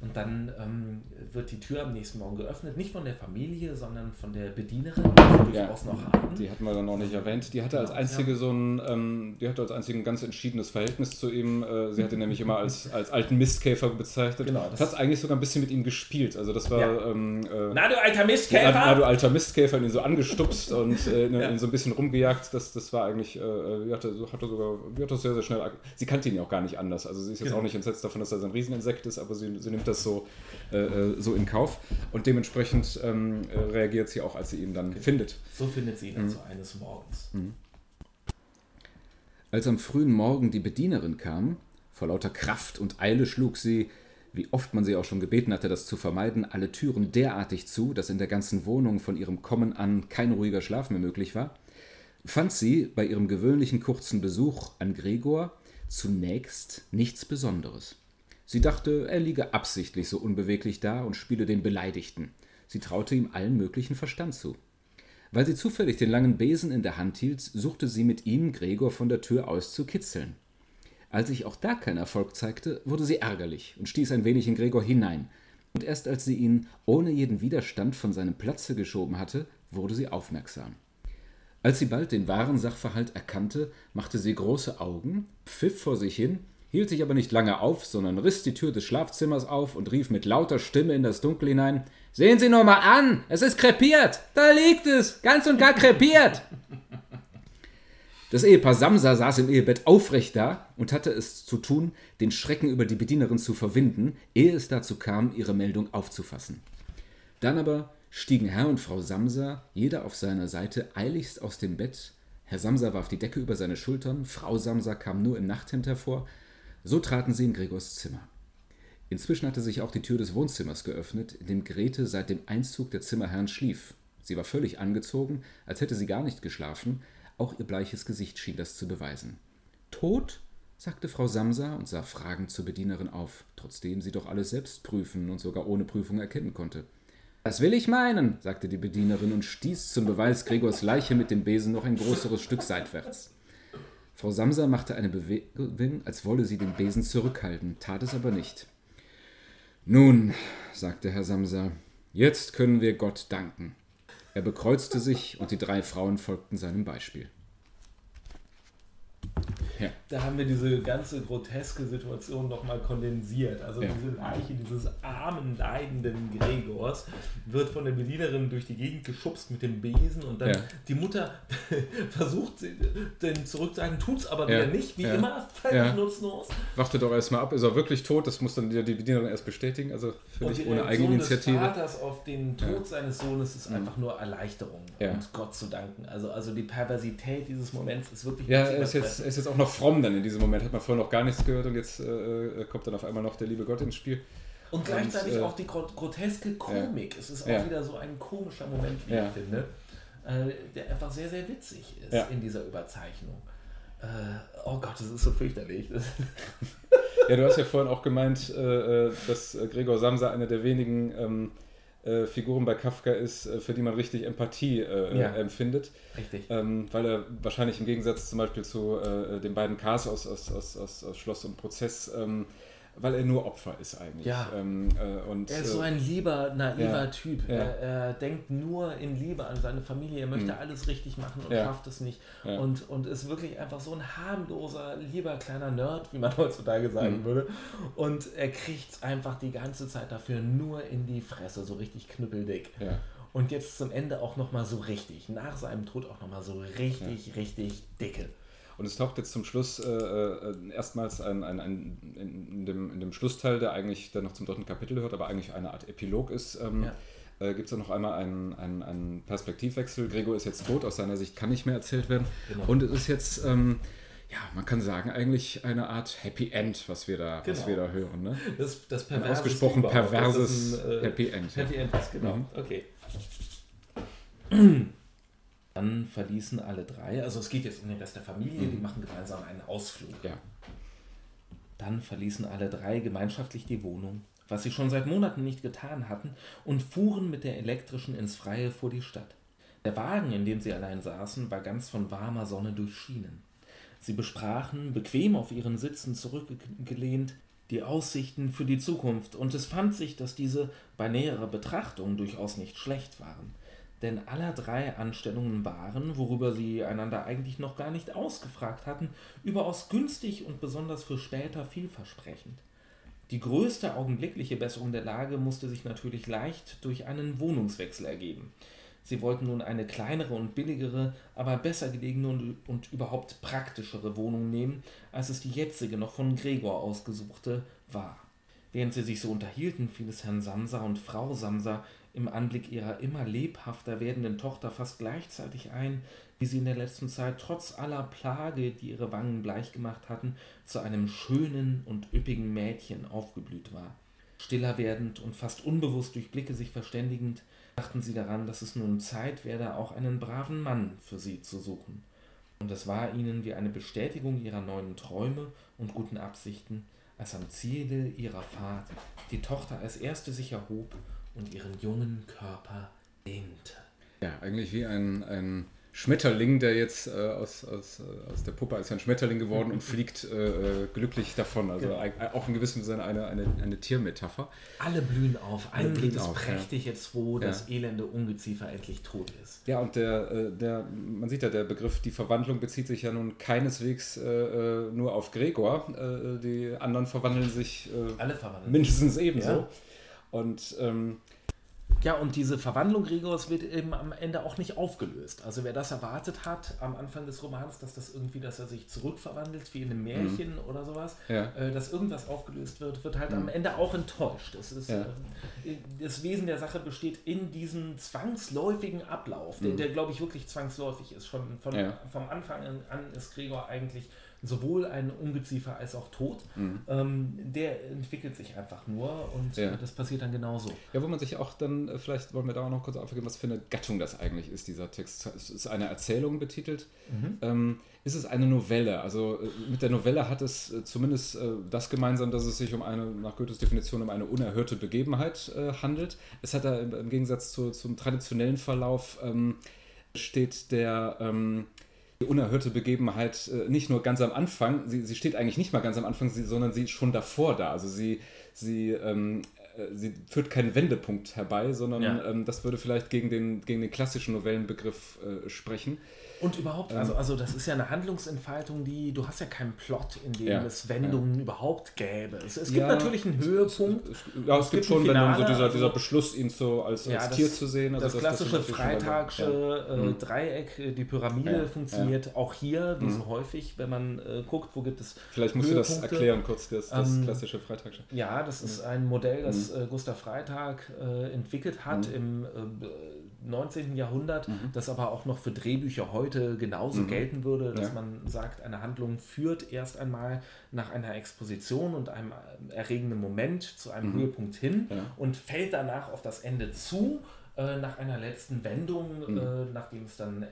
A: Und dann ähm, wird die Tür am nächsten Morgen geöffnet, nicht von der Familie, sondern von der Bedienerin, die wir
E: Ja,
A: durchaus noch haben.
E: Die hatten wir dann noch nicht erwähnt. Die hatte als
A: Ja.
E: einzige so ein, ähm, die hatte als einzige ein ganz entschiedenes Verhältnis zu ihm. Äh, sie hat ihn nämlich immer als, als alten Mistkäfer bezeichnet.
A: Genau,
E: das
A: das-
E: hat eigentlich sogar ein bisschen mit ihm gespielt. Also das war
A: Ja.
E: ähm, äh,
A: Na, du alter
E: na,
A: Mistkäfer!
E: na, du alter Mistkäfer, ihn so angestupst und äh, ihn,
A: Ja.
E: ihn so ein bisschen rumgejagt. Das, das war eigentlich, äh, hatte, so- hatte sogar, die hat das sehr, sehr schnell. Sie kannte ihn ja auch gar nicht anders. Also sie ist jetzt
A: Genau.
E: auch nicht entsetzt davon, dass er so ein Rieseninsekt ist, aber sie, sie nimmt das so, äh, äh, so in Kauf. Und dementsprechend ähm, äh, reagiert sie auch, als sie ihn dann findet.
A: So findet sie ihn
E: Mhm.
A: also eines Morgens.
C: Als am frühen Morgen die Bedienerin kam, vor lauter Kraft und Eile schlug sie, wie oft man sie auch schon gebeten hatte, das zu vermeiden, alle Türen derartig zu, dass in der ganzen Wohnung von ihrem Kommen an kein ruhiger Schlaf mehr möglich war, fand sie bei ihrem gewöhnlichen kurzen Besuch an Gregor zunächst nichts Besonderes. Sie dachte, er liege absichtlich so unbeweglich da und spiele den Beleidigten. Sie traute ihm allen möglichen Verstand zu. Weil sie zufällig den langen Besen in der Hand hielt, suchte sie mit ihm Gregor von der Tür aus zu kitzeln. Als sich auch da kein Erfolg zeigte, wurde sie ärgerlich und stieß ein wenig in Gregor hinein. Und erst als sie ihn ohne jeden Widerstand von seinem Platze geschoben hatte, wurde sie aufmerksam. Als sie bald den wahren Sachverhalt erkannte, machte sie große Augen, pfiff vor sich hin, hielt sich aber nicht lange auf, sondern riss die Tür des Schlafzimmers auf und rief mit lauter Stimme in das Dunkel hinein: Sehen Sie nur mal an, es ist krepiert! Da liegt es, ganz und gar krepiert! Das Ehepaar Samsa saß im Ehebett aufrecht da und hatte es zu tun, den Schrecken über die Bedienerin zu verwinden, ehe es dazu kam, ihre Meldung aufzufassen. Dann aber stiegen Herr und Frau Samsa, jeder auf seiner Seite, eiligst aus dem Bett. Herr Samsa warf die Decke über seine Schultern, Frau Samsa kam nur im Nachthemd hervor. So traten sie in Gregors Zimmer. Inzwischen hatte sich auch die Tür des Wohnzimmers geöffnet, in dem Grete seit dem Einzug der Zimmerherrn schlief. Sie war völlig angezogen, als hätte sie gar nicht geschlafen, auch ihr bleiches Gesicht schien das zu beweisen. Tot? sagte Frau Samsa und sah fragend zur Bedienerin auf, trotzdem sie doch alles selbst prüfen und sogar ohne Prüfung erkennen konnte. Das will ich meinen, sagte die Bedienerin und stieß zum Beweis Gregors Leiche mit dem Besen noch ein größeres Stück seitwärts. Frau Samsa machte eine Bewegung, als wolle sie den Besen zurückhalten, tat es aber nicht.
B: Nun, sagte Herr Samsa, jetzt können wir Gott danken. Er bekreuzte sich und die drei Frauen folgten seinem Beispiel.
A: Ja. Da haben wir diese ganze groteske Situation nochmal kondensiert. Also ja. diese Leiche dieses armen, leidenden Gregors wird von der Berlinerin durch die Gegend geschubst mit dem Besen und dann ja. die Mutter versucht, den zurückzuhalten, tut es aber wieder nicht, wie immer, völlig nutzlos.
C: Wachte doch erstmal ab, ist er wirklich tot? Das muss dann die Berlinerin erst bestätigen, also völlig ohne Eigeninitiative.
A: Die Vaters auf den Tod seines Sohnes ist mhm. einfach nur Erleichterung und Gott zu danken. Also, also die Perversität dieses Moments ist wirklich
C: Ja, er ist, jetzt, ist jetzt auch noch fromm dann in diesem Moment. Hat man vorher noch gar nichts gehört und jetzt äh, kommt dann auf einmal noch der liebe Gott ins Spiel.
A: Und gleichzeitig und, äh, auch die groteske Komik. Ja. Es ist auch ja. wieder so ein komischer Moment, wie ja. ich finde, äh, der einfach sehr, sehr witzig ist in dieser Überzeichnung. Äh, oh Gott, das ist so fürchterlich.
C: ja, du hast ja vorhin auch gemeint, äh, äh, dass Gregor Samsa einer der wenigen ähm, äh, Figuren bei Kafka ist, äh, für die man richtig Empathie äh, ja. empfindet.
A: Richtig.
C: Ähm, weil er wahrscheinlich im Gegensatz zum Beispiel zu äh, den beiden Cars aus, aus, aus, aus, Schloss und Prozess ähm, weil er nur Opfer ist eigentlich.
A: Ja.
C: Ähm, äh, und,
A: er ist so äh, ein lieber, naiver ja, Typ. Ja. Er, er, denkt nur in Liebe an seine Familie. Er möchte mhm. alles richtig machen und ja. schafft es nicht. Und, und ist wirklich einfach so ein harmloser, lieber kleiner Nerd, wie man heutzutage sagen mhm. würde. Und er kriegt es einfach die ganze Zeit dafür nur in die Fresse, so richtig knüppeldick. Und jetzt zum Ende auch nochmal so richtig, nach seinem Tod auch nochmal so richtig, richtig dicke.
C: Und es taucht jetzt zum Schluss äh, äh, erstmals ein, ein, ein, in, dem, in dem Schlussteil, der eigentlich dann noch zum dritten Kapitel gehört, aber eigentlich eine Art Epilog ist. Ähm, ja. Äh, Gibt es noch einmal einen, einen, einen, Perspektivwechsel? Gregor ist jetzt tot, aus seiner Sicht kann nicht mehr erzählt werden. Genau. Und es ist jetzt, ähm, ja, man kann sagen, eigentlich eine Art Happy End, was wir da, genau. was wir da hören. Ne?
A: Das, das
C: ein ausgesprochen perverses ein, äh, Happy End.
A: Happy End ist, genau. Mhm. Okay. Dann verließen alle drei, also es geht jetzt um den Rest der Familie, mhm. die machen gemeinsam einen Ausflug.
C: Ja.
A: Dann verließen alle drei gemeinschaftlich die Wohnung, was sie schon seit Monaten nicht getan hatten, und fuhren mit der elektrischen ins Freie vor die Stadt. Der Wagen, in dem sie allein saßen, war ganz von warmer Sonne durchschienen. Sie besprachen, bequem auf ihren Sitzen zurückgelehnt, die Aussichten für die Zukunft, und es fand sich, dass diese bei näherer Betrachtung durchaus nicht schlecht waren denn aller drei Anstellungen waren, worüber sie einander eigentlich noch gar nicht ausgefragt hatten, überaus günstig und besonders für später vielversprechend. Die größte augenblickliche Besserung der Lage musste sich natürlich leicht durch einen Wohnungswechsel ergeben. Sie wollten nun eine kleinere und billigere, aber besser gelegene und, und überhaupt praktischere Wohnung nehmen, als es die jetzige noch von Gregor ausgesuchte war. Während sie sich so unterhielten, fiel es Herrn Samsa und Frau Samsa im Anblick ihrer immer lebhafter werdenden Tochter fast gleichzeitig ein, wie sie in der letzten Zeit trotz aller Plage, die ihre Wangen bleich gemacht hatten, zu einem schönen und üppigen Mädchen aufgeblüht war. Stiller werdend und fast unbewusst durch Blicke sich verständigend, dachten sie daran, dass es nun Zeit werde, auch einen braven Mann für sie zu suchen. Und es war ihnen wie eine Bestätigung ihrer neuen Träume und guten Absichten, als am Ziele ihrer Fahrt die Tochter als erste sich erhob und ihren jungen Körper dehnte.
C: Ja, eigentlich wie ein, ein Schmetterling, der jetzt äh, aus, aus, äh, aus der Puppe ist ein Schmetterling geworden und fliegt äh, äh glücklich davon. Also genau. auch in gewissem Sinne eine, eine, eine Tiermetapher.
A: Alle blühen auf. Alle blühen auf, prächtig ja. jetzt, wo ja. das elende Ungeziefer endlich tot ist.
C: Ja, und der, äh, der, man sieht ja, der Begriff, die Verwandlung bezieht sich ja nun keineswegs äh, nur auf Gregor. die anderen verwandeln sich
A: Alle verwandeln.
C: mindestens ebenso. Ja. Und ähm,
A: ja, und diese Verwandlung Gregors wird eben am Ende auch nicht aufgelöst. Also wer das erwartet hat am Anfang des Romans, dass das irgendwie, dass er sich zurückverwandelt wie in einem Märchen mhm. oder sowas,
C: ja.
A: äh, dass irgendwas aufgelöst wird, wird halt mhm. am Ende auch enttäuscht. Das, ist, ja. äh, das Wesen der Sache besteht in diesem zwangsläufigen Ablauf, der, mhm. der glaube ich, wirklich zwangsläufig ist. Schon von, ja. vom Anfang an ist Gregor eigentlich sowohl ein Ungeziefer als auch Tod, mhm. ähm, der entwickelt sich einfach nur und ja. das passiert dann genauso.
C: Ja, wo man sich auch dann, äh, vielleicht wollen wir da auch noch kurz aufgeben, was für eine Gattung das eigentlich ist, dieser Text. Es ist eine Erzählung betitelt. Mhm. Ähm, ist es eine Novelle? Also äh, mit der Novelle hat es äh, zumindest äh, das gemeinsam, dass es sich um eine, nach Goethes Definition, um eine unerhörte Begebenheit äh, handelt. Es hat da im, im Gegensatz zu, zum traditionellen Verlauf ähm, steht der ähm, die unerhörte Begebenheit äh, nicht nur ganz am Anfang, sie, sie steht eigentlich nicht mal ganz am Anfang, sondern sie ist schon davor da. Also sie, sie ähm, äh, sie führt keinen Wendepunkt herbei, sondern
A: Ja.
C: ähm, das würde vielleicht gegen den, gegen den klassischen Novellenbegriff äh, sprechen.
A: Und überhaupt, also, also das ist ja eine Handlungsentfaltung, die, du hast ja keinen Plot, in dem
C: Ja,
A: es Wendungen überhaupt gäbe. Es, es gibt
C: Ja.
A: natürlich einen Höhepunkt.
C: Es, ja, es, gibt
A: gibt
C: schon, dann so dieser,
A: also-
C: dieser Beschluss, ihn so als,
A: Ja,
C: als
A: das-
C: Tier zu sehen. also
A: das klassische
C: sind natürlich schon
A: freitagsche
C: Wendungen.
A: äh, Dreieck, äh, die Pyramide
C: Ja,
A: funktioniert auch hier, wie so häufig, wenn man äh, guckt, wo gibt es
C: Vielleicht musst du das erklären kurz, das, das
A: Ähm,
C: klassische Freitagsche.
A: Ja, das ist ein Modell, das äh, Gustav Freitag äh, entwickelt hat im äh, 19. Jahrhundert, das aber auch noch für Drehbücher heute genauso gelten würde, dass
C: Ja.
A: man sagt, eine Handlung führt erst einmal nach einer Exposition und einem äh, erregenden Moment zu einem Höhepunkt hin
C: Ja.
A: und fällt danach auf das Ende zu, äh, nach einer letzten Wendung, äh, nachdem es dann äh,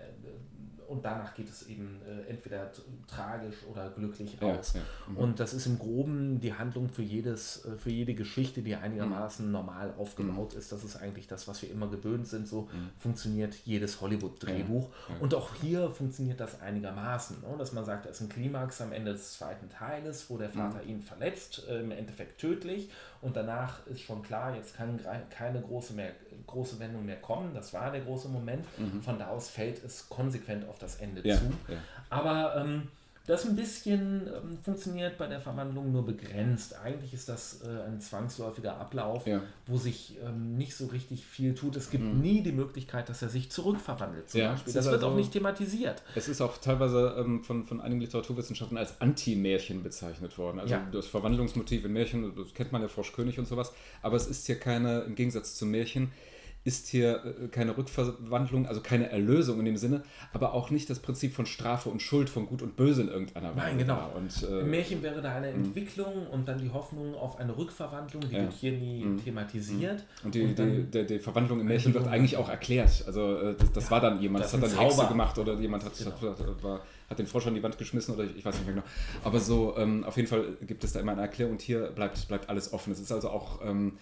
A: und danach geht es eben äh, entweder tragisch oder glücklich
C: Ja,
A: aus.
C: ja, mhm.
A: Und das ist im Groben die Handlung für, jedes, äh, für jede Geschichte, die einigermaßen normal aufgebaut ist. Das ist eigentlich das, was wir immer gewöhnt sind. So funktioniert jedes Hollywood-Drehbuch. Und auch hier funktioniert das einigermaßen. Ne? Dass man sagt, da ist ein Klimax am Ende des zweiten Teiles, wo der Vater ihn verletzt, äh, im Endeffekt tödlich. Und danach ist schon klar, jetzt kann keine große, mehr, große Wendung mehr kommen. Das war der große Moment. Von da aus fällt es konsequent auf das Ende
C: Ja,
A: zu.
C: ja.
A: Aber ähm, das ein bisschen ähm, funktioniert bei der Verwandlung nur begrenzt. Eigentlich ist das äh, ein zwangsläufiger Ablauf,
C: Ja.
A: wo sich ähm, nicht so richtig viel tut. Es gibt nie die Möglichkeit, dass er sich zurückverwandelt zum
C: Ja,
A: Beispiel. Das wird
C: also-
A: auch nicht thematisiert.
C: Es ist auch teilweise ähm, von, von einigen Literaturwissenschaften als Anti-Märchen bezeichnet worden. Also
A: Ja.
C: das Verwandlungsmotiv in Märchen, das kennt man ja Frosch König und sowas. Aber es ist hier keine, im Gegensatz zu Märchen, ist hier äh, keine Rückverwandlung, also keine Erlösung in dem Sinne, aber auch nicht das Prinzip von Strafe und Schuld, von Gut und Böse in irgendeiner Weise.
A: Nein, genau.
C: Und, äh,
A: Im Märchen wäre da eine Entwicklung und dann die Hoffnung auf eine Rückverwandlung, die
C: Ja.
A: wird hier nie thematisiert.
C: und die,
A: Und
C: die, der, die Verwandlung im Märchen wird eigentlich auch erklärt. Also äh, das, das war dann jemand,
A: das
C: das, hat dann Hexe gemacht oder jemand hat,
A: Genau.
C: hat, war, hat den Frosch an die Wand geschmissen oder ich, ich weiß nicht mehr genau. Aber so, ähm, auf jeden Fall gibt es da immer eine Erklärung und hier bleibt, bleibt alles offen. Es ist also auch ähm,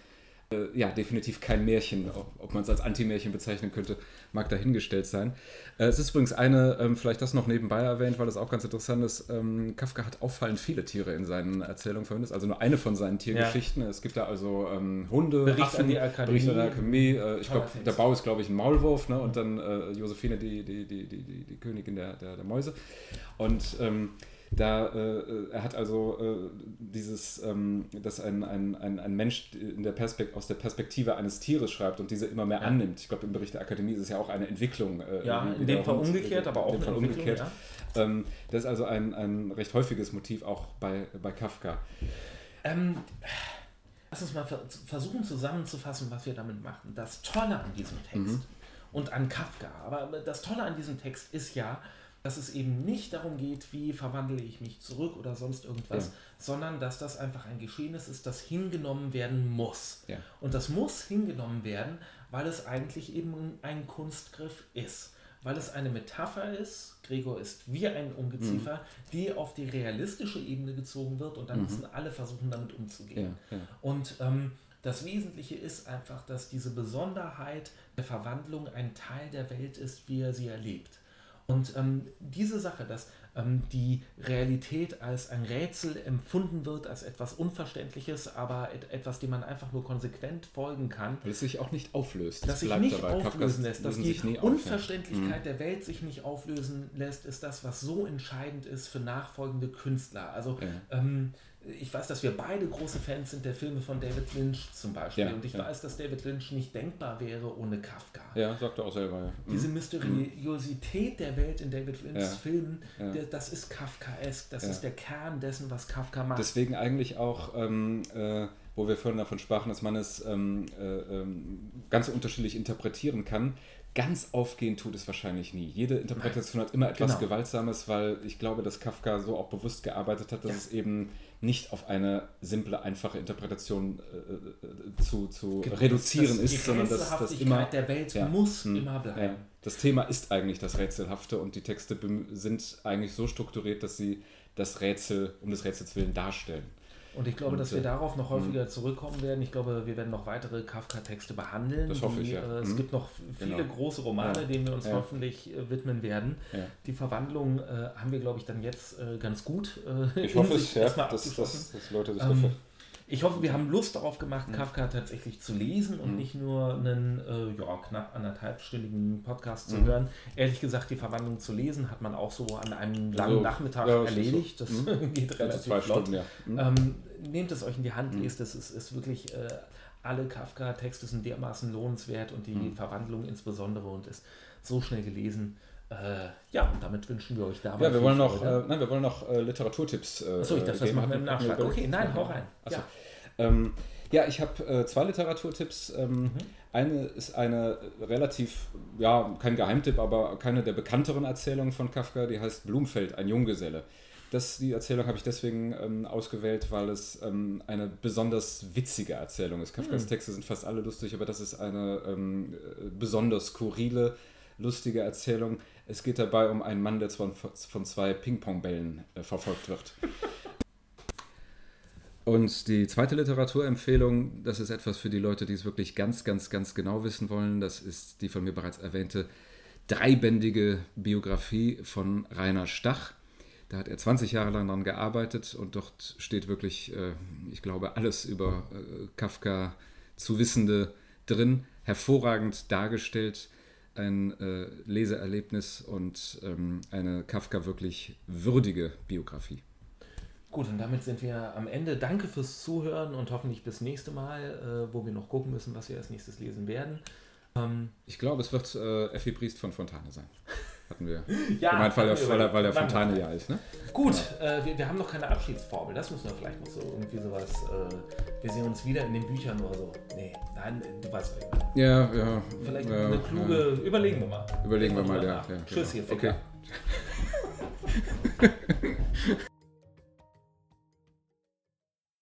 C: äh, ja, definitiv kein Märchen. Ob, ob man es als Anti-Märchen bezeichnen könnte, mag dahingestellt sein. Äh, es ist übrigens eine, ähm, vielleicht das noch nebenbei erwähnt, weil das auch ganz interessant ist. Ähm, Kafka hat auffallend viele Tiere in seinen Erzählungen verwendet. Also nur eine von seinen Tiergeschichten. Es gibt da also ähm, Hunde,
A: Bericht an die Akademie.
C: Bericht an die Akademie. Äh, ich glaube, der Bau ist, glaube ich, ein Maulwurf. Ne? Und dann äh, Josephine, die, die, die, die, die, die Königin der, der, der Mäuse. Und ähm, da, äh, er hat also äh, dieses, ähm, dass ein, ein, ein, ein Mensch in der Perspekt aus der Perspektive eines Tieres schreibt und diese immer mehr annimmt. Ich glaube, im Bericht der Akademie ist es ja auch eine Entwicklung. äh,
A: Ja, in dem Fall
C: Hund-
A: umgekehrt, aber auch
C: in dem Fall umgekehrt. Ähm, das ist also ein, ein recht häufiges Motiv auch bei, bei Kafka.
A: Ähm, lass uns mal ver versuchen zusammenzufassen, was wir damit machen. Das Tolle an diesem Text und an Kafka, aber das Tolle an diesem Text ist ja, dass es eben nicht darum geht, wie verwandle ich mich zurück oder sonst irgendwas,
C: Ja.
A: sondern dass das einfach ein Geschehnis ist, das hingenommen werden muss.
C: Ja.
A: Und das muss hingenommen werden, weil es eigentlich eben ein Kunstgriff ist. Weil es eine Metapher ist, Gregor ist wie ein Ungeziefer, die auf die realistische Ebene gezogen wird und dann müssen alle versuchen, damit umzugehen.
C: Ja.
A: Und ähm, das Wesentliche ist einfach, dass diese Besonderheit der Verwandlung ein Teil der Welt ist, wie er sie erlebt. Und ähm, diese Sache, dass ähm, die Realität als ein Rätsel empfunden wird, als etwas Unverständliches, aber et etwas, dem man einfach nur konsequent folgen kann,
C: Weil es sich auch nicht auflöst.
A: dass sich nicht
C: dabei.
A: auflösen lässt, dass die
C: sich nie auf. Mhm.
A: Unverständlichkeit der Welt sich nicht auflösen lässt, ist das, was so entscheidend ist für nachfolgende Künstler. Also
C: Ja.
A: ähm, ich weiß, dass wir beide große Fans sind der Filme von David Lynch zum Beispiel.
C: Ja,
A: und ich
C: ja.
A: weiß, dass David Lynch nicht denkbar wäre ohne Kafka.
C: Ja, sagt er auch selber. Ja. Mhm.
A: Diese Mysteriosität der Welt in David Lynchs. Filmen, das ist Kafkaesk, das ist der Kern dessen, was Kafka macht.
C: Deswegen eigentlich auch, ähm, äh, wo wir vorhin davon sprachen, dass man es ähm, äh, ähm, ganz unterschiedlich interpretieren kann. Ganz aufgehen tut es wahrscheinlich nie. Jede Interpretation hat immer etwas
A: Genau.
C: Gewaltsames, weil ich glaube, dass Kafka so auch bewusst gearbeitet hat, dass
A: Ja.
C: es eben nicht auf eine simple, einfache Interpretation äh, äh, zu, zu
A: Genau,
C: reduzieren
A: das-
C: ist, sondern dass das
A: Rätselhaftigkeit
C: immer
A: der Welt
C: Ja.
A: muss
C: Hm.
A: immer bleiben.
C: ja, das Thema ist eigentlich das Rätselhafte und die Texte sind eigentlich so strukturiert, dass sie das Rätsel um des Rätsels willen darstellen.
A: Und ich glaube,
C: Und,
A: dass wir
C: äh,
A: darauf noch häufiger zurückkommen werden. Ich glaube, wir werden noch weitere Kafka-Texte behandeln.
C: Das hoffe ich,
A: die,
C: ja.
A: äh, Es
C: Mhm.
A: gibt noch viele
C: Genau.
A: große Romane,
C: Ja.
A: denen wir uns
C: Ja.
A: hoffentlich äh, widmen werden. Die Verwandlung äh, haben wir, glaube ich, dann jetzt äh, ganz gut äh,
C: Ich hoffe es, ja,
A: erstmal
C: dass, dass, dass Leute sich
A: Ähm,
C: dafür.
A: Ich hoffe, wir haben Lust darauf gemacht, Kafka tatsächlich zu lesen und nicht nur einen äh, ja, knapp anderthalbstündigen Podcast zu hören. Ehrlich gesagt, die Verwandlung zu lesen hat man auch so an einem langen
C: Also,
A: Nachmittag
C: ja,
A: erledigt. Das geht relativ
C: zwei
A: flott.
C: Stunden, ja. Mhm.
A: Ähm, nehmt es euch in die Hand, lest es. Es ist wirklich, äh, alle Kafka-Texte sind dermaßen lohnenswert und die
C: Mhm.
A: Verwandlung insbesondere und ist so schnell gelesen. Äh, ja, und damit wünschen wir euch dabei
C: Ja, wir wollen noch, äh, nein, wir wollen noch äh, Literaturtipps. Äh,
A: Achso, ich dachte, das machen wir im Nachschlag. Okay, nein, hau rein.
C: Achso.
A: Ja.
C: Ähm, ja, ich habe äh, zwei Literaturtipps. Ähm,
A: Mhm.
C: Eine ist eine relativ, ja, kein Geheimtipp, aber keine der bekannteren Erzählungen von Kafka, die heißt Blumfeld, ein Junggeselle. Das, die Erzählung habe ich deswegen ähm, ausgewählt, weil es ähm, eine besonders witzige Erzählung ist. Kafkas Texte sind fast alle lustig, aber das ist eine ähm, äh, besonders skurrile, lustige Erzählung. Es geht dabei um einen Mann, der von, von zwei Ping-Pong-Bällen äh, verfolgt wird. Und die zweite Literaturempfehlung, das ist etwas für die Leute, die es wirklich ganz, ganz, ganz genau wissen wollen. Das ist die von mir bereits erwähnte dreibändige Biografie von Rainer Stach. Da hat er 20 Jahre lang dran gearbeitet und dort steht wirklich, äh, ich glaube, alles über äh, Kafka zu Wissende drin. Hervorragend dargestellt, ein äh, Leseerlebnis und ähm, eine Kafka wirklich würdige Biografie.
A: Gut, und damit sind wir am Ende. Danke fürs Zuhören und hoffentlich bis nächste Mal, äh, wo wir noch gucken müssen, was wir als nächstes lesen werden. Ähm,
C: Ich glaube, es wird äh, Effi Briest von Fontane sein. Hatten wir.
A: Ja, hatten wir
C: weil, er, weil er
A: überlegt.
C: Fontane ja ist. Ne?
A: gut, äh, wir, wir haben noch keine Abschiedsformel. Das müssen wir vielleicht noch so irgendwie sowas. Äh, wir sehen uns wieder in den Büchern oder so. Nee, nein, du weißt, was ich meine.
C: Ja, ja.
A: Vielleicht
C: ja,
A: eine kluge. Überlegen wir mal.
C: Ja. Überlegen wir mal, ja. ja
A: Tschüss,
C: genau.
A: hier, Ficker.
C: Okay.